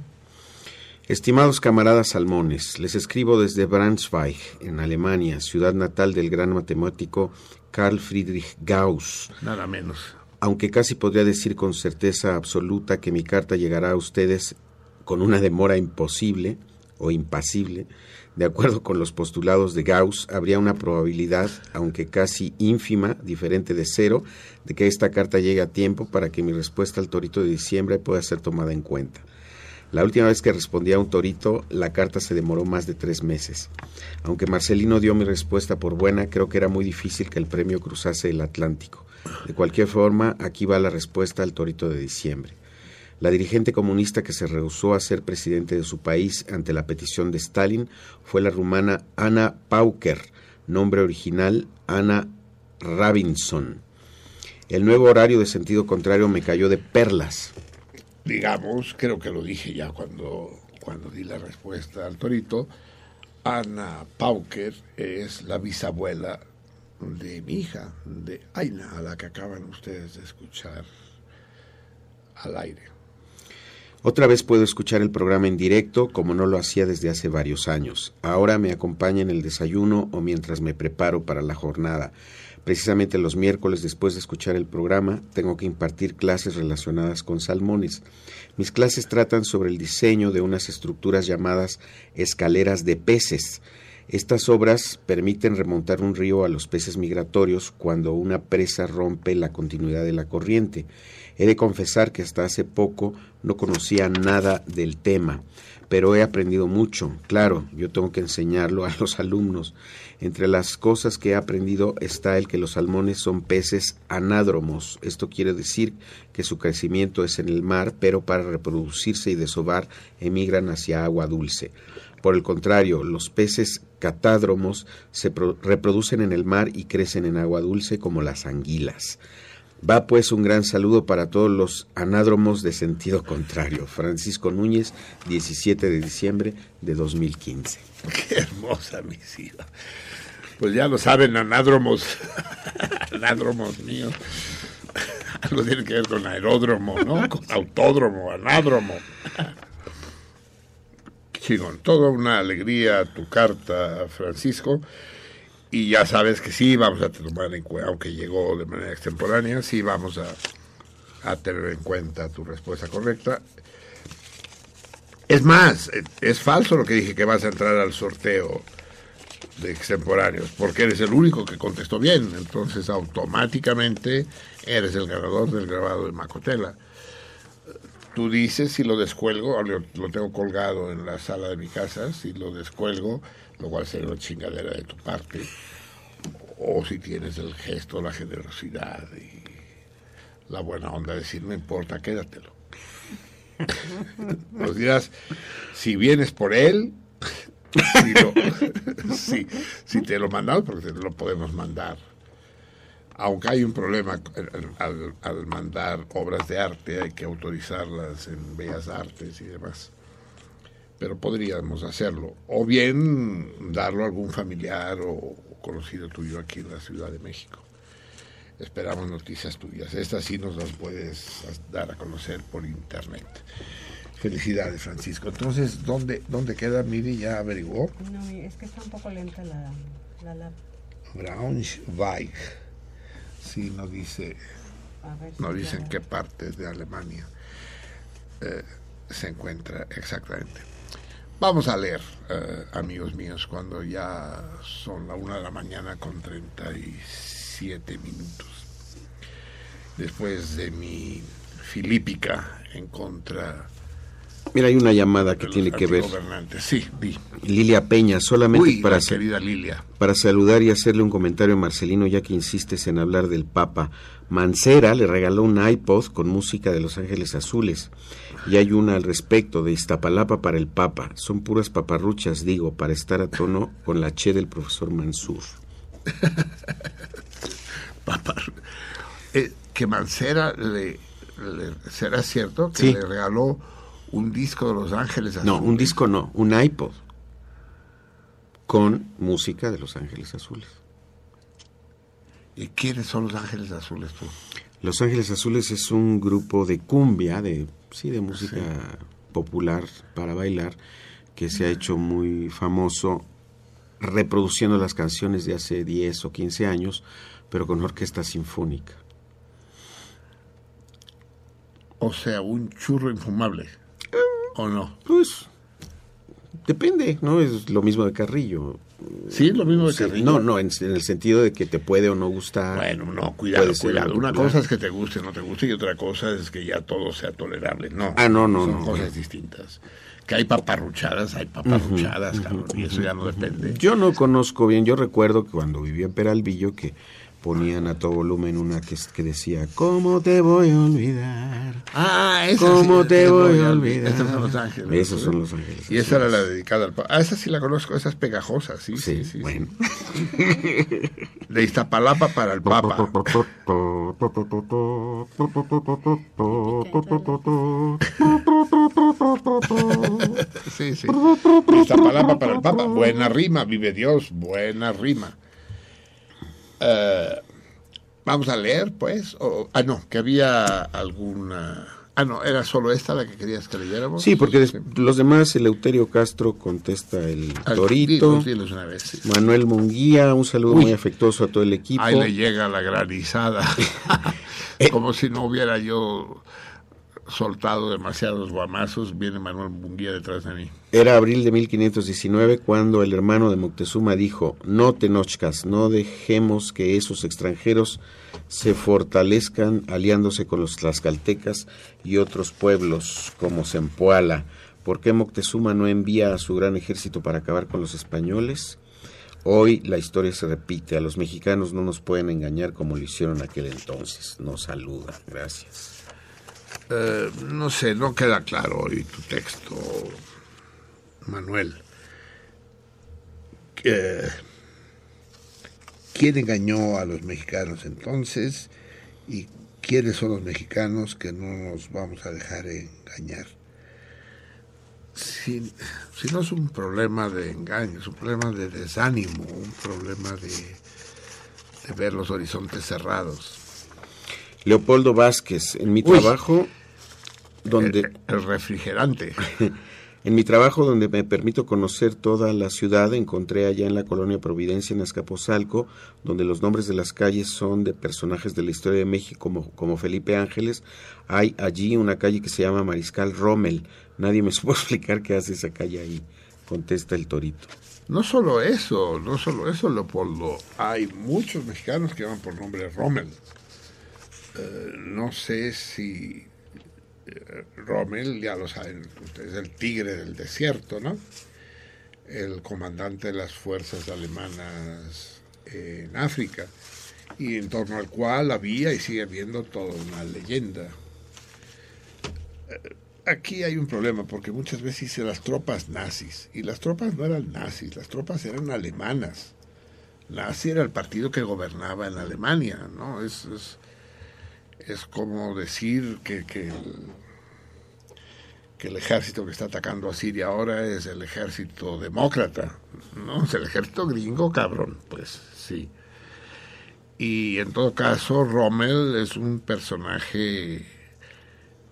Estimados camaradas salmones, les escribo desde Braunschweig, en Alemania, ciudad natal del gran matemático Carl Friedrich Gauss. Nada menos. Aunque casi podría decir con certeza absoluta que mi carta llegará a ustedes con una demora imposible o impasible, de acuerdo con los postulados de Gauss, habría una probabilidad, aunque casi ínfima, diferente de cero, de que esta carta llegue a tiempo para que mi respuesta al torito de diciembre pueda ser tomada en cuenta. La última vez que respondí a un torito, la carta se demoró más de tres meses. Aunque Marcelino dio mi respuesta por buena, creo que era muy difícil que el premio cruzase el Atlántico. De cualquier forma, aquí va la respuesta al torito de diciembre. La dirigente comunista que se rehusó a ser presidente de su país ante la petición de Stalin fue la rumana Ana Pauker, nombre original Ana Robinson. El nuevo horario de sentido contrario me cayó de perlas. Digamos, creo que lo dije ya cuando, cuando di la respuesta al torito, Ana Pauker es la bisabuela de mi hija, de Aina, a la que acaban ustedes de escuchar al aire. Otra vez puedo escuchar el programa en directo como no lo hacía desde hace varios años. Ahora me acompaña en el desayuno o mientras me preparo para la jornada. Precisamente los miércoles después de escuchar el programa tengo que impartir clases relacionadas con salmones. Mis clases tratan sobre el diseño de unas estructuras llamadas escaleras de peces. Estas obras permiten remontar un río a los peces migratorios cuando una presa rompe la continuidad de la corriente. He de confesar que hasta hace poco no conocía nada del tema, pero he aprendido mucho. Claro, yo tengo que enseñarlo a los alumnos. Entre las cosas que he aprendido está el que los salmones son peces anádromos. Esto quiere decir que su crecimiento es en el mar, pero para reproducirse y desovar emigran hacia agua dulce. Por el contrario, los peces catádromos se reproducen en el mar y crecen en agua dulce como las anguilas. Va pues un gran saludo para todos los anádromos de sentido contrario. Francisco Núñez, 17 de diciembre de 2015. Qué hermosa misiva. Pues ya lo saben, anádromos, anádromos míos. Algo tiene que ver con aeródromo, ¿no? Con autódromo, anádromo. con toda una alegría tu carta, Francisco. Y ya sabes que sí vamos a tomar en cuenta, aunque llegó de manera extemporánea, sí vamos a, tener en cuenta tu respuesta correcta. Es más, es falso lo que dije que vas a entrar al sorteo de extemporáneos, porque eres el único que contestó bien, entonces automáticamente eres el ganador del grabado de Macotela. Tú dices si lo descuelgo, lo tengo colgado en la sala de mi casa, si lo descuelgo, lo cual sería una chingadera de tu parte, o si tienes el gesto, la generosidad y la buena onda de decir, no importa, quédatelo. Nos dirás, si vienes por él, si, te lo mandamos, porque te lo podemos mandar. Aunque hay un problema al mandar obras de arte, hay que autorizarlas en Bellas Artes y demás pero podríamos hacerlo. O bien darlo a algún familiar o conocido tuyo aquí en la Ciudad de México. Esperamos noticias tuyas. Estas sí nos las puedes dar a conocer por internet. Felicidades, Francisco. Entonces, ¿dónde, dónde queda Miri? ¿Ya averiguó? No, es que está un poco lenta la, la. Braunschweig. Sí, no dice, ver no si dice en qué parte de Alemania eh, se encuentra exactamente. Vamos a leer, eh, amigos míos, cuando ya son la una de la mañana con 37 minutos. Después de mi filípica en contra Mira, hay una llamada que tiene que ver. Sí, vi. Lilia Peña, solamente Uy, para, la querida Lilia. para saludar y hacerle un comentario a Marcelino, ya que insistes en hablar del Papa. Mancera le regaló un iPod con música de Los Ángeles Azules. Y hay una al respecto de Iztapalapa para el Papa. Son puras paparruchas, digo, para estar a tono con la che del profesor Mansur. Papá, eh, que Mancera le, le- será cierto que Sí. le regaló un disco de Los Ángeles No, Azules? un disco no, un iPod con música de Los Ángeles Azules. ¿Y quiénes son Los Ángeles Azules tú? Los Ángeles Azules es un grupo de cumbia, de sí, de música popular para bailar, que se ha hecho muy famoso reproduciendo las canciones de hace 10 o 15 años, pero con orquesta sinfónica. O sea, un churro infumable. ¿O no? Pues depende, ¿no? Es lo mismo de Carrillo. Sí, lo mismo de Sí, Carrillo. No, no, en, en el sentido de que te puede o no gustar. Bueno, no, cuidado, cuidado. Una cosa es que te guste o no te guste y otra cosa es que ya todo sea tolerable. No. Ah, no, no, Son no. cosas distintas. Que hay paparruchadas, hay paparruchadas, cabrón, y eso ya no depende. Yo no conozco bien, yo recuerdo que cuando vivía en Peralvillo que ponían a todo volumen una que, que decía, ¿cómo te voy a olvidar? Ah, esa ¿Cómo sí, te voy a olvidar? Esos son Los Ángeles. Esos son Los Ángeles Y esa era la dedicada al... Ah, esa sí la conozco, esa es pegajosa, sí, sí, Sí, sí. sí. bueno. De Iztapalapa para el Papa. Sí, sí. De Iztapalapa para el Papa. Buena rima, vive Dios, buena rima. Eh, Vamos a leer, pues. O- ah, no, que había alguna... Ah, no, era solo esta la que querías que leyéramos. Sí, porque des- los demás, Eleuterio Castro contesta el Ah, torito. dilos, dilos una vez. sí. Manuel Munguía, un saludo Uy. muy afectuoso a todo el equipo. Ahí le llega la granizada. Como si no hubiera yo soltado demasiados guamazos. Viene Manuel Munguía detrás de mí. Era abril de 1519 cuando el hermano de Moctezuma dijo, no tenochcas, no dejemos que esos extranjeros se fortalezcan aliándose con los tlaxcaltecas y otros pueblos como Zempoala. ¿Por qué Moctezuma no envía a su gran ejército para acabar con los españoles? Hoy la historia se repite, a los mexicanos no nos pueden engañar como lo hicieron aquel entonces. Nos saluda, gracias. Eh, no sé, no queda claro hoy tu texto, Manuel. Eh, ¿Quién engañó a los mexicanos entonces? ¿Y quiénes son los mexicanos que no nos vamos a dejar engañar? Si, si no es un problema de engaño, es un problema de desánimo, un problema de, de ver los horizontes cerrados. Leopoldo Vázquez, en mi Uy. trabajo, donde... El, el refrigerante. En mi trabajo, donde me permito conocer toda la ciudad, encontré allá en la colonia Providencia, en Azcapotzalco, donde los nombres de las calles son de personajes de la historia de México, como, como Felipe Ángeles. Hay allí una calle que se llama Mariscal Rommel. Nadie me supo explicar qué hace esa calle ahí, contesta el torito. No solo eso, no solo eso, Leopoldo. Hay muchos mexicanos que van por nombre Rommel. Eh, no sé si Rommel, ya lo saben ustedes, el tigre del desierto, ¿no? El comandante de las fuerzas alemanas en África, y en torno al cual había y sigue habiendo toda una leyenda. Eh, Aquí hay un problema porque muchas veces dice las tropas nazis y las tropas no eran nazis, las tropas eran alemanas. Nazi era el partido que gobernaba en Alemania, ¿no? Es, es como decir que, que, el, ejército que está atacando a Siria ahora es el ejército demócrata, ¿no? Es el ejército gringo, cabrón, pues sí. Y en todo caso, Rommel es un personaje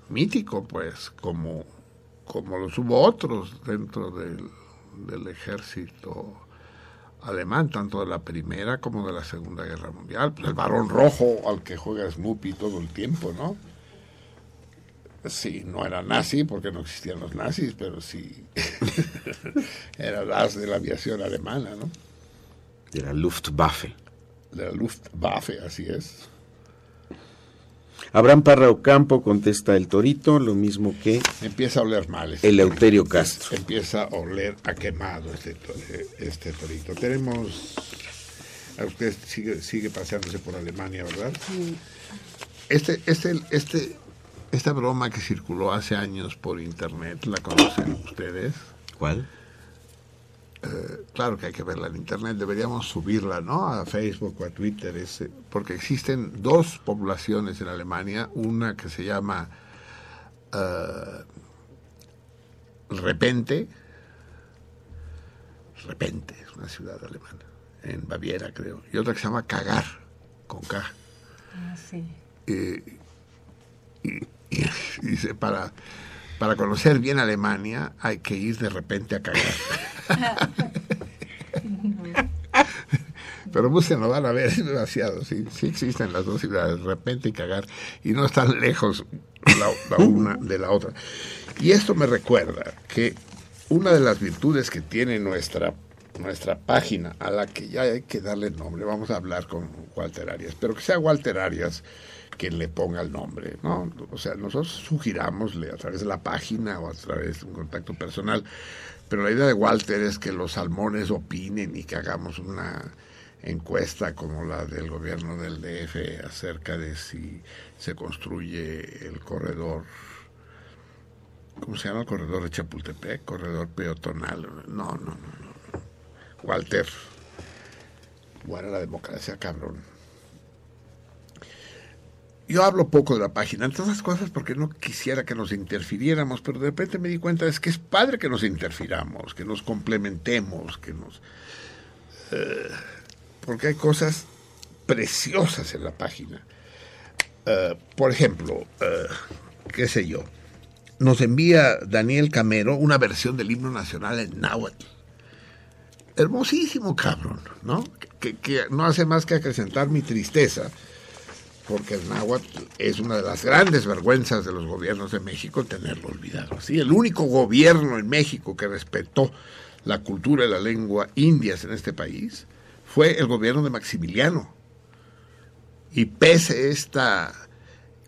mítico, pues, como, como los hubo otros dentro del, del ejército alemán, tanto de la Primera como de la Segunda Guerra Mundial. Pues el varón rojo al que juega Snoopy todo el tiempo, ¿no? Sí, no era nazi porque no existían los nazis, pero sí era las de la aviación alemana, ¿no? De la Luftwaffe. De la Luftwaffe, así es. Abraham Parra Ocampo contesta el torito, lo mismo que... Empieza a oler mal. Este el Euterio Castro. Empieza a oler a quemado este, este torito. Tenemos... Usted sigue, sigue paseándose por Alemania, ¿verdad? Sí. Este, este, este, esta broma que circuló hace años por internet, ¿la conocen ustedes? ¿Cuál? Eh, claro que hay que verla en internet, deberíamos subirla ¿no? a Facebook o a Twitter, ese, porque existen dos poblaciones en Alemania, una que se llama uh, Repente, Repente, es una ciudad alemana, en Baviera creo, y otra que se llama Cagar, con K. Ah, sí. y, para para conocer bien Alemania hay que ir de repente a cagar. Pero no van a ver, demasiado. Sí, sí existen las dos ciudades, de repente y cagar, y no están lejos la, una de la otra. Y esto me recuerda que una de las virtudes que tiene nuestra, nuestra página, a la que ya hay que darle nombre, vamos a hablar con Walter Arias, pero que sea Walter Arias que le ponga el nombre, ¿no? O sea, nosotros sugirámosle a través de la página o a través de un contacto personal, pero la idea de Walter es que los salmones opinen y que hagamos una encuesta como la del gobierno del DF acerca de si se construye el corredor ¿cómo se llama el corredor de Chapultepec? corredor peatonal no, no, no, no. Walter guarda la democracia cabrón yo hablo poco de la página, entre otras cosas porque no quisiera que nos interfiriéramos, pero de repente me di cuenta es que es padre que nos interfiramos, que nos complementemos, que nos... Eh, porque hay cosas preciosas en la página. Eh, por ejemplo, eh, qué sé yo, nos envía Daniel Camero una versión del himno nacional en náhuatl. Hermosísimo, cabrón, ¿no? Que, que no hace más que acrecentar mi tristeza porque el náhuatl es una de las grandes vergüenzas de los gobiernos de México tenerlo olvidado. ¿sí? El único gobierno en México que respetó la cultura y la lengua indias en este país fue el gobierno de Maximiliano. Y pese esta,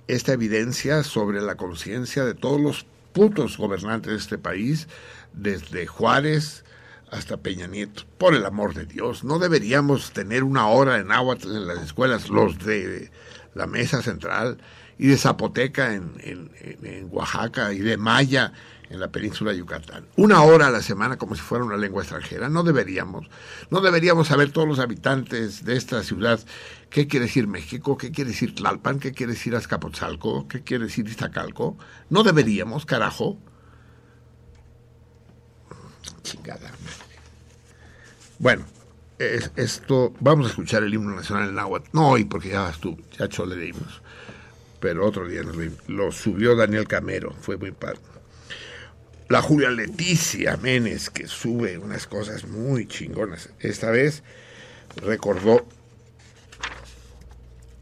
esta evidencia sobre la conciencia de todos los putos gobernantes de este país, desde Juárez hasta Peña Nieto, por el amor de Dios, no deberíamos tener una hora en náhuatl en las escuelas, los de la mesa central, y de Zapoteca en, en, Oaxaca y de Maya en la península de Yucatán. Una hora a la semana como si fuera una lengua extranjera. No deberíamos. No deberíamos saber todos los habitantes de esta ciudad qué quiere decir México, qué quiere decir Tlalpan, qué quiere decir Azcapotzalco, qué quiere decir Iztacalco. No deberíamos, carajo. Chingada Bueno, esto, vamos a escuchar el himno nacional en náhuatl. No hoy, porque ya estuvo, ya le dimos. Pero otro día lo subió Daniel Camero, fue muy padre. La Julia Leticia Menes, que sube unas cosas muy chingonas. Esta vez recordó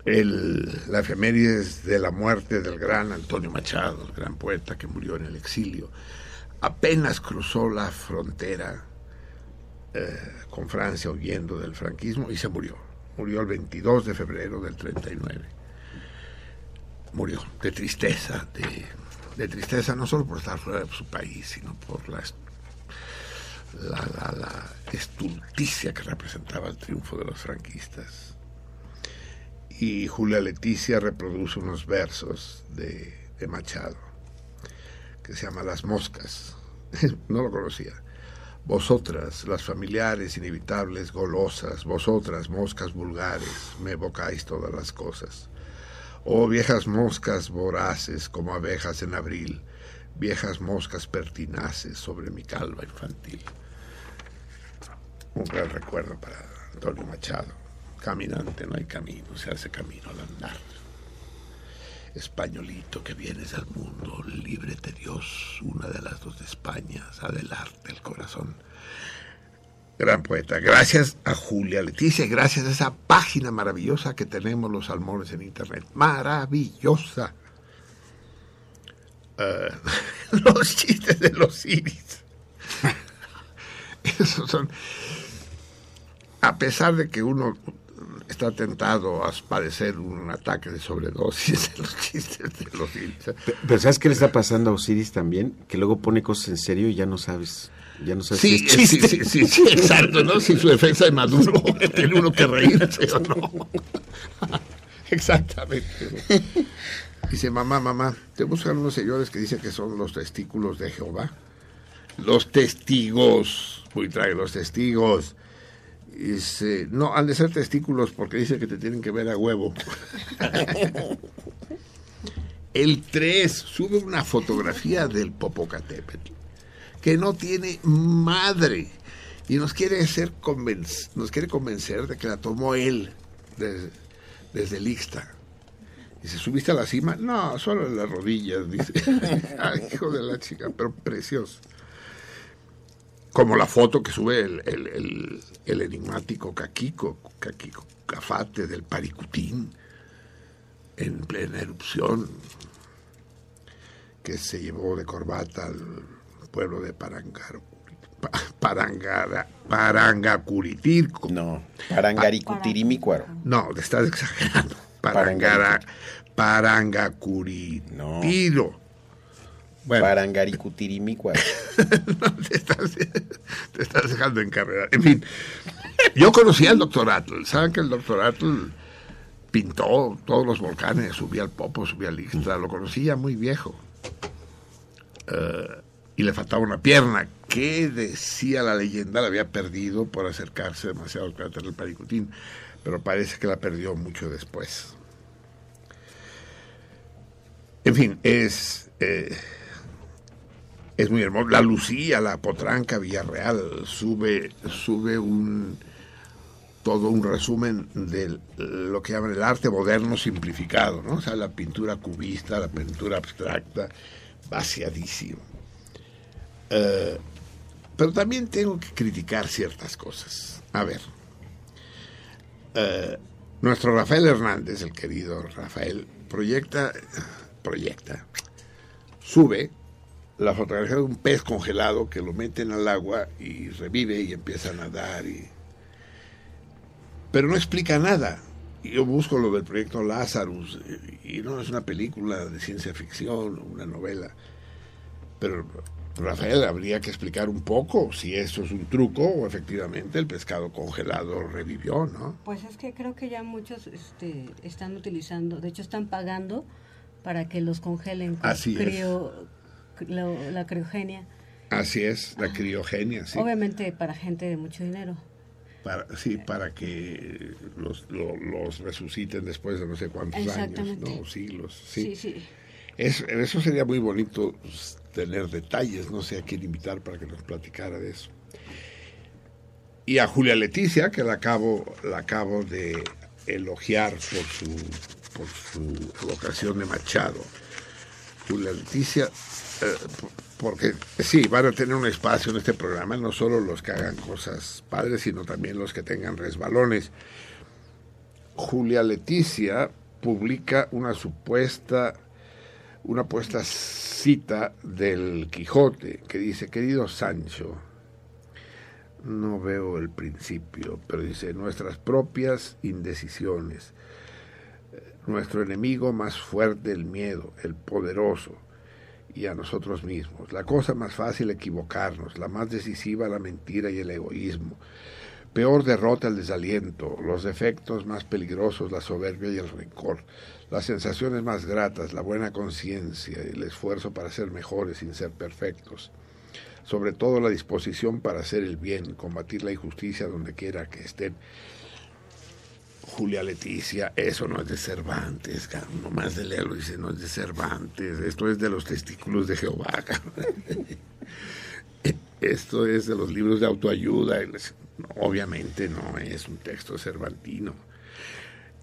el, la efemérides de la muerte del gran Antonio Machado, el gran poeta que murió en el exilio. Apenas cruzó la frontera eh, con Francia huyendo del franquismo y se murió. Murió el 22 de febrero del 39. Murió de tristeza, de, tristeza no solo por estar fuera de su país, sino por la, estulticia que representaba el triunfo de los franquistas. Y Julia Leticia reproduce unos versos de, de Machado que se llama Las Moscas. no lo conocía vosotras, las familiares inevitables, golosas, vosotras, moscas vulgares, me evocáis todas las cosas. Oh viejas moscas voraces como abejas en abril, viejas moscas pertinaces sobre mi calva infantil. Un gran recuerdo para Antonio Machado. Caminante no hay camino, se hace camino al andar. Españolito que vienes al mundo, líbrete Dios, una de las dos de Españas, adelante el corazón. Gran poeta. Gracias a Julia Leticia gracias a esa página maravillosa que tenemos los salmones en internet. Maravillosa. Eh, los chistes de los iris. Esos son. A pesar de que uno está tentado a padecer un ataque de sobredosis en los chistes de los iris. Pero ¿sabes qué le está pasando a Osiris también? Que luego pone cosas en serio y ya no sabes. Ya no sabes sí, si es sí, sí, sí, sí, exacto, ¿no? Si su defensa de Maduro tiene uno que reírse o no. Exactamente. Dice, mamá, mamá, te buscan unos señores que dicen que son los testículos de Jehová. Los testigos, muy trae los testigos. Dice, no, han de ser testículos porque dice que te tienen que ver a huevo. El 3 sube una fotografía del Popocatépetl que no tiene madre y nos quiere hacer nos quiere convencer de que la tomó él desde, desde el Ixta. Dice, ¿subiste a la cima? No, solo en las rodillas, dice. Ay, hijo de la chica, pero precioso. Como la foto que sube el, el, el, enigmático Caquico, Caquico Cafate del Paricutín, en plena erupción, que se llevó de corbata al pueblo de Parangaro. Parangara, Parangacuritirco. No, Parangaricutirimícuaro. No, te estás exagerando. Parangara, Parangacuritiro. Bueno. Parangaricutirimícuaro. no, te, estás, te estás dejando encarregar. En fin, yo conocí al doctor Atl. ¿Saben que el doctor Atl pintó todos los volcanes? Subía al Popo, subía al Ixtla. Lo conocía muy viejo. Uh, y le faltaba una pierna. ¿Qué decía la leyenda? La había perdido por acercarse demasiado al cráter del Paricutín, pero parece que la perdió mucho después. En fin, es, eh, es muy hermoso. La Lucía, la Potranca, Villarreal, sube, sube un todo un resumen de lo que llaman el arte moderno simplificado, ¿no? O sea, la pintura cubista, la pintura abstracta, vaciadísimo. Eh, pero también tengo que criticar ciertas cosas. A ver, eh, nuestro Rafael Hernández, el querido Rafael, proyecta, proyecta, sube la fotografía de un pez congelado que lo meten al agua y revive y empieza a nadar. Y... Pero no explica nada. Yo busco lo del proyecto Lazarus y no es una película de ciencia ficción, una novela. Pero Rafael, habría que explicar un poco si eso es un truco o efectivamente el pescado congelado revivió, ¿no? Pues es que creo que ya muchos este, están utilizando, de hecho están pagando para que los congelen con Así la, criogenia. Así es, la criogenia, sí. Obviamente para gente de mucho dinero. Para, sí, para que los, los resuciten después de no sé cuántos años, no, siglos. Sí, sí. sí. eso sería muy bonito tener detalles, no sé a quién invitar para que nos platicara de eso. Y a Julia Leticia, que la acabo, la acabo de elogiar por su, por su vocación de Machado. Julia Leticia, eh, porque sí, van a tener un espacio en este programa, no solo los que hagan cosas padres, sino también los que tengan resbalones. Julia Leticia publica una supuesta una puesta cita del Quijote que dice, querido Sancho, no veo el principio, pero dice, nuestras propias indecisiones, nuestro enemigo más fuerte, el miedo, el poderoso, y a nosotros mismos. La cosa más fácil equivocarnos, la más decisiva la mentira y el egoísmo. Peor derrota el desaliento, los defectos más peligrosos la soberbia y el rencor, las sensaciones más gratas, la buena conciencia, el esfuerzo para ser mejores sin ser perfectos, sobre todo la disposición para hacer el bien, combatir la injusticia donde quiera que estén. Julia Leticia, eso no es de Cervantes, nomás de leerlo dice, no es de Cervantes, esto es de los testículos de Jehová. esto es de los libros de autoayuda, obviamente no es un texto cervantino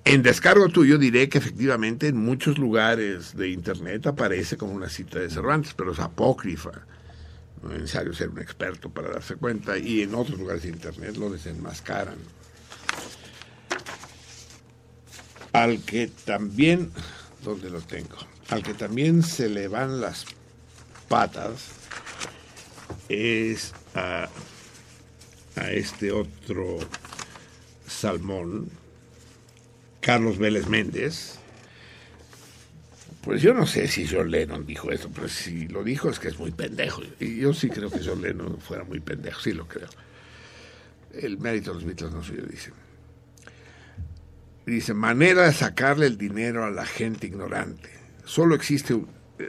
En descargo tuyo diré que efectivamente en muchos lugares de Internet aparece como una cita de Cervantes, pero es apócrifa. No es necesario ser un experto para darse cuenta. Y en otros lugares de Internet lo desenmascaran. Al que también, ¿dónde lo tengo? Al que también se le van las patas es a, a este otro salmón, Carlos Vélez Méndez. Pues yo no sé si John Lennon dijo eso, pero si lo dijo es que es muy pendejo. Y yo sí creo que John Lennon fuera muy pendejo, sí lo creo. El mérito de los Beatles no suyo, dice. Dice, manera de sacarle el dinero a la gente ignorante. Solo existe un... eh,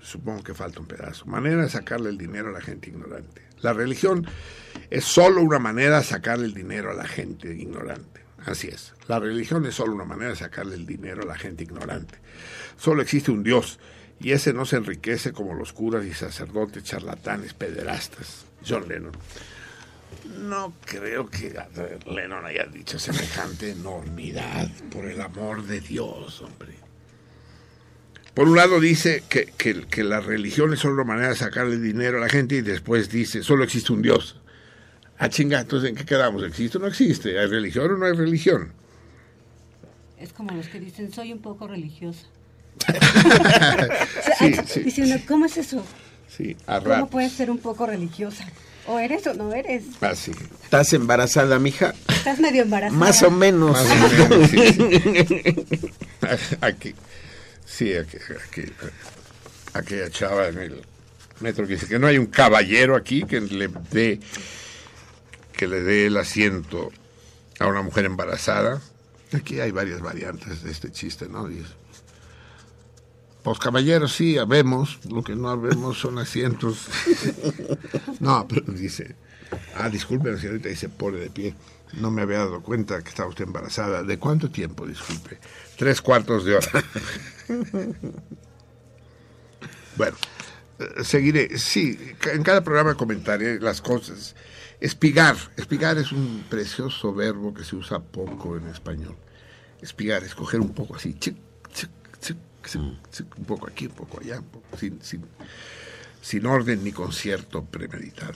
supongo que falta un pedazo. Manera de sacarle el dinero a la gente ignorante. La religión es solo una manera de sacarle el dinero a la gente ignorante. Así es. La religión es solo una manera de sacarle el dinero a la gente ignorante. Solo existe un Dios y ese no se enriquece como los curas y sacerdotes charlatanes pederastas. John Lennon. No creo que Lennon haya dicho semejante enormidad, por el amor de Dios, hombre. Por un lado dice que, que, que la religión es solo una manera de sacarle dinero a la gente y después dice, solo existe un Dios. Ah, chinga, entonces ¿en qué quedamos? ¿Existe o no existe? ¿Hay religión o no hay religión? Es como los que dicen, soy un poco religiosa. Sí, sí. Diciendo, ¿cómo es eso? Sí, a ¿Cómo puedes ser un poco religiosa? ¿O eres o no eres? Así. ¿Estás embarazada, mija? Estás medio embarazada. Más o menos. Más o menos, sí, sí. Aquí. Sí, aquí, aquí. Aquella chava en el metro que dice que no hay un caballero aquí que le dé que le dé el asiento a una mujer embarazada. Aquí hay varias variantes de este chiste, ¿no? Dice, pues caballeros sí, habemos, lo que no habemos son asientos. no, pero dice, ah, disculpe, señorita, dice, pone de pie. No me había dado cuenta que estaba usted embarazada. ¿De cuánto tiempo, disculpe? Tres cuartos de hora. bueno, eh, seguiré. Sí, en cada programa comentaré las cosas. Espigar. Espigar es un precioso verbo que se usa poco en español. Espigar, escoger un poco así. chic, chic, un poco aquí, un poco allá, un poco sin, sin, sin orden ni concierto premeditado.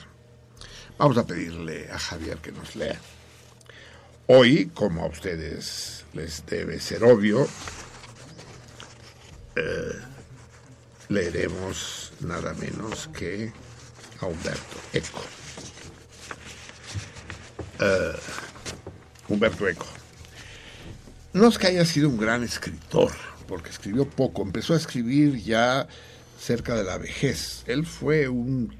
Vamos a pedirle a Javier que nos lea. Hoy, como a ustedes les debe ser obvio, eh, leeremos nada menos que a Humberto Eco. Eh, Humberto Eco. No es que haya sido un gran escritor, porque escribió poco, empezó a escribir ya cerca de la vejez. Él fue un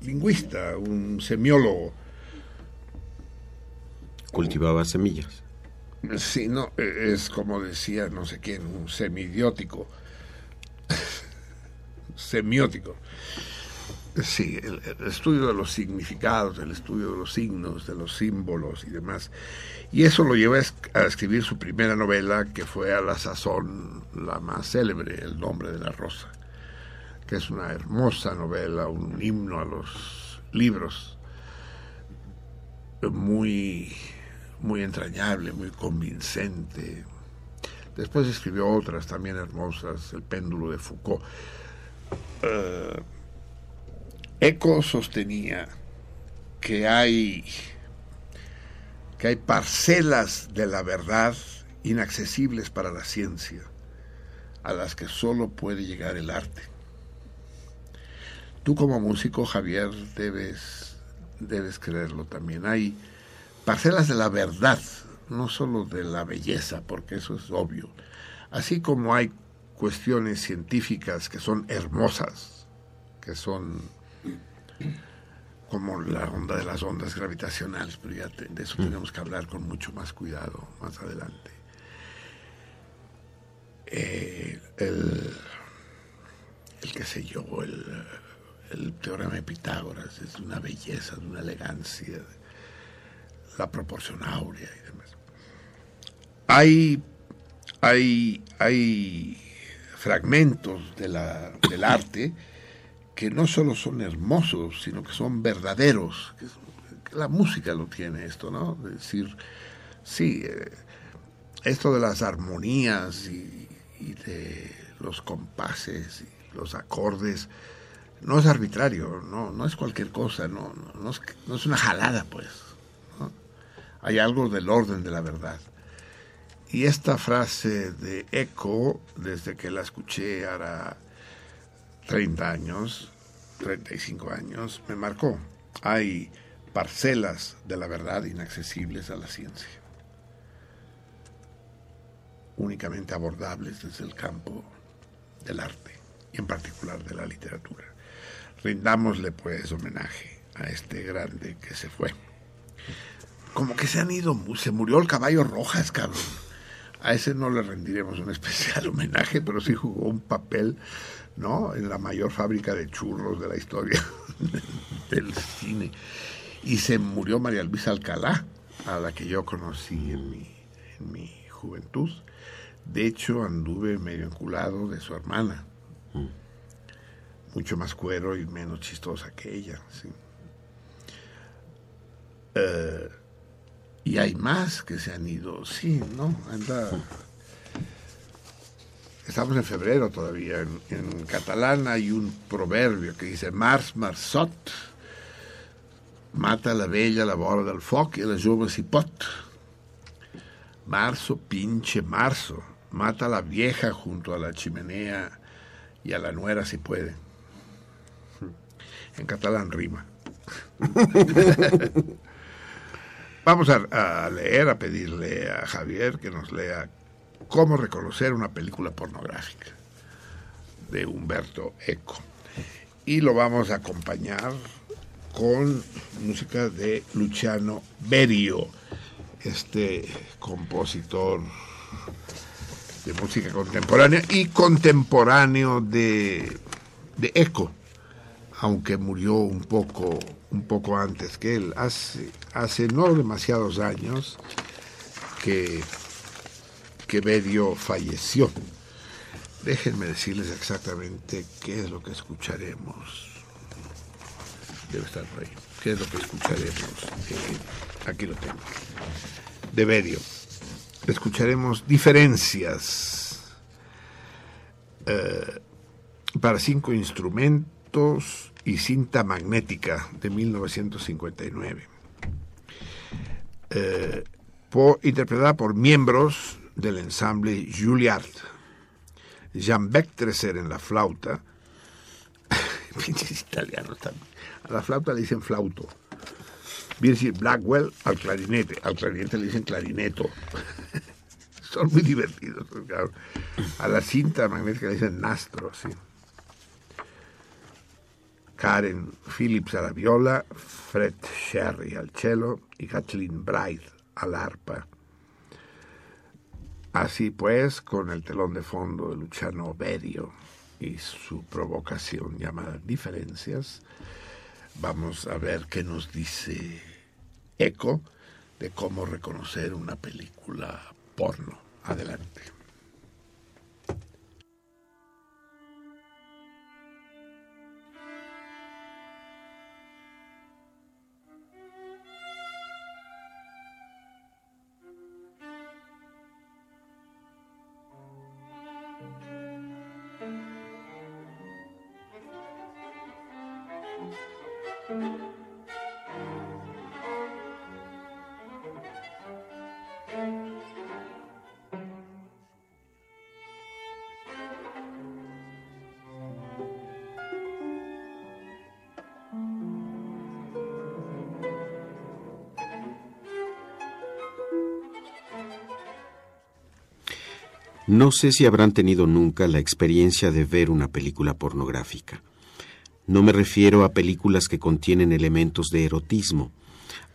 lingüista, un semiólogo. Cultivaba semillas. Sí, no, eh, es como decía no sé quién, un semidiótico. Semiótico. Sí, el, estudio de los significados, el estudio de los signos, de los símbolos y demás. Y eso lo llevó a escribir su primera novela, que fue a la sazón la más célebre, El nombre de la rosa, que es una hermosa novela, un himno a los libros, muy, muy entrañable, muy convincente. Después escribió otras también hermosas, El péndulo de Foucault. Eh, Eco sostenía que hay que hay parcelas de la verdad inaccesibles para la ciencia, a las que solo puede llegar el arte. Tú como músico, Javier, debes, debes creerlo también. Hay parcelas de la verdad, no solo de la belleza, porque eso es obvio. Así como hay cuestiones científicas que son hermosas, que son como la onda de las ondas gravitacionales, pero ya te- de eso tenemos que hablar con mucho más cuidado más adelante. Eh, el, el qué sé yo, el, el teorema de Pitágoras es de una belleza, de una elegancia, la proporción áurea y demás. Hay, hay, hay fragmentos de la, del arte que no solo son hermosos, sino que son verdaderos. La música lo tiene esto, ¿no? Es decir, sí, eh, esto de las armonías y, de los compases y los acordes no es arbitrario, no, no es cualquier cosa, no, no, es, no es, una jalada, pues. Hay algo del orden de la verdad. Y esta frase de Eco, desde que la escuché ahora 30 años, 35 años, me marcó. Hay parcelas de la verdad inaccesibles a la ciencia, únicamente abordables desde el campo del arte y en particular de la literatura. Rindámosle pues homenaje a este grande que se fue. Como que se han ido, se murió el caballo Rojas, cabrón. A ese no le rendiremos un especial homenaje, pero sí jugó un papel ¿no? En la mayor fábrica de churros de la historia del cine. Y se murió María Luisa Alcalá, a la que yo conocí en mi, en mi juventud. De hecho, anduve medio enculado de su hermana. Mucho más cuero y menos chistosa que ella, sí. Eh, y hay más que se han ido, sí, ¿no? Anda estamos en febrero todavía, en, catalán hay un proverbio que dice Mars marsot, mata la bella la bola del foc y la jove si pot. Marzo, pinche marzo, mata a la vieja junto a la chimenea y a la nuera si puede. En catalán rima. Vamos a, a, leer, a pedirle a Javier que nos lea Cómo reconocer una película pornográfica de Humberto Eco. Y lo vamos a acompañar con música de Luciano Berio, este compositor de música contemporánea y contemporáneo de, de Eco, aunque murió un poco, un poco antes que él, hace, hace no demasiados años que que Berio falleció. Déjenme decirles exactamente qué es lo que escucharemos. Debe estar por ahí. ¿Qué es lo que escucharemos? Eh, aquí lo tengo. De Berio. Escucharemos diferencias eh, para cinco instrumentos y cinta magnética de 1959. Eh, interpretada por miembros del ensamble Juilliard. Jean Bectreser en la flauta. Italianos también. A la flauta le dicen flauto. Virgil Blackwell al clarinete. Al clarinete le dicen clarineto. Son muy divertidos. A la cinta magnética le dicen nastro, sí. Karen Phillips a la viola, Fred Sherry al cello y Kathleen Bright al arpa. Así pues, con el telón de fondo de Luciano Berio y su provocación llamada Diferencias, vamos a ver qué nos dice Eco de cómo reconocer una película porno. Adelante. No sé si habrán tenido nunca la experiencia de ver una película pornográfica. No me refiero a películas que contienen elementos de erotismo,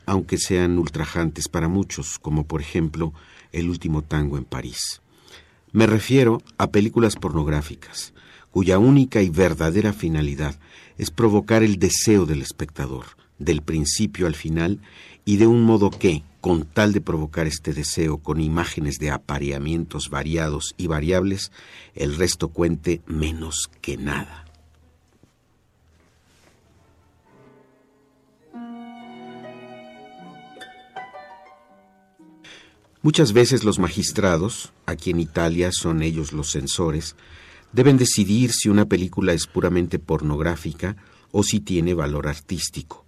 aunque sean ultrajantes para muchos, como por ejemplo El último tango en París. Me refiero a películas pornográficas, cuya única y verdadera finalidad es provocar el deseo del espectador, del principio al final, y de un modo que, con tal de provocar este deseo con imágenes de apareamientos variados y variables, el resto cuente menos que nada. Muchas veces los magistrados, aquí en Italia son ellos los censores, deben decidir si una película es puramente pornográfica o si tiene valor artístico.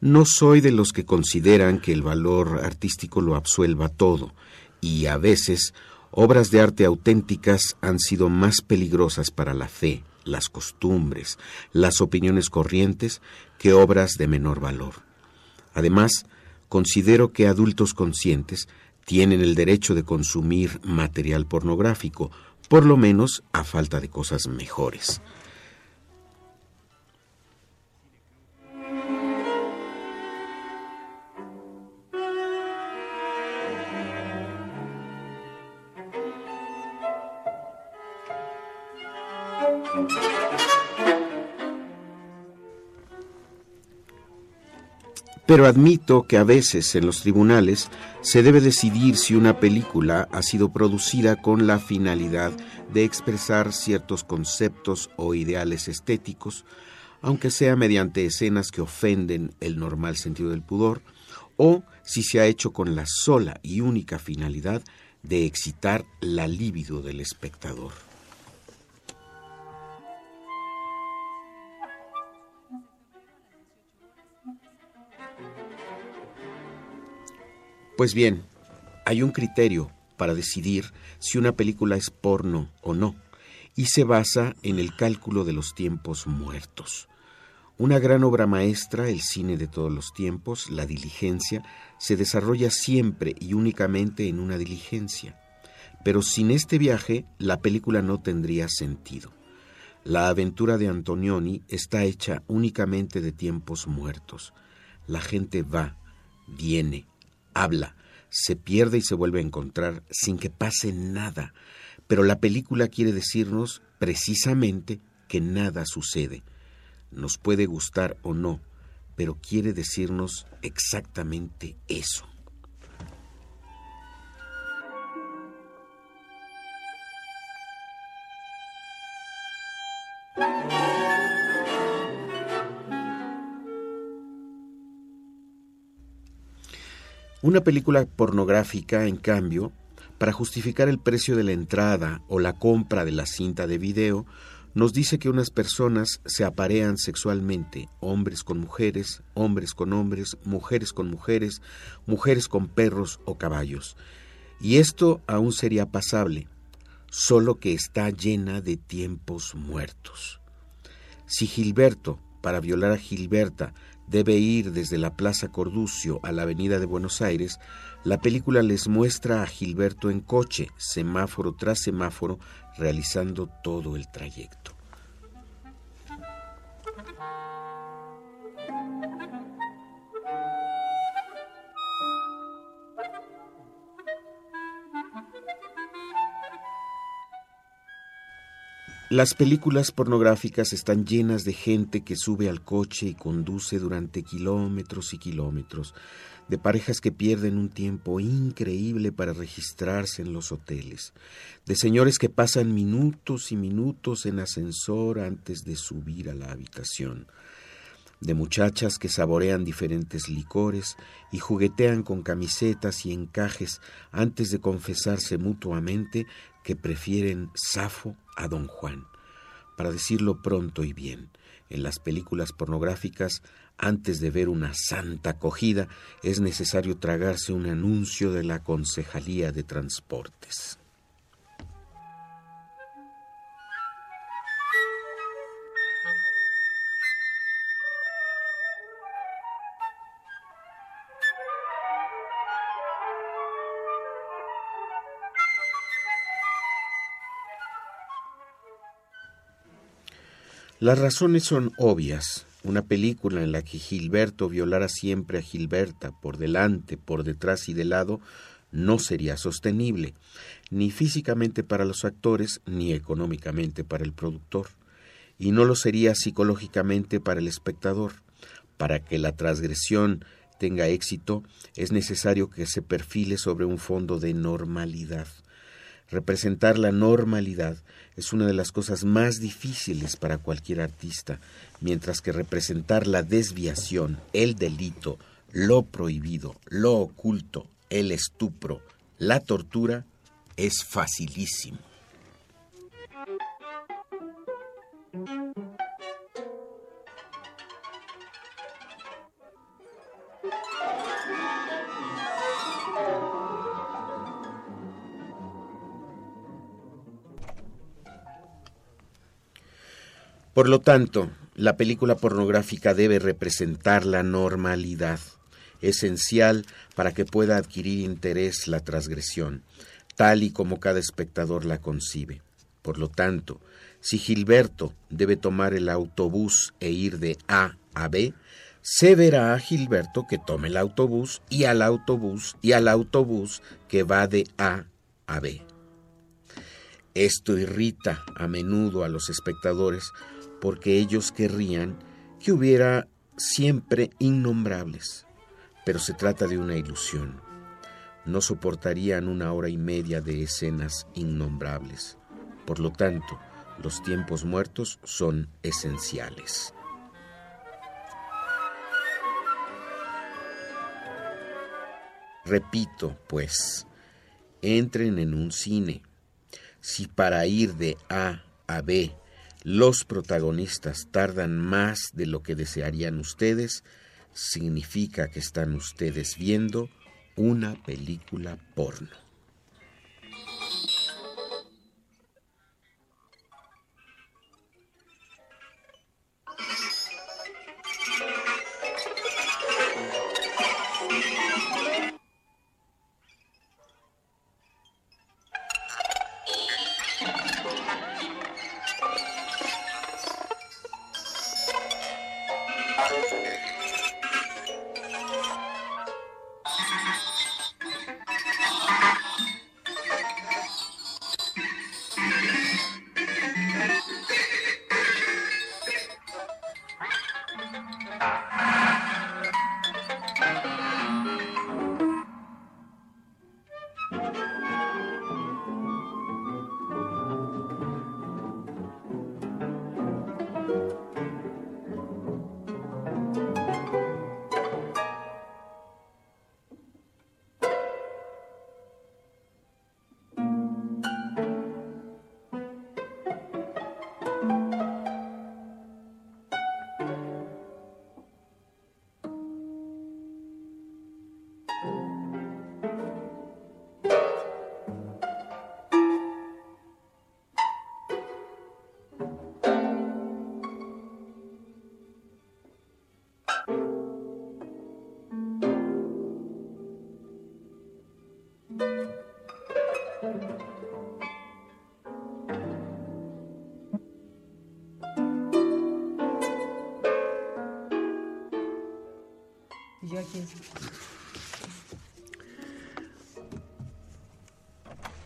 No soy de los que consideran que el valor artístico lo absuelva todo, y a veces obras de arte auténticas han sido más peligrosas para la fe, las costumbres, las opiniones corrientes, que obras de menor valor. Además, considero que adultos conscientes tienen el derecho de consumir material pornográfico, por lo menos a falta de cosas mejores. Pero admito que a veces en los tribunales se debe decidir si una película ha sido producida con la finalidad de expresar ciertos conceptos o ideales estéticos, aunque sea mediante escenas que ofenden el normal sentido del pudor, o si se ha hecho con la sola y única finalidad de excitar la libido del espectador. Pues bien, hay un criterio para decidir si una película es porno o no, y se basa en el cálculo de los tiempos muertos. Una gran obra maestra, el cine de todos los tiempos, la diligencia, se desarrolla siempre y únicamente en una diligencia. Pero sin este viaje, la película no tendría sentido. La aventura de Antonioni está hecha únicamente de tiempos muertos. La gente va, viene, habla, se pierde y se vuelve a encontrar sin que pase nada. Pero la película quiere decirnos precisamente que nada sucede. Nos puede gustar o no, pero quiere decirnos exactamente eso. Una película pornográfica, en cambio, para justificar el precio de la entrada o la compra de la cinta de video, nos dice que unas personas se aparean sexualmente, hombres con mujeres, hombres con hombres, mujeres con mujeres, mujeres con perros o caballos. Y esto aún sería pasable, solo que está llena de tiempos muertos. Si Gilberto, para violar a Gilberta, debe ir desde la Plaza Corducio a la Avenida de Buenos Aires, la película les muestra a Gilberto en coche, semáforo tras semáforo, realizando todo el trayecto. Las películas pornográficas están llenas de gente que sube al coche y conduce durante kilómetros y kilómetros, de parejas que pierden un tiempo increíble para registrarse en los hoteles, de señores que pasan minutos y minutos en ascensor antes de subir a la habitación, de muchachas que saborean diferentes licores y juguetean con camisetas y encajes antes de confesarse mutuamente que prefieren Safo a don Juan. Para decirlo pronto y bien, en las películas pornográficas, antes de ver una santa acogida, es necesario tragarse un anuncio de la Concejalía de Transportes. Las razones son obvias. Una película en la que Gilberto violara siempre a Gilberta por delante, por detrás y de lado no sería sostenible, ni físicamente para los actores, ni económicamente para el productor, y no lo sería psicológicamente para el espectador. Para que la transgresión tenga éxito, es necesario que se perfile sobre un fondo de normalidad. Representar la normalidad es una de las cosas más difíciles para cualquier artista, mientras que representar la desviación, el delito, lo prohibido, lo oculto, el estupro, la tortura es facilísimo. Por lo tanto, la película pornográfica debe representar la normalidad, esencial para que pueda adquirir interés la transgresión, tal y como cada espectador la concibe. Por lo tanto, si Gilberto debe tomar el autobús e ir de A a B, se verá a Gilberto que tome el autobús y al autobús y al autobús que va de A a B. Esto irrita a menudo a los espectadores porque ellos querrían que hubiera siempre innombrables. Pero se trata de una ilusión. No soportarían una hora y media de escenas innombrables. Por lo tanto, los tiempos muertos son esenciales. Repito, pues, entren en un cine. Si para ir de A a B los protagonistas tardan más de lo que desearían ustedes, significa que están ustedes viendo una película porno.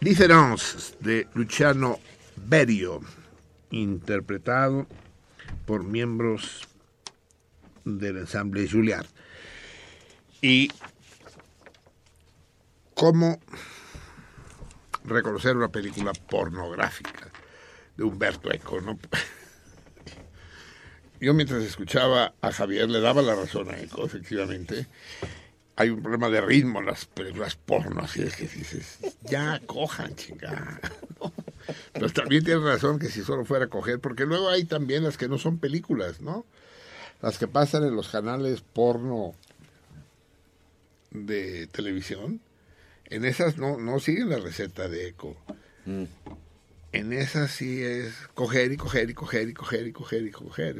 Diference de Luciano Berio, interpretado por miembros del ensamble Juilliard. Y cómo reconocer una película pornográfica de Humberto Eco. Yo mientras escuchaba a Javier le daba la razón a Eco, efectivamente. Hay un problema de ritmo en las películas porno, así es que dices, ya cojan, chingada. Pero también tienes razón que si solo fuera a coger, porque luego hay también las que no son películas, ¿no? Las que pasan en los canales porno de televisión, en esas no, no siguen la receta de Eco. Mm en esa sí es coger y coger y coger y coger y coger y coger.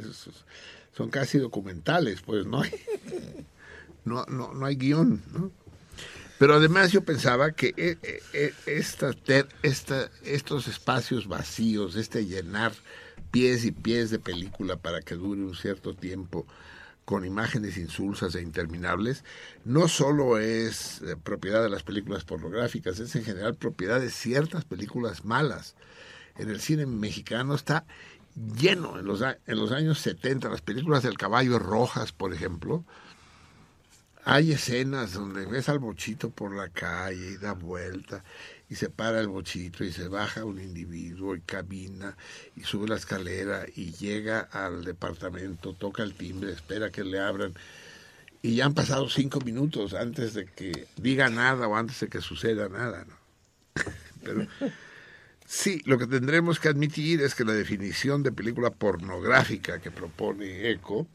son casi documentales, pues no hay, no, no, no hay guion. Pero además yo pensaba que eh, eh, eh, esta, esta, estos espacios vacíos, este llenar pies y pies de película para que dure un cierto tiempo, con imágenes insulsas e interminables, no solo es propiedad de las películas pornográficas, es en general propiedad de ciertas películas malas. En el cine mexicano está lleno. En los, en los años 70, las películas del caballo rojas, por ejemplo, hay escenas donde ves al bochito por la calle y da vuelta y se para el bochito y se baja un individuo y camina y sube la escalera y llega al departamento, toca el timbre, espera que le abran y ya han pasado cinco minutos antes de que diga nada o antes de que suceda nada. Pero sí, lo que tendremos que admitir es que la definición de película pornográfica que propone ECO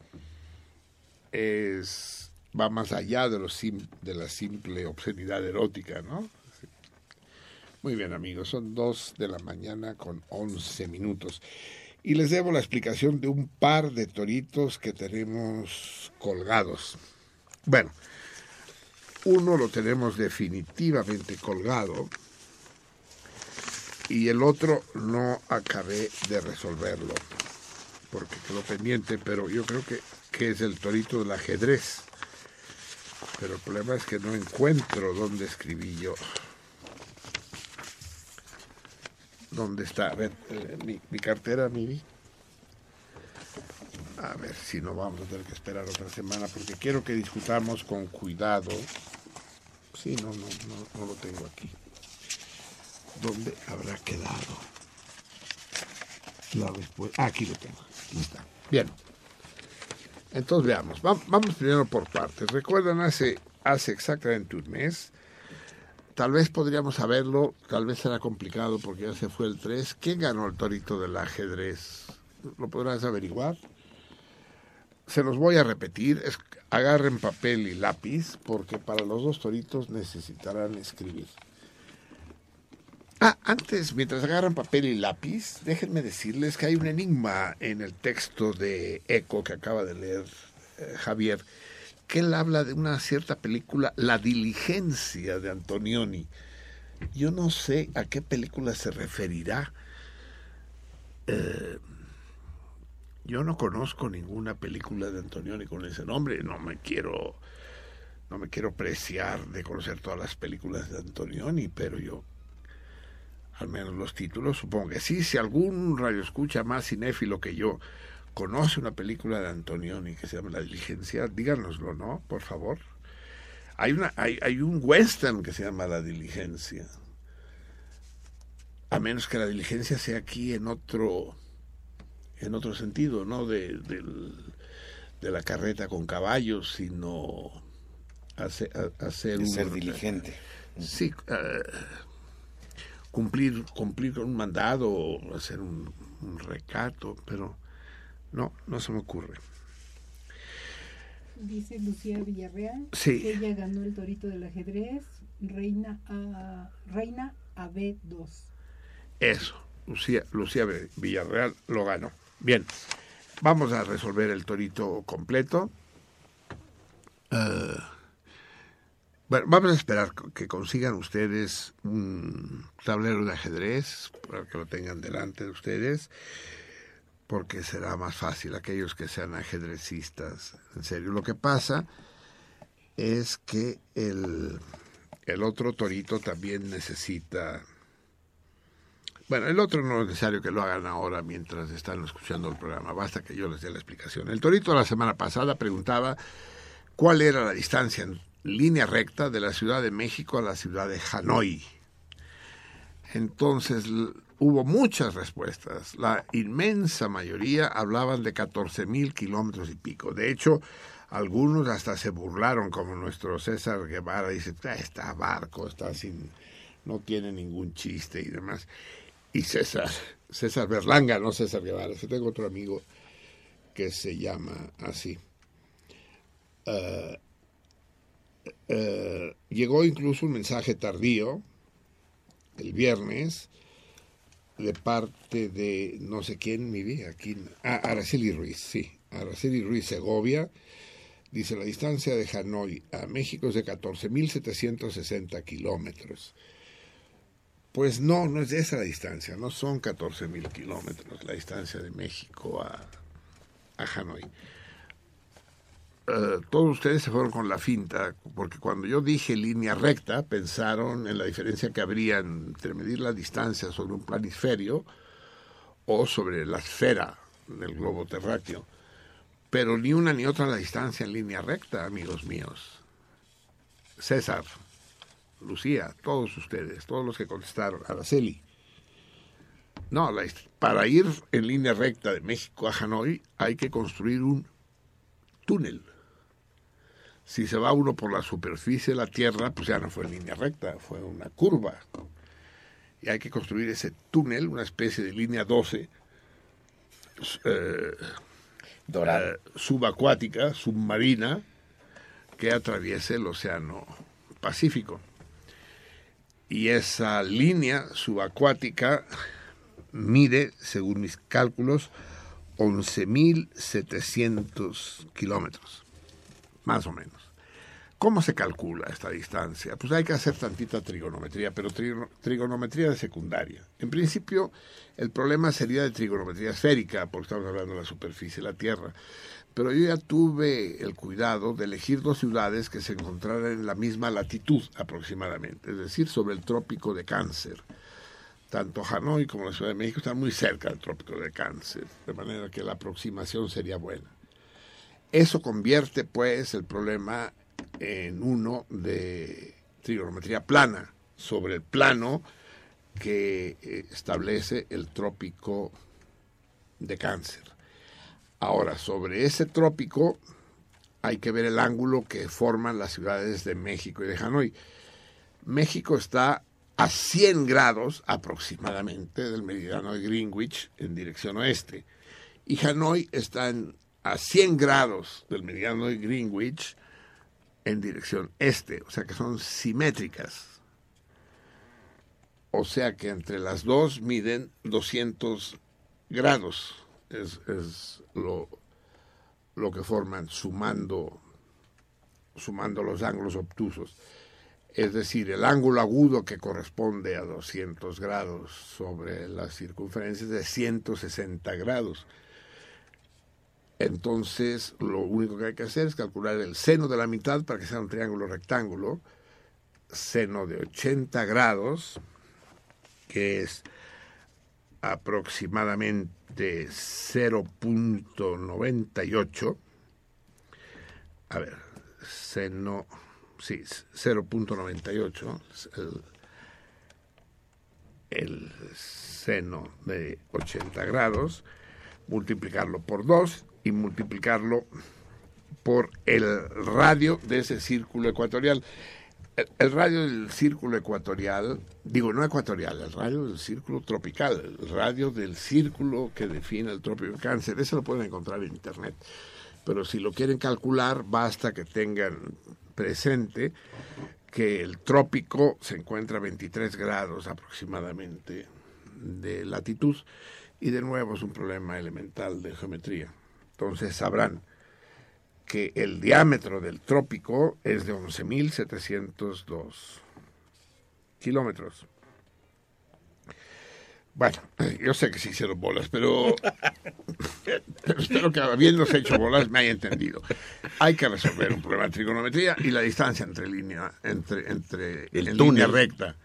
es va más allá de, los de la simple obscenidad erótica, ¿no? Muy bien, amigos, son dos de la mañana con once minutos. Y les debo la explicación de un par de toritos que tenemos colgados. Bueno, uno lo tenemos definitivamente colgado y el otro no acabé de resolverlo porque quedó pendiente, pero yo creo que, que es el torito del ajedrez. Pero el problema es que no encuentro dónde escribí yo. ¿Dónde está? A ver, eh, mi, mi cartera, mi a ver si no vamos a tener que esperar otra semana porque quiero que discutamos con cuidado. Sí, no, no, no, no lo tengo aquí. ¿Dónde habrá quedado? La respuesta. Ah, aquí lo tengo. Aquí está. Bien. Entonces veamos. Vamos primero por partes. Recuerdan hace, hace exactamente un mes. Tal vez podríamos saberlo, tal vez será complicado porque ya se fue el 3. ¿Quién ganó el torito del ajedrez? ¿Lo podrás averiguar? se los voy a repetir, agarren papel y lápiz, porque para los dos toritos necesitarán escribir. Ah, antes, mientras agarran papel y lápiz, déjenme decirles que hay un enigma en el texto de Eco que acaba de leer eh, Javier, que él habla de una cierta película, La diligencia de Antonioni. Yo no sé a qué película se referirá. Eh, yo no conozco ninguna película de Antonioni con ese nombre, no me quiero no me quiero preciar de conocer todas las películas de Antonioni, pero yo al menos los títulos supongo que sí, si algún radio escucha más cinéfilo que yo conoce una película de Antonioni que se llama La diligencia, díganoslo, ¿no? Por favor. Hay una hay, hay un western que se llama La diligencia. A menos que la diligencia sea aquí en otro en otro sentido, no de, de, la carreta con caballos, sino hacer, hacer un, ser diligente. Sí, eh, cumplir, cumplir con un mandado, hacer un, recato, pero no, no se me ocurre. Dice Lucía Villarreal sí. que ella ganó el torito del ajedrez, reina a, reina a B2. Eso, Lucía, Lucía Villarreal lo ganó. Bien, vamos a resolver el torito completo. Eh, bueno, vamos a esperar que consigan ustedes un tablero de ajedrez para que lo tengan delante de ustedes, porque será más fácil aquellos que sean ajedrecistas. En serio, lo que pasa es que el, el otro torito también necesita bueno, el otro no es necesario que lo hagan ahora mientras están escuchando el programa, basta que yo les dé la explicación. El Torito la semana pasada preguntaba cuál era la distancia en línea recta de la Ciudad de México a la ciudad de Hanoi. Entonces hubo muchas respuestas. La inmensa mayoría hablaban de 14 mil kilómetros y pico. De hecho, algunos hasta se burlaron, como nuestro César Guevara dice, ah, está barco, está sin, no tiene ningún chiste y demás y César, César Berlanga, no César Guevara. Yo tengo otro amigo que se llama así. Eh, eh, llegó incluso un mensaje tardío el viernes de parte de no sé quién, mi vida, aquí, ah, Araceli Ruiz, sí, Araceli Ruiz Segovia, dice la distancia de Hanoi a México es de 14.760 kilómetros. Pues no, no es esa la distancia, no son 14 mil kilómetros la distancia de México a, a Hanoi. Eh, todos ustedes se fueron con la finta, porque cuando yo dije línea recta, pensaron en la diferencia que habría entre medir la distancia sobre un planisferio o sobre la esfera del globo terráqueo. Pero ni una ni otra la distancia en línea recta, amigos míos. César. Lucía, todos ustedes, todos los que contestaron, Araceli. No, para ir en línea recta de México a Hanoi hay que construir un túnel. Si se va uno por la superficie de la Tierra, pues ya no fue línea recta, fue una curva. Y hay que construir ese túnel, una especie de línea 12, eh, Dorada. eh, subacuática, submarina, que atraviese el Océano Pacífico. Y esa línea subacuática mide, según mis cálculos, 11.700 kilómetros, más o menos. ¿Cómo se calcula esta distancia? Pues hay que hacer tantita trigonometría, pero tri- trigonometría de secundaria. En principio, el problema sería de trigonometría esférica, porque estamos hablando de la superficie de la Tierra. Pero yo ya tuve el cuidado de elegir dos ciudades que se encontraran en la misma latitud aproximadamente, es decir, sobre el trópico de Cáncer. Tanto Hanoi como la Ciudad de México están muy cerca del trópico de Cáncer, de manera que la aproximación sería buena. Eso convierte, pues, el problema en uno de trigonometría plana, sobre el plano que eh, establece el trópico de Cáncer. Ahora, sobre ese trópico hay que ver el ángulo que forman las ciudades de México y de Hanoi. México está a 100 grados aproximadamente del meridiano de Greenwich en dirección oeste. Y Hanoi está a 100 grados del meridiano de Greenwich en dirección este, o sea que son simétricas. O sea que entre las dos miden 200 grados, es, lo que forman sumando, sumando los ángulos obtusos. Es decir, el ángulo agudo que corresponde a 200 grados sobre la circunferencia es de 160 grados. Entonces, lo único que hay que hacer es calcular el seno de la mitad para que sea un triángulo rectángulo, seno de 80 grados, que es aproximadamente 0.98. A ver, seno, sí, 0.98, el, el seno de 80 grados, multiplicarlo por 2 y multiplicarlo por el radio de ese círculo ecuatorial. El, radio del círculo ecuatorial, digo no ecuatorial, el radio del círculo tropical, el radio del círculo que define el trópico de cáncer, ese lo pueden encontrar en internet. Pero si lo quieren calcular, basta que tengan presente que el trópico se encuentra a 23 grados aproximadamente de latitud y de nuevo es un problema elemental de geometría. Entonces sabrán que el diámetro del trópico es de 11.702 kilómetros. Bueno, yo sé que se hicieron bolas, pero, pero espero que habiéndose hecho bolas me haya entendido. Hay que resolver un problema de trigonometría y la distancia entre línea, entre, entre El en túnel. línea recta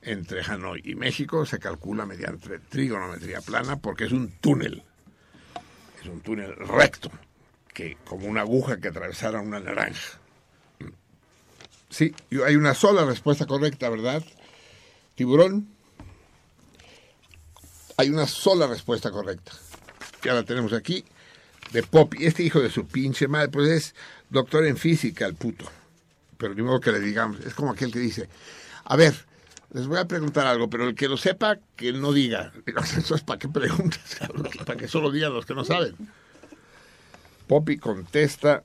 entre Hanoi y México se calcula mediante trigonometría plana porque es un túnel. Es un túnel recto, que como una aguja que atravesara una naranja. Sí, hay una sola respuesta correcta, ¿verdad? Tiburón. Hay una sola respuesta correcta. Ya la tenemos aquí. De Poppy. Este hijo de su pinche madre, pues es doctor en física, el puto. Pero ni modo que le digamos. Es como aquel que dice, a ver, les voy a preguntar algo, pero el que lo sepa, que no diga. Eso es para qué preguntas, para que solo digan los que no saben. Poppy contesta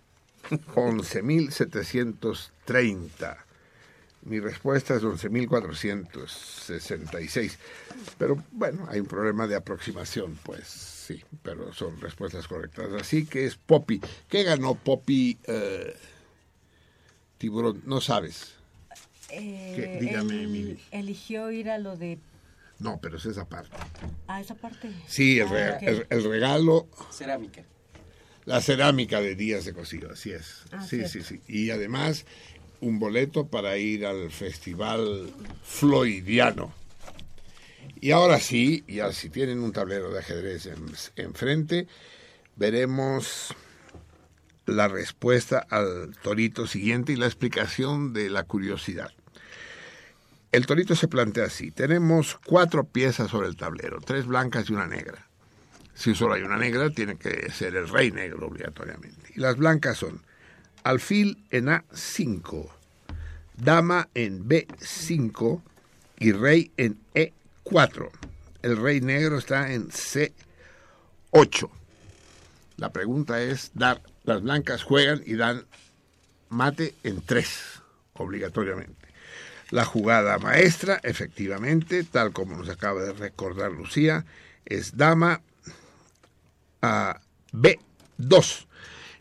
11.730. Mi respuesta es 11.466. Pero bueno, hay un problema de aproximación, pues sí, pero son respuestas correctas. Así que es Poppy. ¿Qué ganó Poppy eh, Tiburón? No sabes. Eh, eligió ir a lo de... No, pero es esa parte. A esa parte. Sí, el, Ah, rega- ok. el- el regalo, Cerámica. la cerámica de Díaz de Cocido, así es. Ah, sí, cierto. sí, sí. Y además, un boleto para ir al Festival Floydiano. Y ahora sí, ya si tienen un tablero de ajedrez en- enfrente, veremos la respuesta al torito siguiente y la explicación de la curiosidad. El torito se plantea así. Tenemos cuatro piezas sobre el tablero, tres blancas y una negra. Si solo hay una negra, tiene que ser el rey negro obligatoriamente. Y las blancas son alfil en A5, dama en B5 y rey en E4. El rey negro está en C8. La pregunta es dar, las blancas juegan y dan mate en 3, obligatoriamente. La jugada maestra, efectivamente, tal como nos acaba de recordar Lucía, es dama a B2.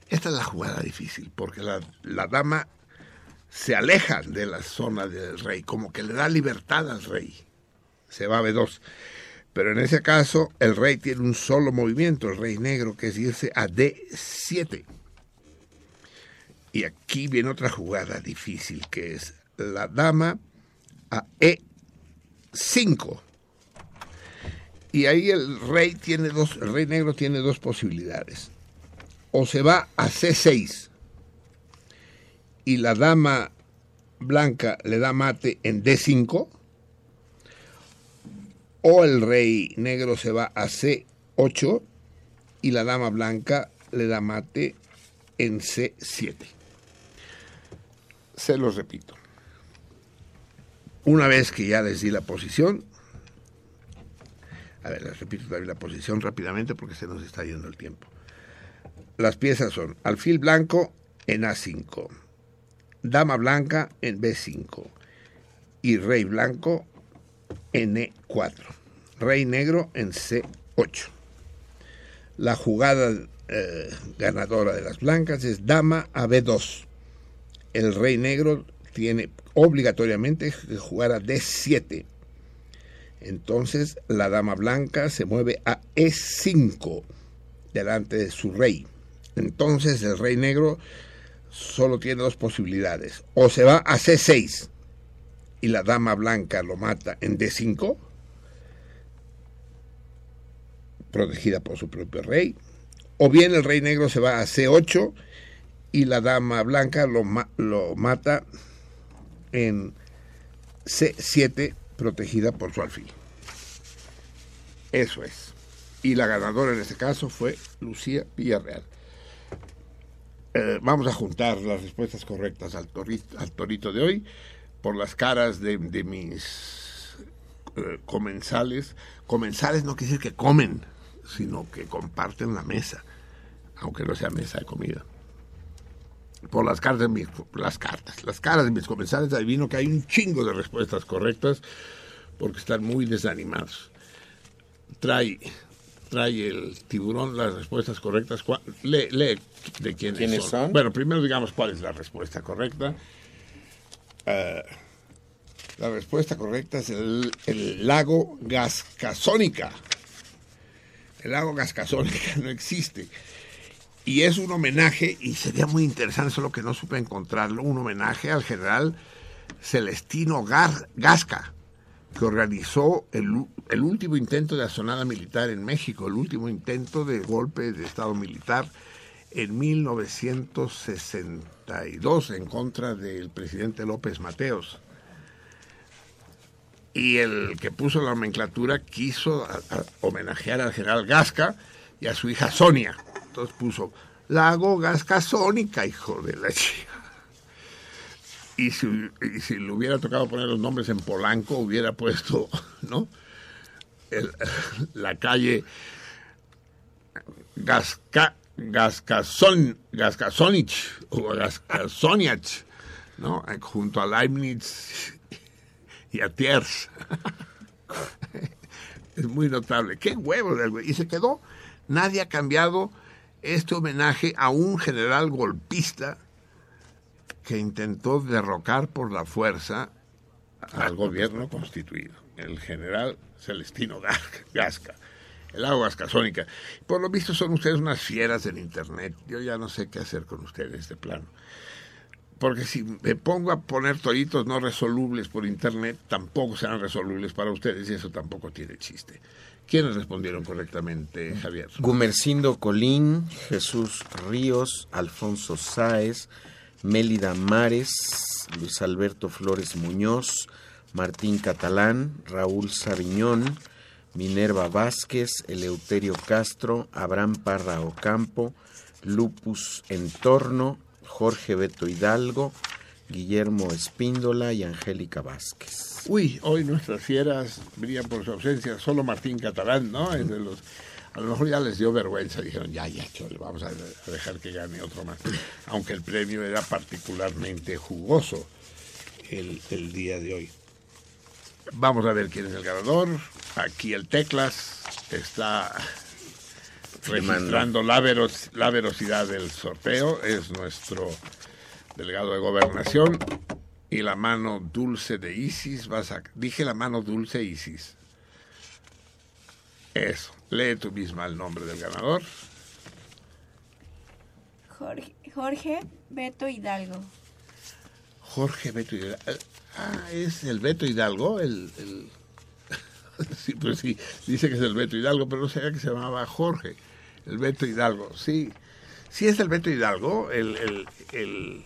Esta es la jugada difícil, porque la, la dama se aleja de la zona del rey, como que le da libertad al rey. Se va a B2. Pero en ese caso, el rey tiene un solo movimiento, el rey negro, que es irse a D7. Y aquí viene otra jugada difícil, que es la dama a E5. Y ahí el rey tiene dos, el rey negro tiene dos posibilidades. O se va a C6 y la dama blanca le da mate en D5, o el rey negro se va a C8 y la dama blanca le da mate en C7. Se los repito. Una vez que ya les di la posición, a ver, les repito también la posición rápidamente porque se nos está yendo el tiempo. Las piezas son alfil blanco en A5, dama blanca en B5 y rey blanco en E4, rey negro en C8. La jugada eh, ganadora de las blancas es dama a B2. El rey negro tiene obligatoriamente que jugar a D7. Entonces la dama blanca se mueve a E5 delante de su rey. Entonces el rey negro solo tiene dos posibilidades. O se va a C6 y la dama blanca lo mata en D5, protegida por su propio rey. O bien el rey negro se va a C8 y la dama blanca lo, lo mata en C7, protegida por su alfil. Eso es. Y la ganadora en este caso fue Lucía Villarreal. Eh, vamos a juntar las respuestas correctas al torito, al torito de hoy por las caras de, mis eh, comensales. Comensales no quiere decir que comen, sino que comparten la mesa, aunque no sea mesa de comida. Por las cartas de mis, las cartas, las caras de mis comensales adivino que hay un chingo de respuestas correctas porque están muy desanimados. Trae trae el tiburón las respuestas correctas. Lee, de quiénes, son? Bueno, primero digamos cuál es la respuesta correcta. Ah, la respuesta correcta es el, lago Gascasónica. El lago Gascasónica no existe. Y es un homenaje, y sería muy interesante, solo que no supe encontrarlo, un homenaje al general Celestino Gasca, que organizó el, el, último intento de asonada militar en México, el último intento de golpe de Estado militar en 1962 en contra del presidente López Mateos. Y el que puso la nomenclatura quiso homenajear al general Gasca y a su hija Sonia. Entonces puso Lago Gasca Sónica, hijo de la chica. Y si, le hubiera tocado poner los nombres en Polanco, hubiera puesto, ¿no? la calle Gasca, Gascason, Gascasonich o Gascasoniach, ¿no? Junto a Leibniz y a Thiers. es muy notable. Qué huevo. Y se quedó. Nadie ha cambiado este homenaje a un general golpista que intentó derrocar por la fuerza al gobierno constituido, el general Celestino Gasca el agua gascasónica. Por lo visto son ustedes unas fieras del Internet. Yo ya no sé qué hacer con ustedes de plano. Porque si me pongo a poner toritos no resolubles por Internet, tampoco serán resolubles para ustedes y eso tampoco tiene chiste. ¿Quiénes respondieron correctamente, Javier? Gumercindo Colín, Jesús Ríos, Alfonso Sáez, Mélida Mares, Luis Alberto Flores Muñoz, Martín Catalán, Raúl Sabiñón, Minerva Vázquez, Eleuterio Castro, Abraham Parra Ocampo, Lupus Entorno, Jorge Beto Hidalgo, Guillermo Espíndola y Angélica Vázquez. Uy, hoy nuestras fieras brillan por su ausencia. Solo Martín Catalán, ¿no? Es de los, a lo mejor ya les dio vergüenza. Dijeron, ya, ya, chole, vamos a dejar que gane otro más. Aunque el premio era particularmente jugoso el, el día de hoy. Vamos a ver quién es el ganador. Aquí el Teclas está registrando la, veros- la velocidad del sorteo. Es nuestro delegado de gobernación. Y la mano dulce de Isis va a Dije la mano dulce Isis. Eso. Lee tú misma el nombre del ganador. Jorge, Jorge Beto Hidalgo. Jorge Beto Hidalgo. Ah, es el Beto Hidalgo, el... el- sí, pues sí, dice que es el Beto Hidalgo, pero no sabía que se llamaba Jorge. El Beto Hidalgo, sí. Sí es el Beto Hidalgo, el, el, el,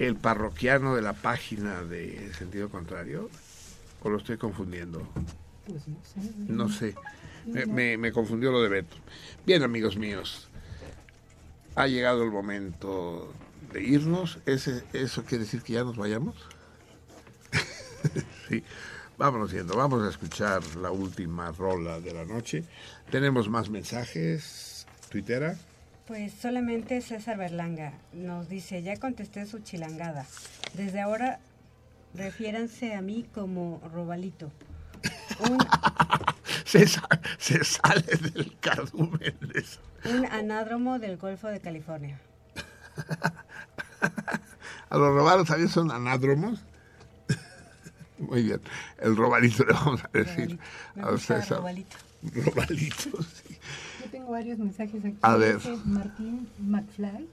el parroquiano de la página de sentido contrario. ¿O lo estoy confundiendo? No sé. No sé. Me confundió lo de Beto. Bien, amigos míos. Ha llegado el momento de irnos. ¿Ese, ¿Eso quiere decir que ya nos vayamos? sí. Vámonos yendo. Vamos a escuchar la última rola de la noche. Tenemos más mensajes. Twittera. Pues solamente César Berlanga nos dice, ya contesté su chilangada. Desde ahora refiéranse a mí como Robalito. Un, Se, sa- se sale del cardumen de un anádromo del Golfo de California. A los robados también son anádromos. Muy bien. El robalito le vamos a decir Me a César. Robalito. Robalito, sí. Tengo varios mensajes aquí. A ver. Martín McFly.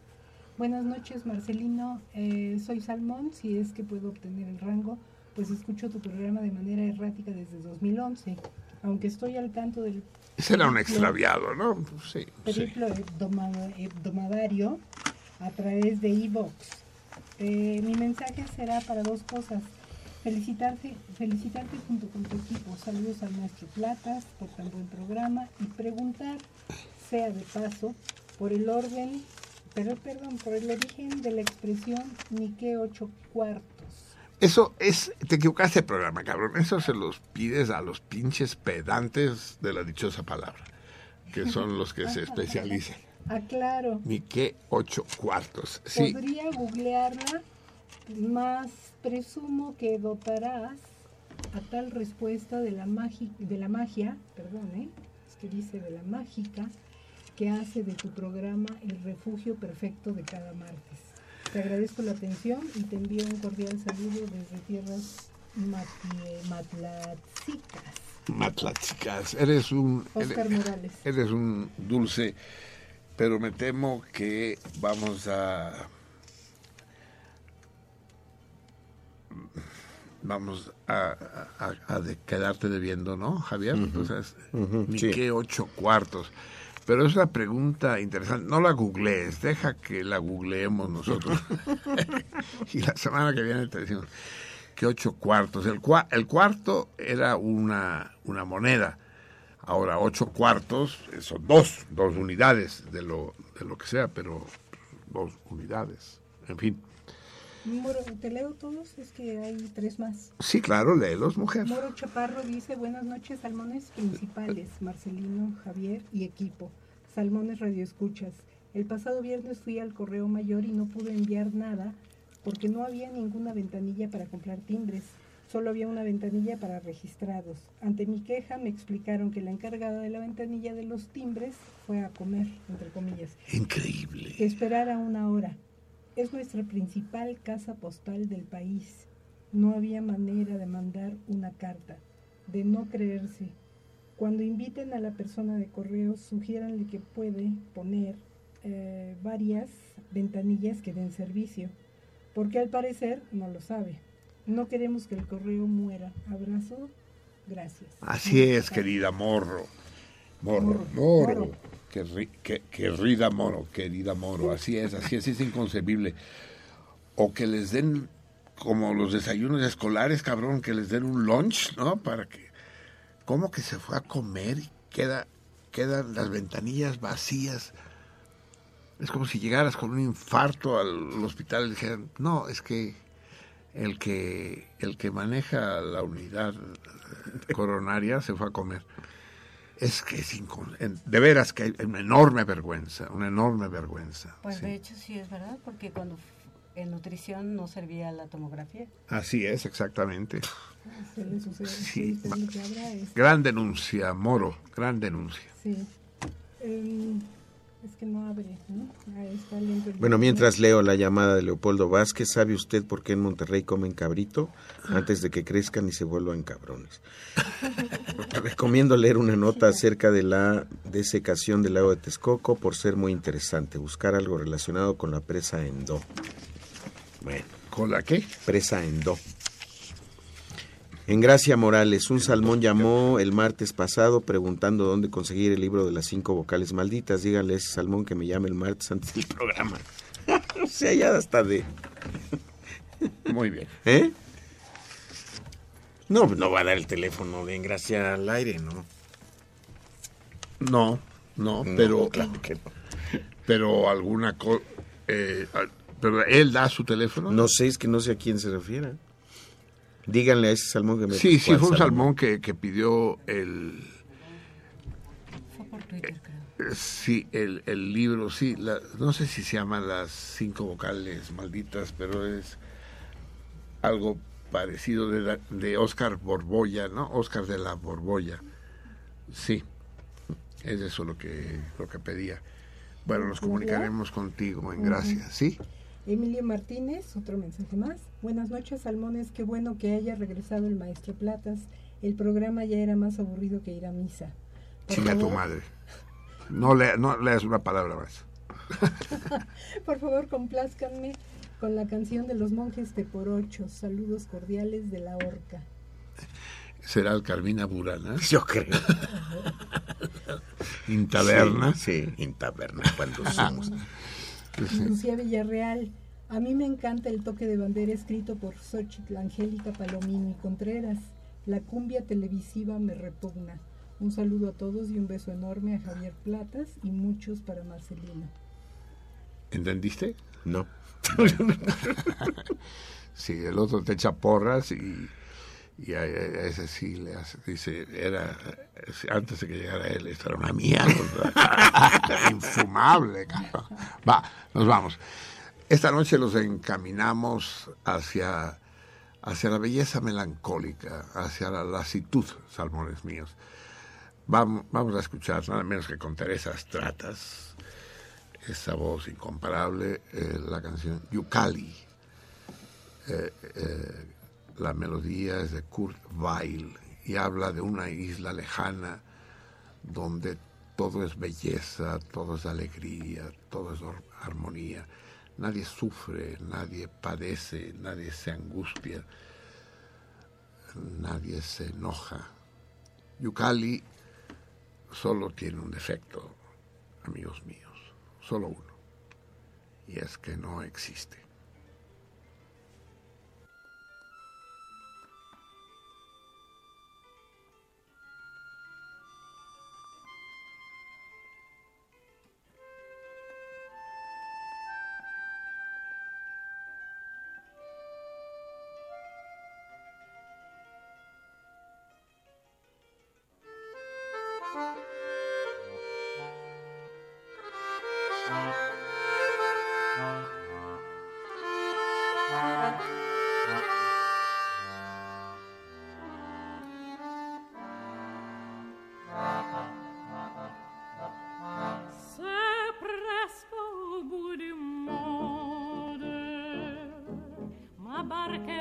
Buenas noches, Marcelino. Eh, soy Salmón. Si es que puedo obtener el rango, pues escucho tu programa de manera errática desde 2011. Aunque estoy al tanto del Ese era un extraviado, ¿no? Sí, sí. periplo hebdoma- hebdomadario a través de iVox. Eh, mi mensaje será para dos cosas. Felicitarte, felicitarte junto con tu equipo. Saludos al maestro Platas por tan buen programa y preguntar, sea de paso, por el orden, pero perdón, por el origen de la expresión ni que ocho cuartos. Eso es, te equivocaste de programa, cabrón. Eso se los pides a los pinches pedantes de la dichosa palabra, que son los que se especializan. Aclaro, Ni qué ocho cuartos. Sí, podría googlearla, más presumo que dotarás a tal respuesta de la, magi- de la magia, perdón, ¿eh? es que dice de la mágica, que hace de tu programa el refugio perfecto de cada martes. Te agradezco la atención y te envío un cordial saludo desde tierras matlatzicas. Matlachicas, eres un... Oscar eres- Morales. Eres un dulce, pero me temo que vamos a... Vamos a, a- a de quedarte debiendo, ¿no, Javier? O sea, es- ni sí. qué ocho cuartos. Pero es una pregunta interesante. No la googlees, deja que la googleemos nosotros. y la semana que viene te decimos que ocho cuartos. El, cua- el cuarto era una, una moneda. Ahora, ocho cuartos eh, son dos, dos unidades de lo, de lo que sea, pero dos unidades. En fin. Moro, ¿Te leo todos? Es que hay tres más. Sí, claro, léelos, mujer. Moro Chaparro dice, buenas noches, salmones principales, Marcelino, Javier y equipo. Salmones Radio Escuchas. El pasado viernes fui al correo mayor y no pude enviar nada porque no había ninguna ventanilla para comprar timbres. Solo había una ventanilla para registrados. Ante mi queja me explicaron que la encargada de la ventanilla de los timbres fue a comer, entre comillas, Increíble. que esperara una hora. Es nuestra principal casa postal del país. No había manera de mandar una carta, de no creerse. Cuando inviten a la persona de correos, sugiéranle que puede poner eh, varias ventanillas que den servicio, porque al parecer no lo sabe. No queremos que el correo muera. Abrazo. Gracias. Así es, querida Morro. Morro, Morro. Moro. Que, ri- que- querida Moro, querida Moro. Así es, así es, es inconcebible. O que les den, como los desayunos escolares, cabrón, que les den un lunch, ¿no? Para que. ¿Cómo que se fue a comer y queda, quedan las ventanillas vacías? Es como si llegaras con un infarto al hospital y dijeran, no, es que el que el que maneja la unidad coronaria se fue a comer. Es que es de veras que hay una enorme vergüenza, una enorme vergüenza. Pues de hecho sí es verdad, porque cuando en nutrición no servía la tomografía. Así es, exactamente. Sí. Gran denuncia, Moro, gran denuncia. Sí. Es que no abre, ¿no? bueno, mientras leo la llamada de Leopoldo Vázquez, ¿sabe usted por qué en Monterrey comen cabrito? Antes de que crezcan y se vuelvan cabrones. Recomiendo leer una nota acerca de la desecación del lago de Texcoco por ser muy interesante. Buscar algo relacionado con la presa Endo. Bueno. ¿Con la qué? Presa Endo. En Gracia Morales, un salmón llamó el martes pasado preguntando dónde conseguir el libro de las cinco vocales malditas. Díganle a ese salmón que me llame el martes antes del programa. o sea, ya hasta de... Muy bien. ¿Eh? No, no va a dar el teléfono de En Gracia al aire, ¿no? No, no, pero... Pero alguna cosa... Eh, pero él da su teléfono. No sé, es que no sé a quién se refiere. Díganle a ese salmón que me Sí, sí, fue un salmón, que, que, pidió el. Fue por Twitter, creo. Eh, sí, el, el libro, sí. no sé si se llaman las cinco vocales malditas, pero es algo parecido de, de Oscar Borbolla, ¿no? Oscar de la Borbolla. Sí, es eso lo que, lo que pedía. Bueno, nos comunicaremos contigo en gracias, ¿sí? Emilio Martínez, otro mensaje más. Buenas noches, Salmones. Qué bueno que haya regresado el maestro Platas. El programa ya era más aburrido que ir a misa. Chinga tu madre. No, no leas una palabra más. Por favor, complázcanme con la canción de los monjes de por ocho. Saludos cordiales de la horca. ¿Será el Carmina Burana? Yo creo. ¿Intaberna? Sí, Intaberna, cuando somos. Lucía Villarreal. A mí me encanta el toque de bandera escrito por Xochitl Angélica Palomini Contreras. La cumbia televisiva me repugna. Un saludo a todos y un beso enorme a Javier Platas y muchos para Marcelina. ¿Entendiste? No. sí, el otro te echa porras y, y a, ese sí le hace, dice, era, antes de que llegara él, esto era una mierda. Infumable, Va, nos vamos. Esta noche los encaminamos hacia, hacia la belleza melancólica, hacia la lasitud, salmones míos. Vamos, vamos a escuchar nada menos que con Teresa Stratas, esa voz incomparable, eh, la canción Yukali. Eh, eh, la melodía es de Kurt Weill y habla de una isla lejana donde todo es belleza, todo es alegría, todo es armonía. Nadie sufre, nadie padece, nadie se angustia, nadie se enoja. Yukali solo tiene un defecto, amigos míos, solo uno, y es que no existe. parque.